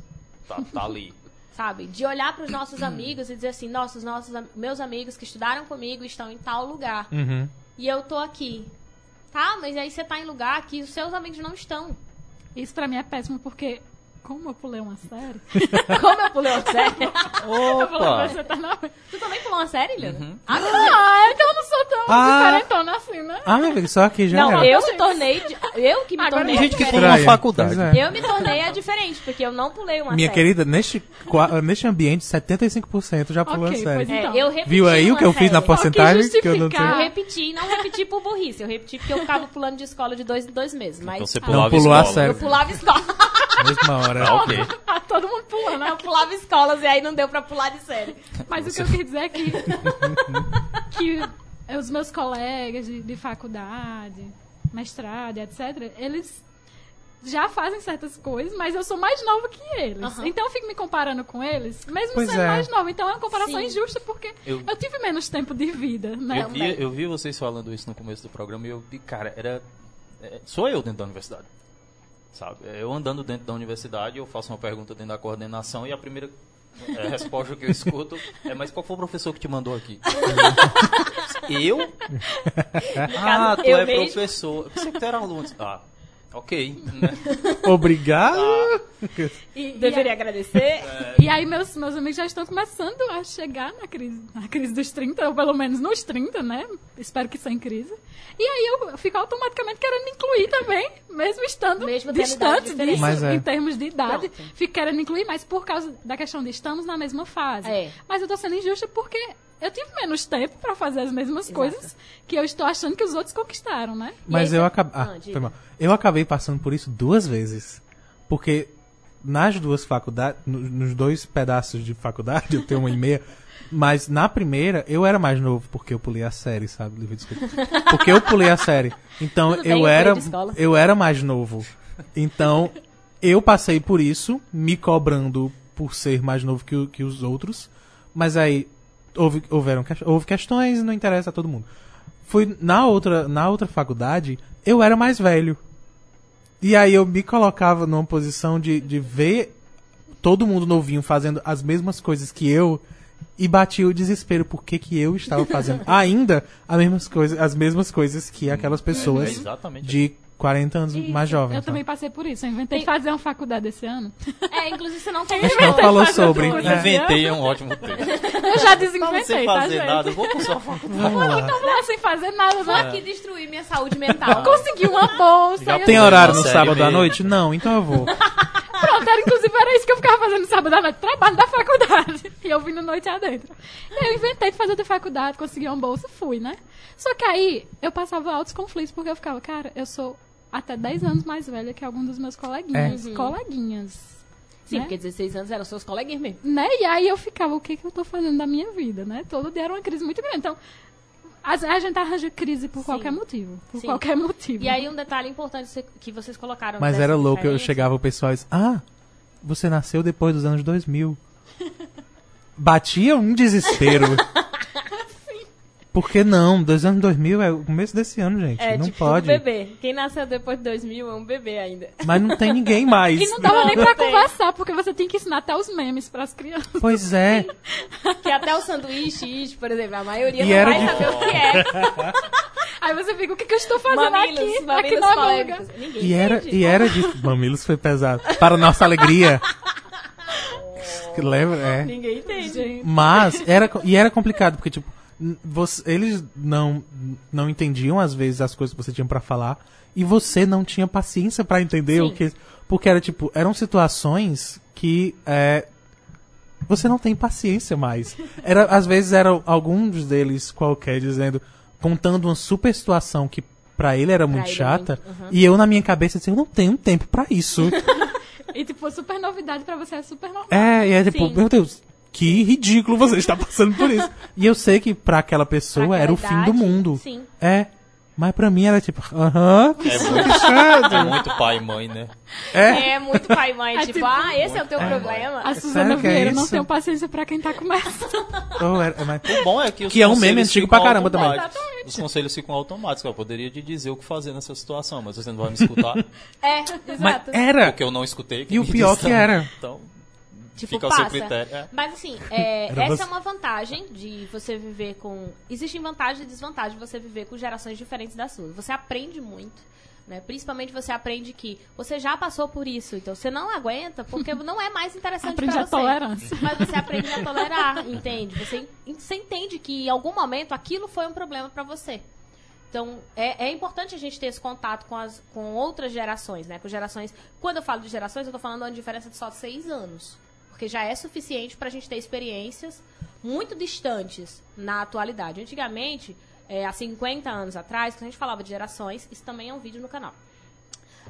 tá, tá ali. sabe? De olhar para os nossos amigos e dizer assim, nossa, os nossos, am- meus amigos que estudaram comigo estão em tal lugar. uhum. E eu tô aqui. Tá, mas aí você tá em lugar que os seus amigos não estão. Isso pra mim é péssimo, porque como eu pulei uma série, Como eu pulei uma série? Opa! você eternamente. tu também pulou uma série, Liana? Uhum. Ah. Ah, então eu não sou tão Ah. diferentona assim, né? Ah, meu filho, só aqui já Não, era. eu me tornei. de- Eu que me Agora tornei. tem a gente que pula uma Estranha. faculdade. É. Eu me tornei a diferente, porque eu não pulei uma Minha série. querida, neste, neste ambiente, 75% já pulou Ok, a série. pois É, Então. eu repeti Viu aí o que eu uma fiz na série. porcentagem? Que eu não justificar. Eu tenho. repeti, não repeti por burrice, eu repeti porque eu ficava pulando de escola de dois em dois meses. Mas Então você pulava pulou a escola. série. eu pulava escola. Mesma hora. Ah, ok. Ah, todo mundo pulando. Eu pulava escolas e aí não deu pra pular de série. Mas o que eu quis dizer é que, que os meus colegas de, de faculdade, mestrado, etc., eles já fazem certas coisas, mas eu sou mais nova que eles. Então eu fico me comparando com eles, mesmo Pois sendo é. mais nova. Então é uma comparação Sim. injusta porque Eu- eu, tive menos tempo de vida, né? Eu vi, eu vi vocês falando isso no começo do programa e eu vi, cara, era. é, sou eu dentro da universidade. Sabe? É, Eu andando dentro da universidade, eu faço uma pergunta dentro da coordenação e a primeira é, resposta que eu escuto é: Mas qual foi o professor que te mandou aqui? eu? Ah, tu eu é mesmo. professor. Eu pensei que tu era aluno. Ah, ok. né? Obrigado. E, Deveria agradecer. E aí meus, meus amigos já estão começando a chegar na crise, na crise dos 30, ou pelo menos nos 30, né? Espero que sem crise. E aí eu fico automaticamente querendo incluir também, mesmo estando Mesmo distante disso, Mas é. em termos de idade. Pronto. Fico querendo incluir, mas por causa da questão de estamos na mesma fase. É. Mas eu tô sendo injusta porque eu tive menos tempo pra fazer as mesmas Exato. coisas que eu estou achando que os outros conquistaram, né? Mas eu acabei. Ah, Ah, diga. foi mal. Eu acabei passando por isso duas vezes. Porque nas duas faculdades, no- nos dois pedaços de faculdade, eu tenho uma e meia. Mas na primeira, eu era mais novo porque eu pulei a série, sabe? Porque eu pulei a série. Então Tudo eu eu era escola. eu era mais novo. Então eu passei por isso, me cobrando por ser mais novo que, que os outros. Mas aí houve, houveram, houve questões, não interessa a todo mundo. Fui na outra, na outra faculdade, eu era mais velho. E aí eu me colocava numa posição de, de ver todo mundo novinho fazendo as mesmas coisas que eu. e batia o desespero por que que eu estava fazendo ainda as mesmas coisas, as mesmas coisas que aquelas É pessoas exatamente. de 40 anos mais jovens. Eu então. também passei por isso. Eu inventei Tem- fazer uma faculdade esse ano. É, inclusive você não A gente não falou sobre. né? Inventei é um ótimo termo. Eu já desinventei, sem tá, fazer gente? nada, vou com sua faculdade. Vamos lá. Tava lá sem fazer nada, Vou né? aqui destruir minha saúde mental. Consegui uma bolsa. Já Tem horário no sábado à B. noite? Não, então eu vou. Pronto, era, inclusive era isso que eu ficava fazendo no sábado à noite, trabalho da faculdade. E eu vindo noite adentro. Eu inventei de fazer de faculdade, consegui uma bolsa, fui, né? Só que aí eu passava altos conflitos, porque eu ficava, cara, eu sou até 10 anos mais velha que algum dos meus coleguinhas. É. Coleguinhas. Sim, né? porque 16 anos eram seus coleguinhas mesmo. né? E aí eu ficava, o que que eu tô fazendo da minha vida, né? Todo dia era uma crise muito grande. Então, a, a gente arranja crise por Sim. qualquer motivo. Por Sim. qualquer motivo. E aí um detalhe importante que vocês colocaram. Mas era louco, eu diferença- chegava o pessoal e disse, ah, você nasceu depois dos anos 2000. Batia um desespero. Por que não? Dois anos 2000 é o começo desse ano, gente. É, não tipo pode. um bebê. Quem nasceu depois de 2000 é um bebê ainda. Mas não tem ninguém mais. E não dava Não, nem pra tem. conversar, porque você tem que ensinar até os memes pras crianças. Pois é. Que até o sanduíche, por exemplo, a maioria E não era vai de- saber o que é. Aí você fica, o que, que eu estou fazendo Mamilos, aqui? aqui mamilos é polêmicos. lugar. Ninguém E era, entende. e era de. Mamilos foi pesado. Para nossa alegria. Lembra? É. Ninguém entende. Gente, Mas era e era complicado porque tipo você- eles não não entendiam às vezes as coisas que você tinha pra falar e você não tinha paciência pra entender o Sim. que porque era tipo eram situações que é, você não tem paciência mais. Era às vezes eram alguns deles qualquer dizendo contando uma super situação que pra ele era muito ele é chata muito- uhum. e eu na minha cabeça assim, eu não tenho tempo pra isso. E tipo, super novidade pra você é super normal. É, e é tipo, Sim. meu Deus, que ridículo você está passando por isso. e eu sei que pra aquela pessoa Pra era o aquela fim do idade, mundo. sim. É. Mas pra mim era tipo, aham, que É que muito, chato. é muito pai e mãe, né? É. É muito pai e mãe, É tipo, tipo- ah, esse é o teu problema. A Suzana é Vieira, não isso? tenho paciência pra quem tá começando. Oh, era- mas- O bom é que os Que é um meme antigo pra caramba também. automáticos. Os conselhos ficam automáticos. Eu poderia te dizer o que fazer nessa situação, mas você não vai me escutar. É, mas exato. era. Porque eu não escutei. E o pior que era. Então, Tipo, fica ao passa. seu critério. É. Mas assim, é, essa você. é uma vantagem de você viver com. Existem vantagens e desvantagens de você viver com gerações diferentes da sua. Você aprende muito. Né? Principalmente você aprende que você já passou por isso, então você não aguenta porque não é mais interessante Aprende pra a você. tolerância. Mas você aprende a tolerar, entende? Você, você entende que em algum momento aquilo foi um problema pra você. Então, é, é importante a gente ter esse contato com, as, com outras gerações, né? Com gerações. Quando eu falo de gerações, eu tô falando de uma diferença de só seis anos. Porque já é suficiente pra gente ter experiências muito distantes na atualidade. Antigamente, é, há 50 anos atrás, quando a gente falava de gerações, isso também é um vídeo no canal.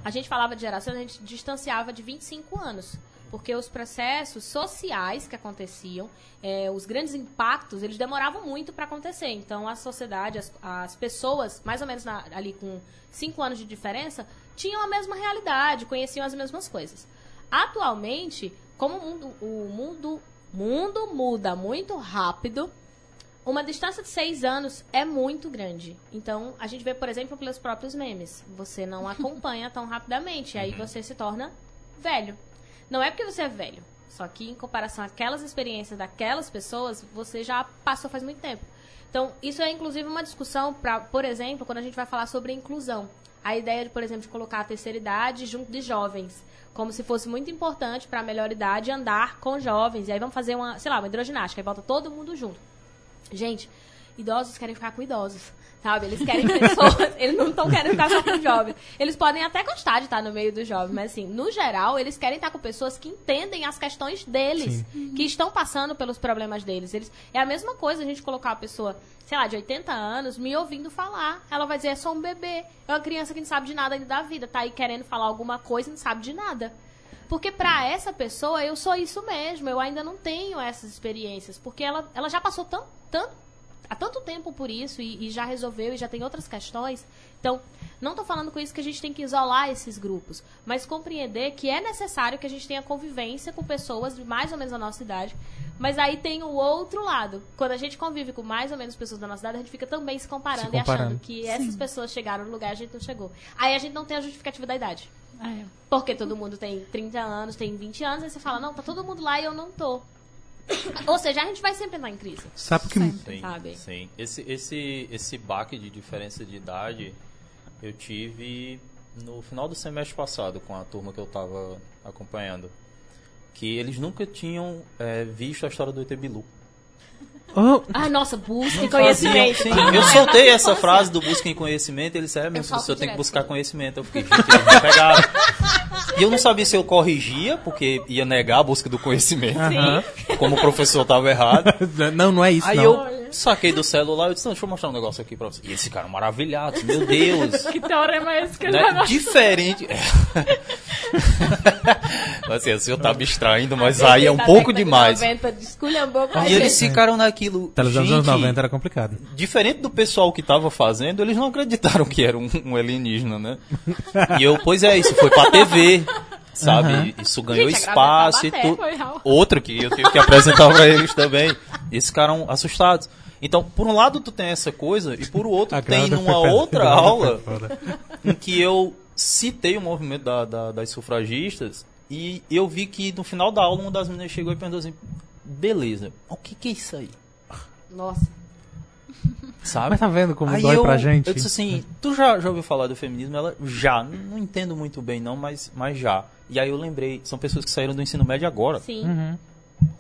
A gente falava de gerações, a gente distanciava de 25 anos. Porque os processos sociais que aconteciam, é, os grandes impactos, eles demoravam muito para acontecer. Então, a sociedade, as, as pessoas, mais ou menos na- ali com 5 anos de diferença, tinham a mesma realidade, conheciam as mesmas coisas. Atualmente, como o mundo, o mundo, mundo muda muito rápido, uma distância de seis anos é muito grande. Então, a gente vê, por exemplo, pelos próprios memes. Você não acompanha tão rapidamente. Aí você se torna velho. Não é porque você é velho. Só que, em comparação àquelas experiências daquelas pessoas, você já passou faz muito tempo. Então, isso é, inclusive, uma discussão, pra, por exemplo, quando a gente vai falar sobre inclusão. A ideia, de, por exemplo, de colocar a terceira idade junto de jovens. Como se fosse muito importante para a melhor idade andar com jovens. E aí vamos fazer uma, sei lá, uma hidroginástica. Aí volta todo mundo junto. Gente, idosos querem ficar com idosos, sabe? Eles querem pessoas, eles não estão querendo ficar só com jovens. Eles podem até gostar de estar no meio dos jovens, mas assim, no geral, eles querem estar com pessoas que entendem as questões deles, que estão passando pelos problemas deles. Eles, é a mesma coisa a gente colocar uma pessoa, sei lá, de 80 anos, me ouvindo falar. Ela vai dizer, é só um bebê. É uma criança que não sabe de nada ainda da vida, tá aí querendo falar alguma coisa e não sabe de nada. Porque pra essa pessoa eu sou isso mesmo, eu ainda não tenho essas experiências, porque ela, ela já passou tão, tão, há tanto tempo por isso e, e já resolveu e já tem outras questões. Então, não tô falando com isso que a gente tem que isolar esses grupos, mas compreender que é necessário que a gente tenha convivência com pessoas de mais ou menos a nossa idade. Mas aí tem o outro lado. Quando a gente convive com mais ou menos pessoas da nossa idade, a gente fica também se comparando, Se e achando comparando. que essas pessoas chegaram no lugar e a gente não chegou. Aí a gente não tem a justificativa da idade. É. Porque todo mundo tem 30 anos, tem 20 anos, aí você fala, não, tá todo mundo lá e eu não tô. Ou seja, a gente vai sempre entrar em crise. Sabe que. Sempre. Sim, Sabe? sim. Esse, esse, esse baque de diferença de idade eu tive no final do semestre passado com a turma que eu estava acompanhando. Que eles nunca tinham eh, visto a história do ET Bilu. Oh, Ah, nossa, busque conhecimento. sim. Eu é soltei essa frase do busquem conhecimento, eles disseram, é, meu Eu professor, tem que buscar conhecimento. Eu fiquei, gente, eles me pegaram. E eu não sabia se eu corrigia, porque ia negar a busca do conhecimento, aham. como o professor estava errado. Não, não é isso, Aí não. eu saquei do celular e disse, não, deixa eu mostrar um negócio aqui pra você. E eles ficaram maravilhados, meu Deus. Que teorema é esse que ele Né? vai mostrar? Diferente. assim, o senhor tá abstraindo, mas aí é um pouco demais. 90, desculhambou com a E eles ficaram naquilo. Televisão dos anos gente, 90 era complicado. Diferente do pessoal que tava fazendo, eles não acreditaram que era um, um alienígena, né? E eu, pois é, isso foi pra TV, sabe? Aham. Isso ganhou Gente, espaço e tudo. Outro que eu tive que apresentar pra eles também. E eles ficaram assustados. Então, por um lado tu tem essa coisa, e por outro A tem numa outra aula em que eu citei o movimento da- da- das sufragistas e eu vi que no final da aula uma das meninas chegou e perguntou assim, beleza, o que, que é isso aí? Nossa. Sabe? Mas tá vendo como Aí dói eu, pra gente? Eu disse assim, tu já, já ouviu falar do feminismo? Ela, já, não entendo muito bem não, mas, mas já. E aí eu lembrei, são pessoas que saíram do ensino médio agora. Sim. Uhum.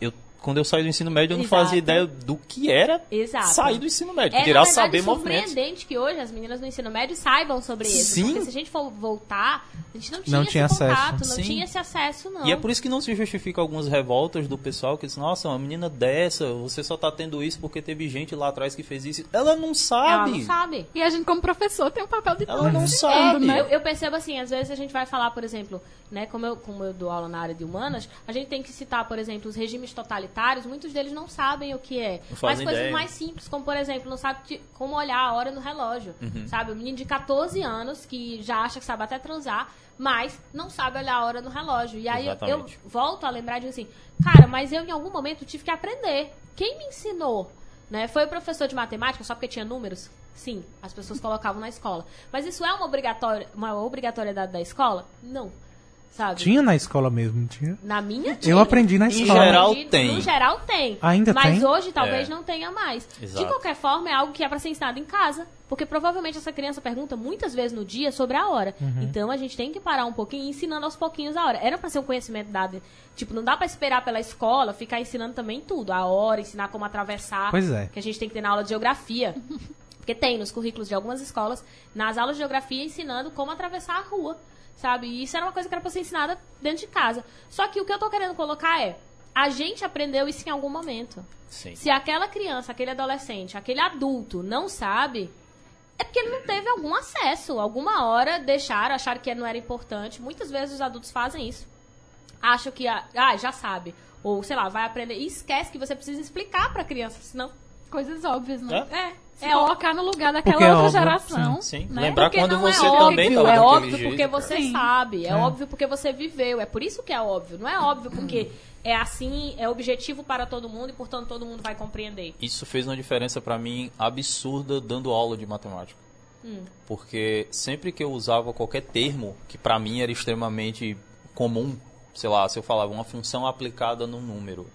Eu, quando eu saí do ensino médio, eu não Exato. fazia ideia do que era Exato. sair do ensino médio. É, saber movimentos. surpreendente que hoje as meninas do ensino médio saibam sobre isso. Sim. Porque se a gente for voltar, a gente não tinha Não esse tinha acesso. contato, não Sim. tinha esse acesso, não. E é por isso que não se justifica algumas revoltas do pessoal que diz, nossa, uma menina dessa, você só tá tendo isso porque teve gente lá atrás que fez isso. Ela não Ela sabe. não sabe. E a gente, como professor, tem um papel de Ela não sabe. né? Eu, eu percebo assim, às vezes a gente vai falar, por exemplo, né, como eu, como eu dou aula na área de humanas, a gente tem que citar, por exemplo, os regimes totalitários, muitos deles não sabem o que é. Mas coisas ideia. mais simples, como por exemplo, não sabe que- como olhar a hora no relógio. Uhum. Sabe? O menino de 14 anos que já acha que sabe até transar, mas não sabe olhar a hora no relógio. E aí eu, eu volto a lembrar de assim, cara, mas eu em algum momento tive que aprender. Quem me ensinou? Né? Foi o professor de matemática só porque tinha números? Sim, as pessoas colocavam na escola. Mas isso é uma, obrigatória, uma obrigatoriedade da escola? Não. Sabe? Tinha na escola mesmo, não tinha? Na minha tinha. Eu aprendi na Em escola. geral, De- tem. No geral tem. Ainda Mas tem? hoje talvez É. não tenha mais. Exato. De qualquer forma, é algo que é para ser ensinado em casa. Porque provavelmente essa criança pergunta muitas vezes no dia sobre a hora. Uhum. Então a gente tem que parar um pouquinho e ensinando aos pouquinhos a hora. Era para ser um conhecimento dado. Tipo, não dá para esperar pela escola ficar ensinando também tudo. A hora, ensinar como atravessar. Pois é. Que a gente tem que ter na aula de geografia. Porque tem nos currículos de algumas escolas, nas aulas de geografia, ensinando como atravessar a rua. Sabe? E isso era uma coisa que era pra ser ensinada dentro de casa. Só que o que eu tô querendo colocar é. A gente aprendeu isso em algum momento. Sim. Se aquela criança, aquele adolescente, aquele adulto não sabe, é porque ele não teve algum acesso. Alguma hora deixaram, acharam que não era importante. Muitas vezes os adultos fazem isso. Acham que, ah, já sabe. Ou, sei lá, vai aprender. E esquece que você precisa explicar pra criança, senão. Coisas óbvias, né? É. Se colocar no lugar daquela Porque é outra óbvio, geração. Sim. né? Lembrar Porque quando não é você óbvio, também tava É óbvio jeito, porque você Sim. sabe. É, É. óbvio porque você viveu. É por isso que é óbvio. Não é óbvio porque é assim, é objetivo para todo mundo e, portanto, todo mundo vai compreender. Isso fez uma diferença pra mim absurda dando aula de matemática. Hum. Porque sempre que eu usava qualquer termo que pra mim era extremamente comum, sei lá, se eu falava uma função aplicada num número,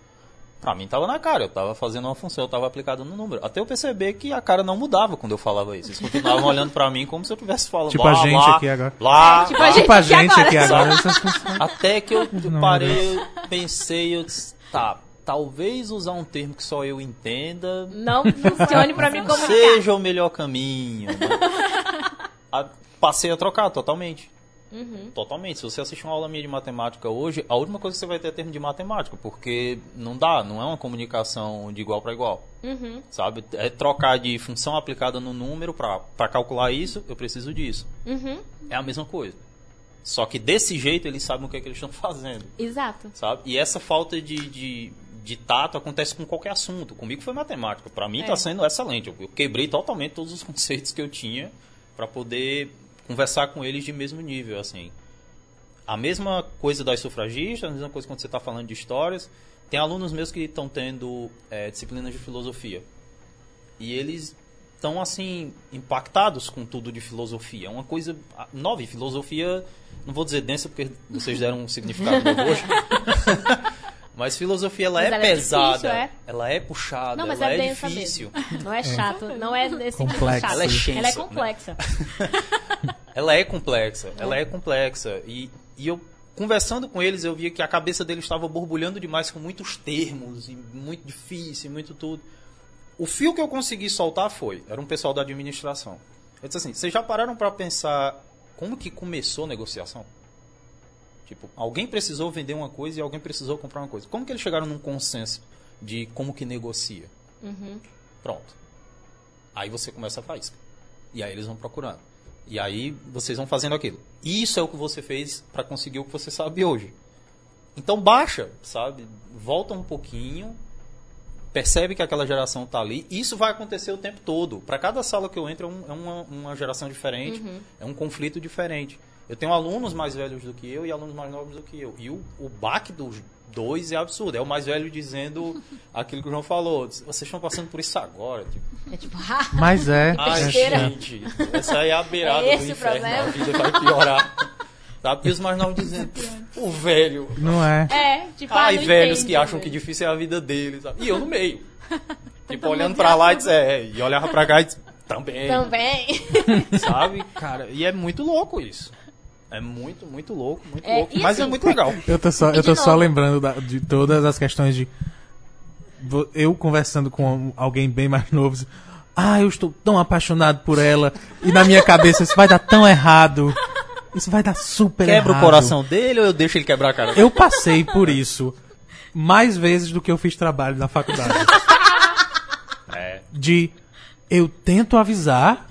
pra mim tava na cara, eu tava fazendo uma função, eu tava aplicada no número. Até eu perceber que a cara não mudava quando eu falava isso. Eles continuavam olhando pra mim como se eu estivesse falando Tipo a gente aqui agora. Blá, Tipo a gente Tipo a aqui gente agora. aqui. Até que eu Não, parei, eu pensei, eu disse, tá, talvez usar um termo que só eu entenda Não funcione para me comunicar. seja o melhor caminho. né? A- Passei a trocar totalmente. Uhum. Totalmente. Se você assistir uma aula minha de matemática hoje, a última coisa que você vai ter é termo de matemática, porque não dá, não é uma comunicação de igual para igual. Uhum. Sabe? É trocar de função aplicada no número para calcular isso, eu preciso disso. Uhum. É a mesma coisa. Só que desse jeito eles sabem o que, é que eles estão fazendo Exato. sabe? E essa falta de, de, de tato acontece com qualquer assunto. Comigo foi matemática. Para mim É. está sendo excelente. Eu, eu quebrei totalmente todos os conceitos que eu tinha para poder conversar com eles de mesmo nível, assim. A mesma coisa das sufragistas, a mesma coisa quando você está falando de histórias. Tem alunos meus que estão tendo é, disciplinas de filosofia. E eles estão, assim, impactados com tudo de filosofia. É uma coisa nova. E filosofia, não vou dizer densa porque vocês deram um significado novo hoje. Mas filosofia ela Mas é ela é pesada, difícil, é? ela é puxada, Não, mas ela é é, difícil. Não é chato, não é desse tipo chato. Ela é extensa, Ela é né? complexa. Ela é complexa, ela é complexa. E, e eu, conversando com eles, eu via que a cabeça deles estava borbulhando demais com muitos termos, e muito difícil, e muito tudo. O fio que eu consegui soltar foi, era um pessoal da administração. Eu disse assim, vocês já pararam para pensar como que começou a negociação? Tipo, alguém precisou vender uma coisa e alguém precisou comprar uma coisa. Como que eles chegaram num consenso de como que negocia? Pronto. Aí você começa a faísca. E aí eles vão procurando. E aí vocês vão fazendo aquilo. Isso é o que você fez para conseguir o que você sabe hoje. Então baixa, sabe? Volta um pouquinho, percebe que aquela geração tá ali. Isso vai acontecer o tempo todo. Para cada sala que eu entro é, um- é uma, uma geração diferente, é um conflito diferente. Eu tenho alunos mais velhos do que eu e alunos mais novos do que eu. E o, o baque dos dois é absurdo. É o mais velho dizendo aquilo que o João falou. Vocês estão passando por isso agora. Tipo, É tipo, ah, Mas é. Ai, Besteira. gente, essa aí é a beirada É do inferno. problema. A vida vai piorar. Sabe? E os mais novos dizendo, o velho. Não é. é, tipo, ah, Ai, velhos entendo, que acham que difícil é a vida deles. sabe? E eu no meio. tipo, olhando pra lá e diz, é, e olhava pra cá e diz, também. Também. Sabe? Cara, e é muito louco isso. É muito, muito louco, muito É, louco. Mas é assim- muito legal. Eu tô só, eu tô só lembrando da- de todas as questões de. Eu conversando com alguém bem mais novo. Ah, eu estou tão apaixonado por ela. E na minha cabeça isso vai dar tão errado. Isso vai dar super Quebra errado. o coração dele ou eu deixo ele quebrar a cara? Eu passei por isso mais vezes do que eu fiz trabalho na faculdade. É. De eu tento avisar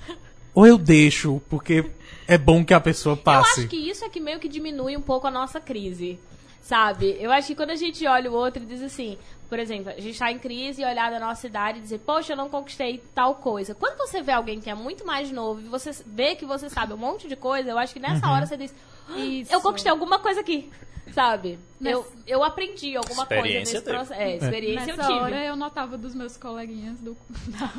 ou eu deixo, porque é bom que a pessoa Eu passe. acho que isso é que meio que diminui um pouco a nossa crise. Sabe? Eu acho que quando a gente olha o outro e diz assim, por exemplo, a gente tá em crise e olhar da nossa cidade e dizer, poxa, eu não conquistei tal coisa. Quando você vê alguém que é muito mais novo e você vê que você sabe um monte de coisa, eu acho que nessa hora você diz, Isso. eu conquistei alguma coisa aqui. Sabe? Nessa- Eu, eu aprendi alguma coisa nesse processo. É, experiência Nessa eu tive. hora eu notava dos meus coleguinhas do, da,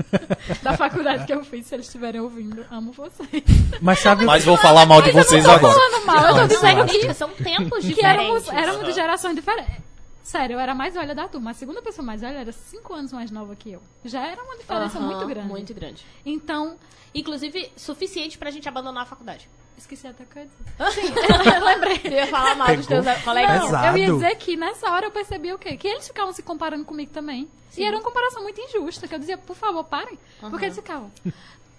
da faculdade que eu fiz, se eles estiverem ouvindo, amo vocês. Mas sabe. Mas vou falar mal de vocês eu não tô agora. falando mal, eu tô dizendo que, São tempos que diferentes. éramos, éramos de gerações diferentes. Sério, eu era a mais velha da turma. A segunda pessoa mais velha era 5 anos mais nova que eu. Já era uma diferença Aham, muito grande. Muito grande. Então, Inclusive, suficiente pra gente abandonar a faculdade. Esqueci até o que eu ia dizer. Sim, eu lembrei. Eu ia falar mal dos Pegou. teus colegas. Não, Pesado. eu ia dizer que nessa hora eu percebi o quê? Que eles ficavam se comparando comigo também. E era uma comparação muito injusta, que eu dizia, por favor, parem. Porque eles ficavam,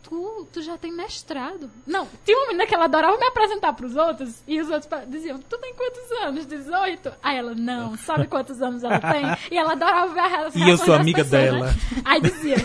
tu, tu já tem mestrado. Não, tinha uma menina que ela adorava me apresentar pros outros, e os outros diziam, tu tem quantos anos? 18? Aí ela, não, sabe quantos anos ela tem? E ela adorava ver as E eu sou amiga pessoas, dela. né? Aí dizia,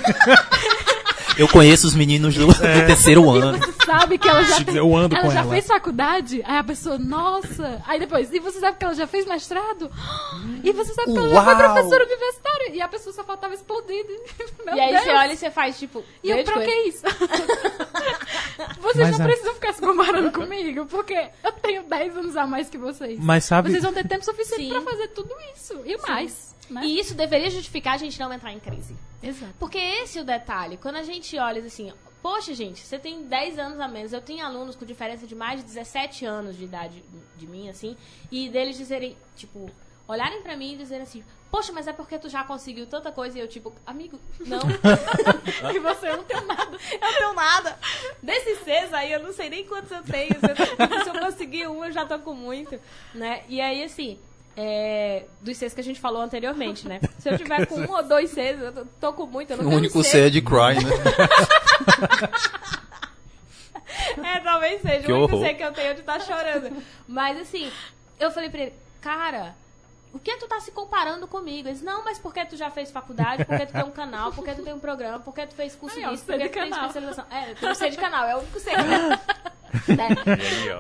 Eu conheço os meninos do, do terceiro ano. você sabe que ela já tem, eu ando ela com já ela. fez faculdade? Aí a pessoa, nossa. Aí depois, e você sabe que ela já fez mestrado? E você sabe que ela já foi Uau! professora universitária? E a pessoa só faltava explodir. Meu E aí Deus. você olha e você faz, tipo... E eu, pra coisa. que isso? vocês Mas não é- precisam ficar se comparando comigo, porque eu tenho 10 anos a mais que vocês. Mas sabe. Vocês vão ter tempo suficiente Sim. pra fazer tudo isso. E mais. Né? E isso deveria justificar a gente não entrar em crise. Exato. Porque esse é o detalhe. Quando a gente olha assim, poxa, gente, você tem 10 anos a menos. Eu tenho alunos com diferença de mais de 17 anos de idade de mim, assim, e deles dizerem, tipo, olharem pra mim e dizerem assim, poxa, mas é porque tu já conseguiu tanta coisa e eu, tipo, amigo, não. E você eu não tem nada. Eu não tenho nada. Desses seis aí, eu não sei nem quantos eu tenho. Se eu, se eu conseguir um, eu já tô com muito, né? E aí, assim, é, dos seis que a gente falou anteriormente, né? Se eu tiver com um ou dois seis, eu tô- tô com muito. Eu não O quero único. C é de Cry, né? É, talvez seja. Que o único ser que eu tenho de estar chorando. Mas assim, eu falei pra ele, cara, o que tu tá se comparando comigo? Ele disse, não, mas porque tu já fez faculdade, porque tu tem um canal, porque tu tem um programa, porque tu fez curso Ai, disso, sei porque de tu tem canal. especialização. É, tu não sei de canal, é o único ser. né?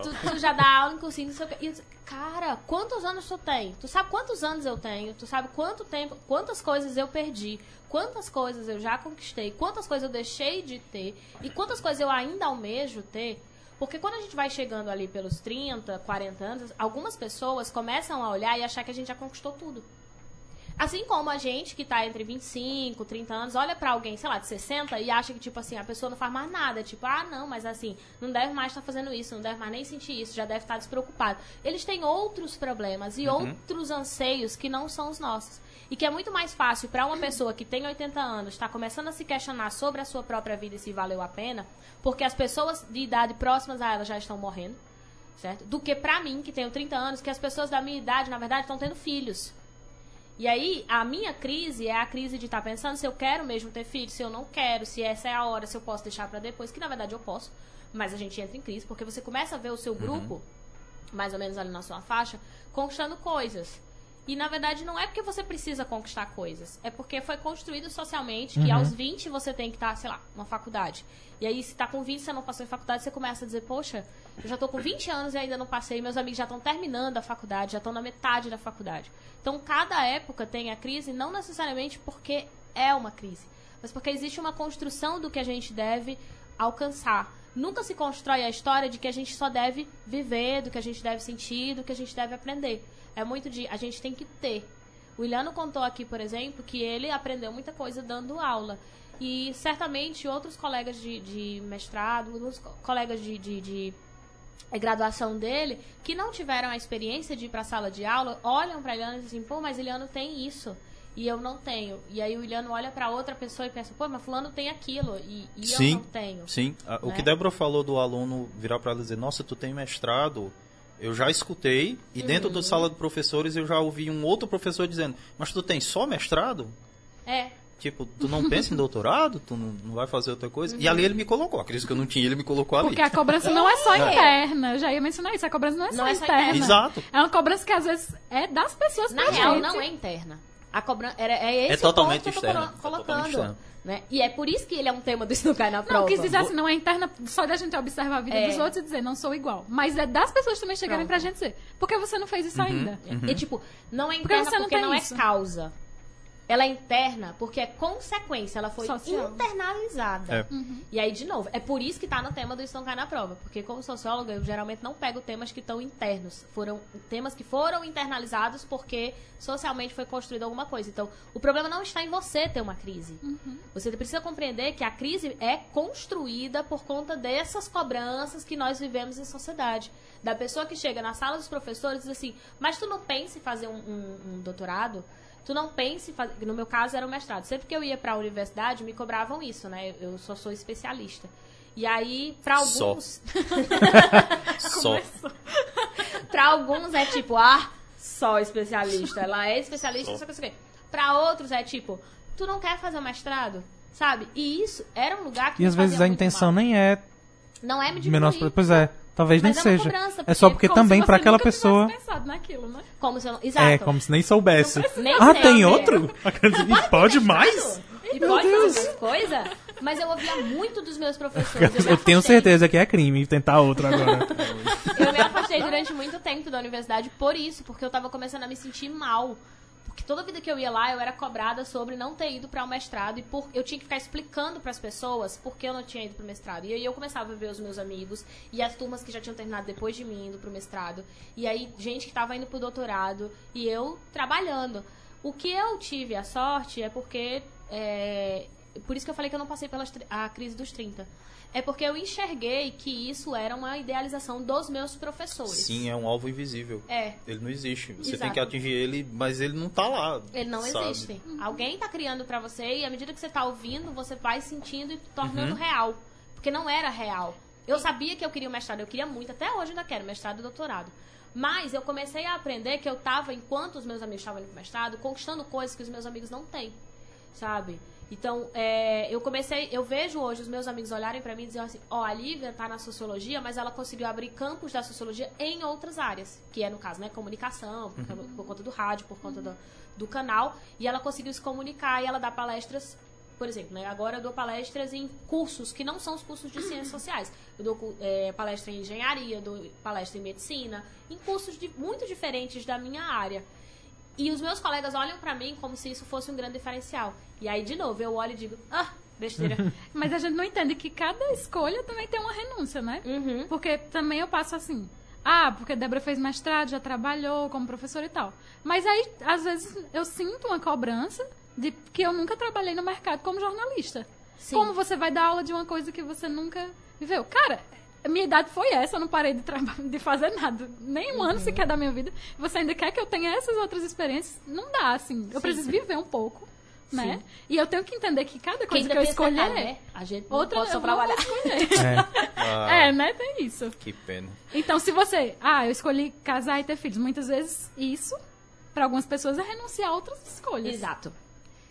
tu, tu já dá aula em cursinho, não sei o quê. E eu disse, cara, quantos anos tu tem? Tu sabe quantos anos eu tenho? Tu sabe quanto tempo, quantas coisas eu perdi? Quantas coisas eu já conquistei? Quantas coisas eu deixei de ter? E quantas coisas eu ainda almejo ter? Porque quando a gente vai chegando ali pelos 30, 40 anos, algumas pessoas começam a olhar e achar que a gente já conquistou tudo. Assim como a gente que tá entre 25, 30 anos, olha pra alguém, sei lá, de 60 e acha que, tipo assim, a pessoa não faz mais nada. Tipo, ah, não, mas assim, não deve mais estar fazendo isso, não deve mais nem sentir isso, já deve estar despreocupado. Eles têm outros problemas e outros anseios que não são os nossos. E que é muito mais fácil pra uma pessoa que tem 80 anos estar começando a se questionar sobre a sua própria vida e se valeu a pena, porque as pessoas de idade próximas a ela já estão morrendo, certo? Do que pra mim, que tenho 30 anos, que as pessoas da minha idade, na verdade, estão tendo filhos. E aí, a minha crise é a crise de estar pensando se eu quero mesmo ter filho, se eu não quero, se essa é a hora, se eu posso deixar pra depois, que na verdade eu posso, mas a gente entra em crise porque você começa a ver o seu grupo, mais ou menos ali na sua faixa, conquistando coisas. E na verdade não é porque você precisa conquistar coisas, é porque foi construído socialmente que aos 20 você tem que estar, sei lá, numa faculdade. E aí, se tá com 20 e você não passou em faculdade, você começa a dizer, poxa, eu já tô com 20 anos e ainda não passei, meus amigos já estão terminando a faculdade, já estão na metade da faculdade. Então, cada época tem a crise, não necessariamente porque é uma crise, mas porque existe uma construção do que a gente deve alcançar. Nunca se constrói a história de que a gente só deve viver, do que a gente deve sentir, do que a gente deve aprender. É muito de a gente tem que ter. O Iliano contou aqui, por exemplo, que ele aprendeu muita coisa dando aula. E certamente outros colegas de, de mestrado, outros co- colegas de, de, de eh, graduação dele, que não tiveram a experiência de ir para a sala de aula, olham para Iliano e dizem, pô, mas Iliano tem isso. E eu não tenho. E aí o Iliano olha para outra pessoa e pensa, pô, mas fulano tem aquilo. E, e eu Sim. não tenho. Sim, a- o Né? que Débora falou do aluno virar para ela e dizer, nossa, tu tem mestrado, eu já escutei, e dentro Uhum. da sala de professores eu já ouvi um outro professor dizendo, mas tu tem só mestrado? É, Tipo, tu não pensa em doutorado? Tu não, não vai fazer outra coisa? E ali ele me colocou, a crise que eu não tinha, ele me colocou ali. Porque a cobrança não é só interna. Eu já ia mencionar isso. A cobrança não é só, Não é só interna. interna. Exato. É uma cobrança que às vezes é das pessoas Na pra real, gente. não é interna. A cobrança é, é esse É totalmente o ponto que eu tô externa. colo- É colocando. totalmente externa. né? E é por isso que ele é um tema do Isso Não Cai na Prova. Não, quis dizer assim, não é interna só da gente observar a vida É. dos outros e dizer, não sou igual. Mas é das pessoas também chegarem Pronto. pra gente dizer, por que você não fez isso ainda? E tipo, não é Porque interna você porque, não não, é isso. causa. Ela é interna porque é consequência, ela foi Social. internalizada. É. E aí, de novo, é por isso que tá no tema do Isso Não Cai na Prova. Porque como socióloga, eu geralmente não pego temas que estão internos. Foram temas que foram internalizados porque socialmente foi construída alguma coisa. Então, o problema não está em você ter uma crise. Você precisa compreender que a crise é construída por conta dessas cobranças que nós vivemos em sociedade. Da pessoa que chega na sala dos professores e diz assim, mas tu não pensa em fazer um, um- um doutorado? Tu não pensa em fazer... No meu caso, era um mestrado. Sempre que eu ia pra universidade, me cobravam isso, né? Eu só sou especialista. E aí, pra Só. alguns... Só. Pra alguns é tipo, ah, só especialista. Ela é especialista, Só. só que aqui. Pra outros é tipo, tu não quer fazer um mestrado? Sabe? E isso era um lugar que E às vezes a intenção mal. nem é Não é me diminuir. Pois é, talvez nem Mas é uma seja. cobrança, é só porque também pra aquela pessoa. pensado naquilo, né? Como se eu não... Exato. É, como se nem soubesse. Nem Ah, tem outro? E pode mais? E pode fazer essas coisas? Mas eu ouvia muito dos meus professores. me Eu tenho certeza que é crime tentar outro agora. Eu me afastei durante muito tempo da universidade por isso, porque eu tava começando a me sentir mal. Porque toda vida que eu ia lá, eu era cobrada sobre não ter ido para o mestrado e por eu tinha que ficar explicando para as pessoas por que eu não tinha ido pro mestrado. E aí eu começava a ver os meus amigos e as turmas que já tinham terminado depois de mim indo pro mestrado. E aí gente que tava indo pro doutorado e eu trabalhando. O que eu tive a sorte é porque é, por isso que eu falei que eu não passei pela a crise dos 30. É porque eu enxerguei que isso era uma idealização dos meus professores. Sim, é um alvo invisível. É. Ele não existe. Você tem Exato. que atingir ele, mas ele não tá lá. Ele não sabe? existe. Alguém tá criando pra você e à medida que você tá ouvindo, você vai sentindo e tornando Uhum. real. Porque não era real. Eu sabia que eu queria o mestrado, eu queria muito, até hoje ainda quero, mestrado e doutorado. Mas eu comecei a aprender que eu tava, enquanto os meus amigos estavam indo pro mestrado, conquistando coisas que os meus amigos não têm. Sabe? Então, é, eu comecei, eu vejo hoje os meus amigos olharem pra mim e dizerem assim, ó, a Lívia tá na sociologia, mas ela conseguiu abrir campos da sociologia em outras áreas, que é no caso, né, comunicação, por, por conta do rádio, por conta do, do canal, e ela conseguiu se comunicar e ela dá palestras, por exemplo, né, agora eu dou palestras em cursos que não são os cursos de ciências sociais. Eu dou é, palestra em engenharia, dou palestra em medicina, em cursos de, muito diferentes da minha área. E os meus colegas olham pra mim como se isso fosse um grande diferencial. E aí, de novo, eu olho e digo, ah, besteira. Mas a gente não entende que cada escolha também tem uma renúncia, né? Uhum. Porque também eu passo assim. Ah, porque a Débora fez mestrado, já trabalhou como professora e tal. Mas aí, às vezes, eu sinto uma cobrança de que eu nunca trabalhei no mercado como jornalista. Sim. Como você vai dar aula de uma coisa que você nunca viveu? Cara, a minha idade foi essa, eu não parei de, de fazer nada. Nem um Uhum. ano sequer da minha vida. Você ainda quer que eu tenha essas outras experiências? Não dá, assim. Eu Sim. preciso viver um pouco, né? Sim. E eu tenho que entender que cada coisa que eu tem esse escolher... detalhe, né? A gente não Outra pode só eu vou trabalhar. escolher. É. Ah, É, né? Tem isso. Que pena. Então, se você. Ah, eu escolhi casar e ter filhos. Muitas vezes isso, para algumas pessoas, é renunciar a outras escolhas. Exato.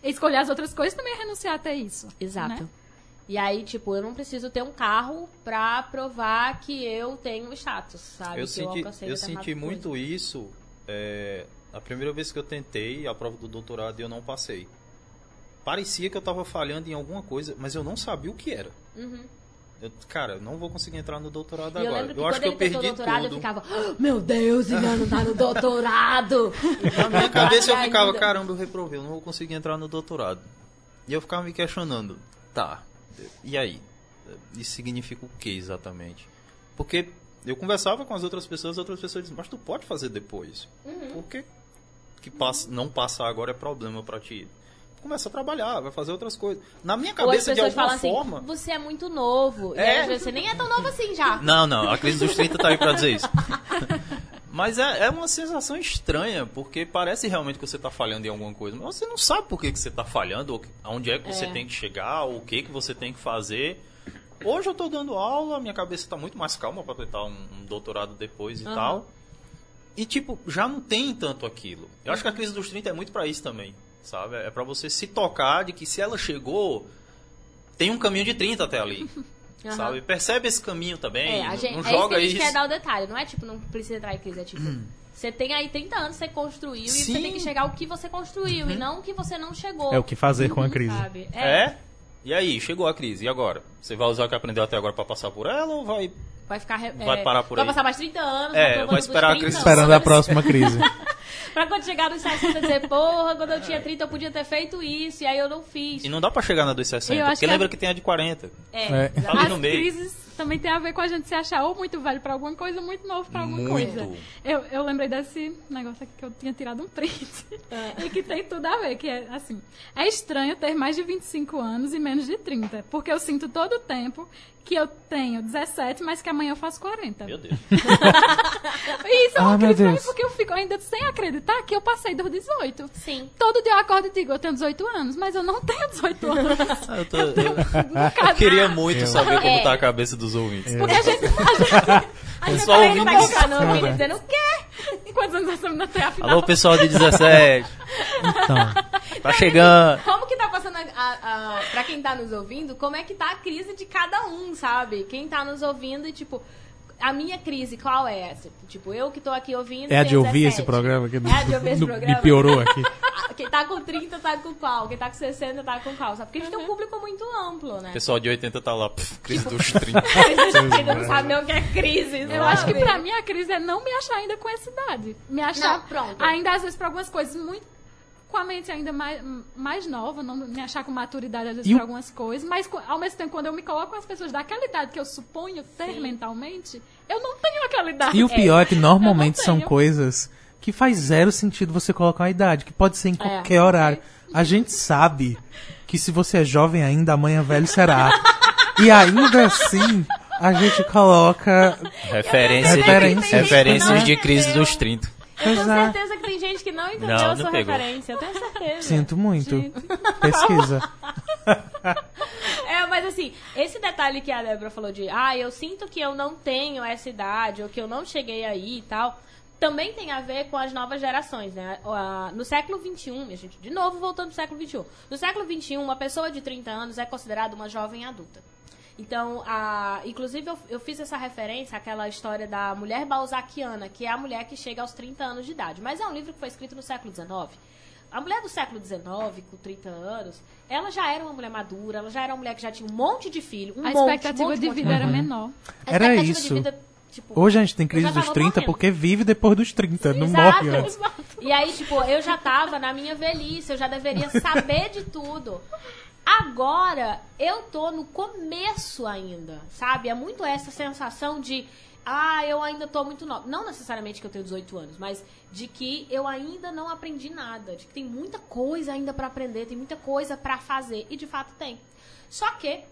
Escolher as outras coisas também é renunciar a ter isso. Exato. né? E aí, tipo, eu não preciso ter um carro pra provar que eu tenho status, sabe? Eu que senti, eu determinada senti coisa. muito isso é, a primeira vez que eu tentei a prova do doutorado e eu não passei. Parecia que eu tava falhando em alguma coisa, mas eu não sabia o que era. Uhum. Eu, cara, eu não vou conseguir entrar no doutorado E eu agora. que eu acho que eu perdi doutorado, tudo. eu ficava, "Ah, meu Deus, ele não tá no doutorado. Na minha cabeça eu ficava, caramba, eu reprovei, eu não vou conseguir entrar no doutorado. E eu ficava me questionando, tá, e aí? Isso significa o que exatamente? Porque eu conversava com as outras pessoas, as outras pessoas diziam, mas tu pode fazer depois. Uhum. Por que, que passa, não passar agora é problema pra ti? Começa a trabalhar, vai fazer outras coisas. Na minha cabeça, de alguma falam forma... assim, você é muito novo. É. vezes, você nem é tão novo assim já. Não, não, a crise dos 30 tá aí pra dizer isso. Mas é, é uma sensação estranha, porque parece realmente que você tá falhando em alguma coisa, mas você não sabe por que, que você tá falhando, ou aonde é que você É. tem que chegar, ou o que, que você tem que fazer. Hoje eu tô dando aula, minha cabeça tá muito mais calma pra tentar um, um doutorado depois e Aham. tal. E, tipo, já não tem tanto aquilo. Eu acho que a crise dos 30 é muito pra isso também, sabe? É pra você se tocar de que se ela chegou, tem um caminho de 30 até ali. Aham. Sabe? Percebe esse caminho também. É, gente, não é isso que joga a gente isso. quer dar o detalhe. Não é tipo, não precisa entrar em crise. É tipo, você tem aí 30 anos, você construiu e você Sim. tem que chegar ao que você construiu e não o que você não chegou. É o que fazer com a crise. Sabe? É? E aí, chegou a crise. E agora? Você vai usar o que aprendeu até agora pra passar por ela ou vai. Vai ficar. Vai é, parar por vai aí. passar mais 30 anos. É, vai dos esperar a 30 crise Esperando a próxima crise. pra quando chegar nos 60 dizer, porra, quando eu tinha 30 eu podia ter feito isso, e aí eu não fiz. E não dá pra chegar na 260, Eu acho porque que lembra a- que tem a de 40. É, É. As no meio. crises também tem a ver com a gente se achar ou muito velho pra alguma coisa ou muito novo pra alguma Muito. coisa. Eu, eu lembrei desse negócio aqui que eu tinha tirado um print. É. e que tem tudo a ver, que é assim. É estranho ter mais de 25 anos e menos de 30. Porque eu sinto todo o tempo que eu tenho 17, mas que amanhã eu faço 40. Meu Deus. Isso é uma Ah, Deus. porque eu fico ainda sem acreditar que eu passei dos 18. Sim. Todo dia eu acordo e digo, eu tenho 18 anos, mas eu não tenho 18 anos. Ah, eu, tô- Eu tenho eu- um eu queria muito Eu- saber como É. tá a cabeça dos ouvintes. Porque a gente, a gente, a gente Pessoal tá ouvindo Tá ficando ouvindo dizendo o quê? Quantos anos essa menina tem afinal? Alô, pessoal de 17. Então, Tá chegando. Como tá a, a, a- pra quem tá nos ouvindo, como é que tá a crise de cada um, sabe? Quem tá nos ouvindo e, tipo, a minha crise, qual é essa? Tipo, eu que tô aqui ouvindo. é a de ouvir 17. esse programa que É a de ouvir esse no- programa. me piorou aqui. Quem tá com 30 tá com qual? Quem tá com 60 tá com qual? Sabe? Porque a gente tem um público muito amplo, né? O pessoal de 80 tá lá, pff, crise dos 30. Ainda não sabe nem o que é crise. Eu acho que pra mim a crise é não me achar ainda com essa idade. Me achar Não, pronto. ainda às vezes pra algumas coisas muito com a mente ainda mais, mais nova, não me achar com maturidade às vezes E pra algumas coisas, mas ao mesmo tempo quando eu me coloco com as pessoas daquela idade que eu suponho ter mentalmente, eu não tenho aquela idade. E o pior é que normalmente são coisas que faz zero sentido você colocar uma idade, que pode ser em qualquer horário. A gente sabe que se você é jovem ainda, amanhã velho será. E ainda assim, a gente coloca. Referência de- Referências. referências de Não crise dos 30. Eu tenho certeza que tem gente que não entendeu Não, a não sua pegou. referência. Eu tenho certeza. Sinto muito. Pesquisa. É, mas assim, esse detalhe que a Débora falou de, ah, eu sinto que eu não tenho essa idade, ou que eu não cheguei aí e tal, também tem a ver com as novas gerações, né? No século XXI, minha gente, de novo voltando pro século XXI. No século XXI, uma pessoa de 30 anos é considerada uma jovem adulta. Então, a, inclusive, eu, eu fiz essa referência àquela história da mulher balzaquiana, que é a mulher que chega aos 30 anos de idade. Mas é um livro que foi escrito no século XIX. A mulher do século XIX, com 30 anos, ela já era uma mulher madura, ela já era uma mulher que já tinha um monte de filho. Um a monte, expectativa monte, de monte, vida monte. era menor. A Era expectativa isso. de vida, tipo, Hoje a gente tem crise dos tava 30 morrendo. porque vive depois dos 30, não Exato. morre antes. E aí, tipo, eu já tava na minha velhice, eu já deveria saber de tudo. Agora, eu tô no começo ainda, sabe? É muito essa sensação de ah, eu ainda tô muito nova. Não necessariamente que eu tenho 18 anos, mas de que eu ainda não aprendi nada, de que tem muita coisa ainda para aprender, tem muita coisa para fazer e de fato tem. Só que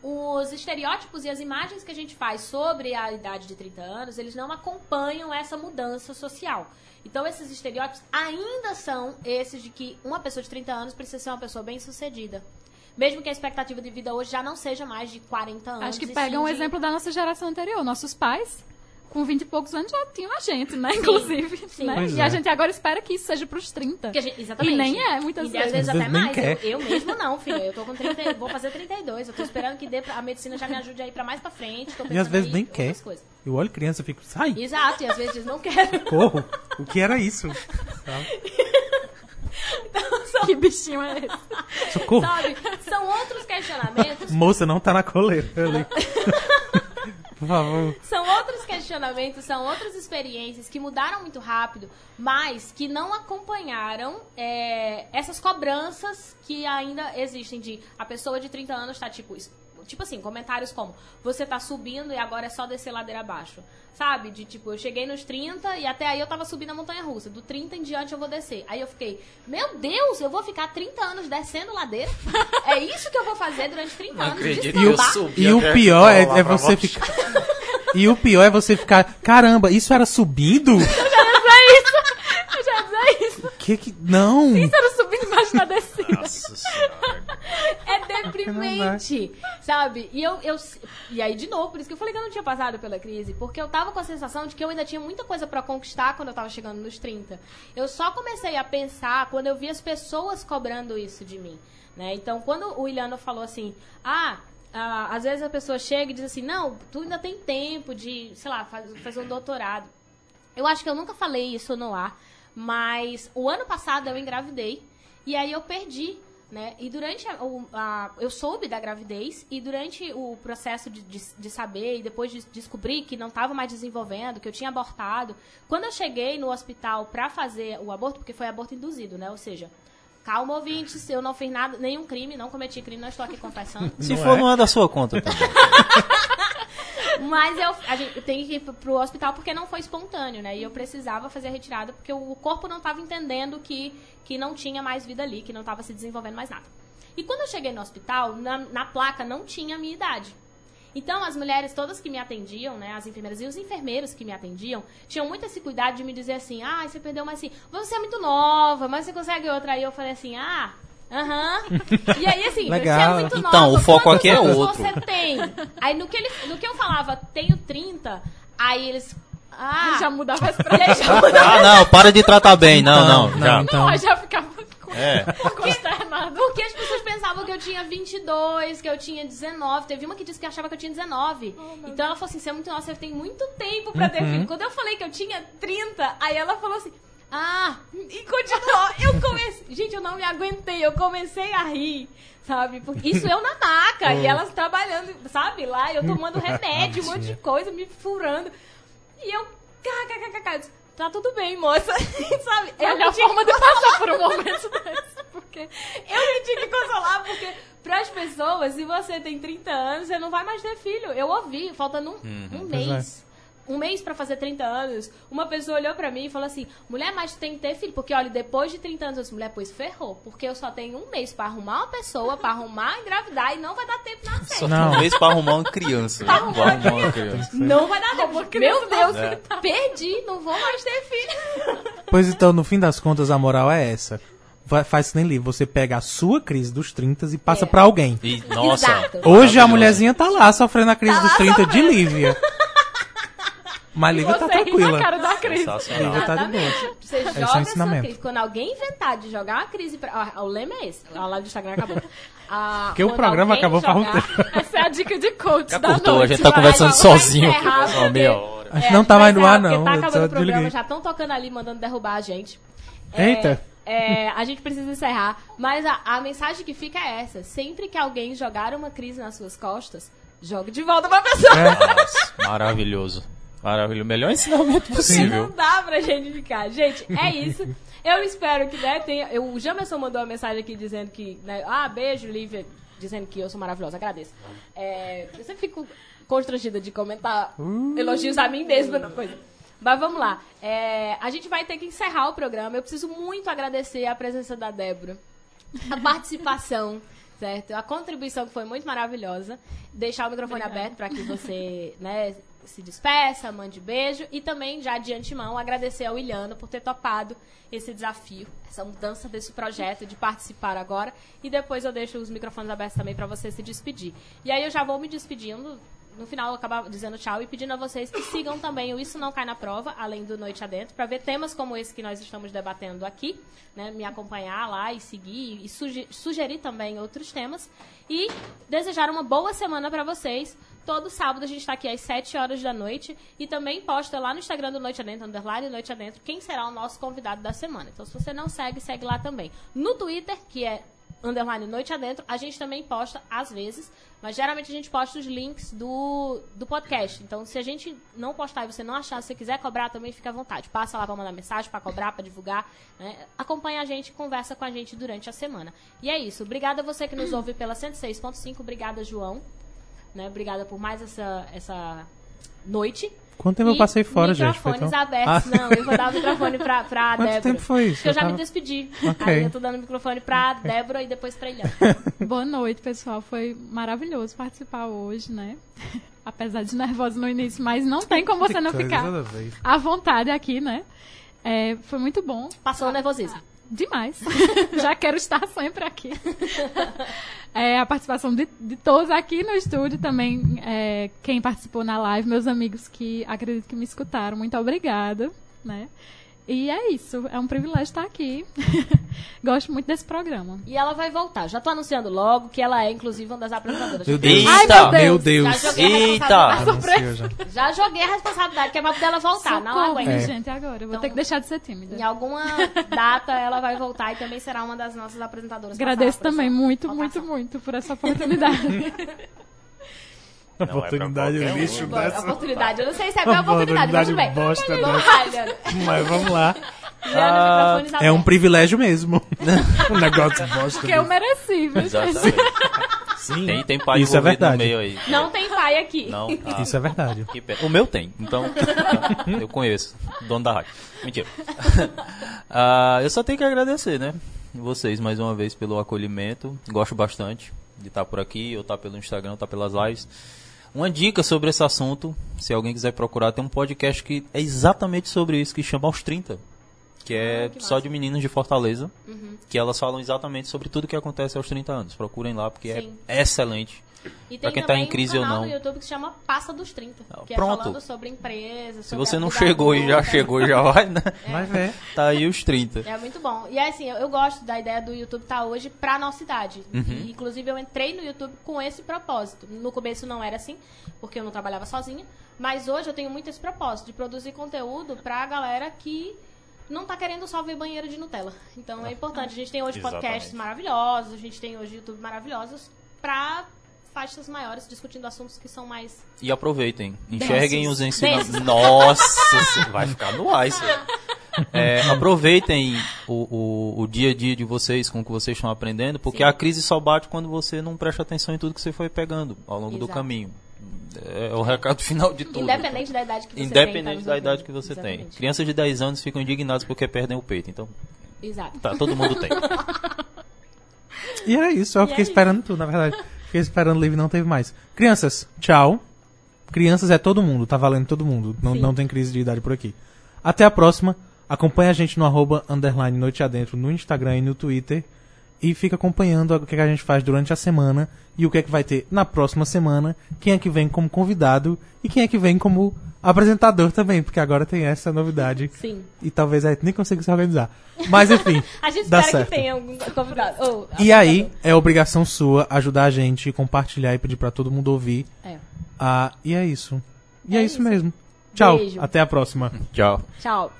os estereótipos e as imagens que a gente faz sobre a idade de 30 anos, eles não acompanham essa mudança social. Então, esses estereótipos ainda são esses de que uma pessoa de 30 anos precisa ser uma pessoa bem-sucedida. Mesmo que a expectativa de vida hoje já não seja mais de 40 anos. Acho que pega sim um de- exemplo da nossa geração anterior. Nossos pais, com 20 e poucos anos, já tinham a gente, né? Inclusive. sim. né? E é. a gente agora espera que isso seja pros 30. Porque a gente- exatamente. E nem é, muitas e vezes. às vezes até mais. Eu, eu mesmo não, filha. Eu tô com 30, vou fazer 32. Eu tô esperando que dê pra, a medicina já me ajude a ir pra mais pra frente. Tô E às vezes nem em quer. coisas. Eu olho criança e fico, sai, Exato, e às vezes diz, não quero. corro. O que era isso? Que bichinho é esse? Socorro. Sabe? São outros questionamentos Moça, não tá na coleira ali. Por favor. São outros questionamentos, são outras experiências que mudaram muito rápido, mas que não acompanharam é, essas cobranças que ainda existem de a pessoa de 30 anos tá tipo. es- Tipo assim, comentários como você tá subindo e agora é só descer ladeira abaixo. Sabe? De tipo, eu cheguei nos 30 e até aí eu tava subindo a montanha russa. Do 30 em diante eu vou descer. Aí eu fiquei, meu Deus, eu vou ficar 30 anos descendo ladeira? É isso que eu vou fazer durante 30 Não anos. acredito eu subi E o pior é, é você baixo. ficar. E o pior é você ficar. Caramba, isso era subindo? Eu já ia dizer isso. Que que. Não! Isso era subindo embaixo da descida. Nossa senhora. É deprimente, sabe? E eu, eu e aí de novo, por isso que eu falei que eu não tinha passado pela crise, porque eu tava com a sensação de que eu ainda tinha muita coisa pra conquistar quando eu tava chegando nos 30. Eu só comecei a pensar quando eu vi as pessoas cobrando isso de mim, né? Então, quando o Iliano falou assim: "Ah, ah, às vezes a pessoa chega e diz assim: "Não, tu ainda tem tempo de, sei lá, faz- fazer um doutorado". Eu acho que eu nunca falei isso no ar, mas o ano passado eu engravidei e aí eu perdi, né? E durante a, o- a- eu soube da gravidez e durante o processo de, de, de saber e depois de descobrir que não estava mais desenvolvendo, que eu tinha abortado, quando eu cheguei no hospital pra fazer o aborto, porque foi aborto induzido, né? Ou seja, calma ouvintes, eu não fiz nada, nenhum crime, não cometi crime, não estou aqui confessando. Se Não for, é? não é da sua conta. Mas eu, a gente, eu tenho que ir pro- hospital porque não foi espontâneo, né? E eu precisava fazer a retirada porque o corpo não estava entendendo que, que não tinha mais vida ali, que não estava se desenvolvendo mais nada. E quando eu cheguei no hospital, na, na placa não tinha a minha idade. Então, as mulheres todas que me atendiam, né, as enfermeiras e os enfermeiros que me atendiam, tinham muito esse cuidado de me dizer assim, ah, você perdeu mais assim, você é muito nova, mas você consegue outra. Aí eu falei assim, ah, aham. E aí, assim, Legal. você é muito Então, nova, o foco aqui é outro. você tem? Aí, no que, ele, no que eu falava, tenho 30, aí eles, ah... Já mudava as aí já mudava. Ah, não, para de tratar bem. Não, não, não, já. então. Não, eu já ficava com- É. consternado. Porque as pessoas pensavam que eu tinha 22, que eu tinha 19. Teve uma que disse que achava que eu tinha 19. então ela falou assim: você é muito nossa, você tem muito tempo pra ter filho. Quando eu falei que eu tinha 30, aí ela falou assim. Ah, e continuou. Eu comecei. Gente, eu não me aguentei. Eu comecei a rir, sabe? Porque isso eu na maca. e elas trabalhando, sabe? Lá, eu tomando remédio, um monte de coisa, me furando. E eu. kkkk, Tá tudo bem, moça. sabe? É a Eu melhor tinha forma de passar por um momento desse. Porque eu me tinha que consolar, porque pras pessoas, se você tem 30 anos, você não vai mais ter filho. Eu ouvi, faltando um, um Pois mês. Um mês pra fazer 30 anos, uma pessoa olhou pra mim e falou assim: mulher, mas tu tem que ter filho. Porque, olha, depois de 30 anos, eu disse, mulher, pois ferrou. Porque eu só tenho um mês pra arrumar uma pessoa, pra arrumar engravidar e não vai dar tempo na Só série. Não. um mês pra arrumar uma criança. Pra arrumar uma criança. Não vai dar tempo. criança Meu Deus, É. perdi, não vou mais ter filho. Pois então, no fim das contas, a moral é essa. Faz que nem livro. Você pega a sua crise dos 30 e passa É. pra alguém. E, nossa. Exato. Hoje a mulherzinha tá lá sofrendo a crise Tá dos lá 30 de sofrendo. Lívia. Mas Lívia tá você ri na tranquila. cara da crise. Lívia tá de boa. Você é joga sua ensinamento. crise. Quando alguém inventar de jogar uma crise pra. ah, o lema é esse. A live do Instagram acabou. Ah, Porque o programa acabou faz um jogar- tempo. Essa é a dica de coach Já da cortou, a noite. gente tá conversando vai sozinho. Só meia hora. Acho que não tá mais no ar, não. Porque tá acabando o programa, desliguei. já estão tocando ali, mandando derrubar a gente. É, Eita. é, a gente precisa encerrar. Mas a, a mensagem que fica é essa: sempre que alguém jogar uma crise nas suas costas, jogue de volta pra pessoa. Nossa, maravilhoso. Maravilhoso. Melhor ensinamento possível. não dá pra gente ficar. Gente, é isso. Eu espero que, né, tenha... Eu, o Jamerson mandou uma mensagem aqui dizendo que, né, ah, beijo, Lívia, dizendo que eu sou maravilhosa, agradeço. É, eu sempre fico constrangida de comentar elogios a mim mesma. Coisa. Mas vamos lá. É, a gente vai ter que encerrar o programa. Eu preciso muito agradecer a presença da Débora, a participação, certo? A contribuição que foi muito maravilhosa. Deixar o microfone Obrigada. aberto para que você né, se despeça, mande beijo. E também, já de antemão, agradecer ao Iliano por ter topado esse desafio, essa mudança desse projeto de participar agora. E depois eu deixo os microfones abertos também para você se despedir. E aí eu já vou me despedindo. No final, eu acabar dizendo tchau e pedindo a vocês que sigam também o Isso Não Cai na Prova, além do Noite Adentro, para ver temas como esse que nós estamos debatendo aqui, né? Me acompanhar lá e seguir e suge- sugerir também outros temas. E desejar uma boa semana para vocês. Todo sábado a gente está aqui às 7 horas da noite e também posta lá no Instagram do Noite Adentro, underline Noite Adentro, quem será o nosso convidado da semana. Então, se você não segue, segue lá também. No Twitter, que é underline Noite Adentro, a gente também posta às vezes, mas geralmente a gente posta os links do, do podcast. Então, se a gente não postar e você não achar, se você quiser cobrar também, fica à vontade. Passa lá para mandar mensagem, para cobrar, para divulgar. Né? Acompanha a gente, conversa com a gente durante a semana. E é isso. Obrigada a você que nos ouve pela 106.5. Obrigada, João. Né? Obrigada por mais essa, essa noite. Quanto tempo eu E passei fora, gente? Microfones tão- abertos. Ah. Não, eu vou dar o microfone pra, pra Quanto Débora. tempo foi isso? Porque eu já Eu me tava- despedi. Ok. Aí eu tô dando o microfone pra Débora e depois pra Ilhana. Boa noite, pessoal. Foi maravilhoso participar hoje, né? Apesar de nervosa no início, mas não tem como você não ficar à vontade aqui, né? É, foi muito bom. Passou o nervosismo. Demais. Já quero estar sempre aqui. É, a participação de, de todos aqui no estúdio também, é, quem participou na live, meus amigos que acredito que me escutaram, muito obrigada, né? E é isso, é um privilégio estar aqui. Gosto muito desse programa. E ela vai voltar. Já tô anunciando logo que ela é, inclusive, uma das apresentadoras. Meu Deus. Ai, Eita! meu Meu Deus. Deus. Já joguei a Eita! responsabilidade. Anunciou já. Já joguei a responsabilidade, que é pra poder ela voltar. Não Socorro, aguento. É. gente, agora. Eu vou Então, ter que deixar de ser tímida. Em alguma data ela vai voltar e também será uma das nossas apresentadoras. Agradeço também muito, votação. muito, muito por essa oportunidade. Não, é pra Oportunidade um. lixo Boa, dessa. oportunidade. Eu não sei se é minha oportunidade, mas tudo bem. bosta dessa. Mas vamos lá. Microfones É um abertos. privilégio mesmo. um negócio bosta. Porque eu mereci, viu? Exatamente. Sim. Tem, tem pai Isso é verdade. no meio aí. Não tem pai aqui. Não, ah, Isso é verdade. O meu tem, então eu conheço, dono da rádio. Mentira. Ah, eu só tenho que agradecer, né? Vocês mais uma vez pelo acolhimento. Gosto bastante de estar por aqui, ou estar pelo Instagram, ou estar pelas lives. Uma dica sobre esse assunto, se alguém quiser procurar, tem um podcast que é exatamente sobre isso, que chama Aos 30. Que é Ah, que só massa. de meninas de Fortaleza. Uhum. Que elas falam exatamente sobre tudo que acontece aos 30 anos. Procurem lá, porque Sim. é excelente. E Pra tem quem tá em crise um ou não. no YouTube que se chama Passa dos 30. Ah, Que pronto. é falando sobre empresas. Se sobre você a não chegou e já chegou, já vai, né? Vai ver. Tá aí os 30. É muito bom. E assim, eu, eu gosto da ideia do YouTube estar hoje pra nossa idade. Uhum. E, inclusive, eu entrei no YouTube com esse propósito. No começo não era assim, porque eu não trabalhava sozinha. Mas hoje eu tenho muito esse propósito de produzir conteúdo pra galera que não tá querendo só ver banheiro de Nutella. Então é importante. A gente tem hoje Exatamente. podcasts maravilhosos, a gente tem hoje YouTube maravilhosos pra faixas maiores discutindo assuntos que são mais E aproveitem. Enxerguem Densos. os ensinamentos. Nossa, vai ficar no ar isso. É, aproveitem o, o, o dia a dia de vocês com o que vocês estão aprendendo, porque Sim. a crise só bate quando você não presta atenção em tudo que você foi pegando ao longo do Exato. caminho. É o recado final de tudo. Independente da idade que você tem. Independente tá da idade que você tem. Exatamente. Crianças de 10 anos ficam indignadas porque perdem o peito. Então, Exato. tá, todo mundo tem. E é isso, eu E fiquei é esperando tudo, na verdade. Fiquei esperando o livro e não teve mais. Crianças, tchau. Crianças é todo mundo, tá valendo todo mundo. Não, Sim. não tem crise de idade por aqui. Até a próxima. Acompanhe a gente no arroba underline noite adentro no Instagram e no Twitter. E fica acompanhando o que, que a gente faz durante a semana e o que é que vai ter na próxima semana. Quem é que vem como convidado e quem é que vem como apresentador também, porque agora tem essa novidade. Sim. E talvez a gente nem consiga se organizar. Mas enfim, A gente dá espera certo. que tenha algum convidado. Ou E aí, é obrigação sua ajudar a gente, compartilhar e pedir pra todo mundo ouvir. É. Ah, e é isso. E É é, isso isso. mesmo. Tchau. Beijo. Até a próxima. Tchau. Tchau.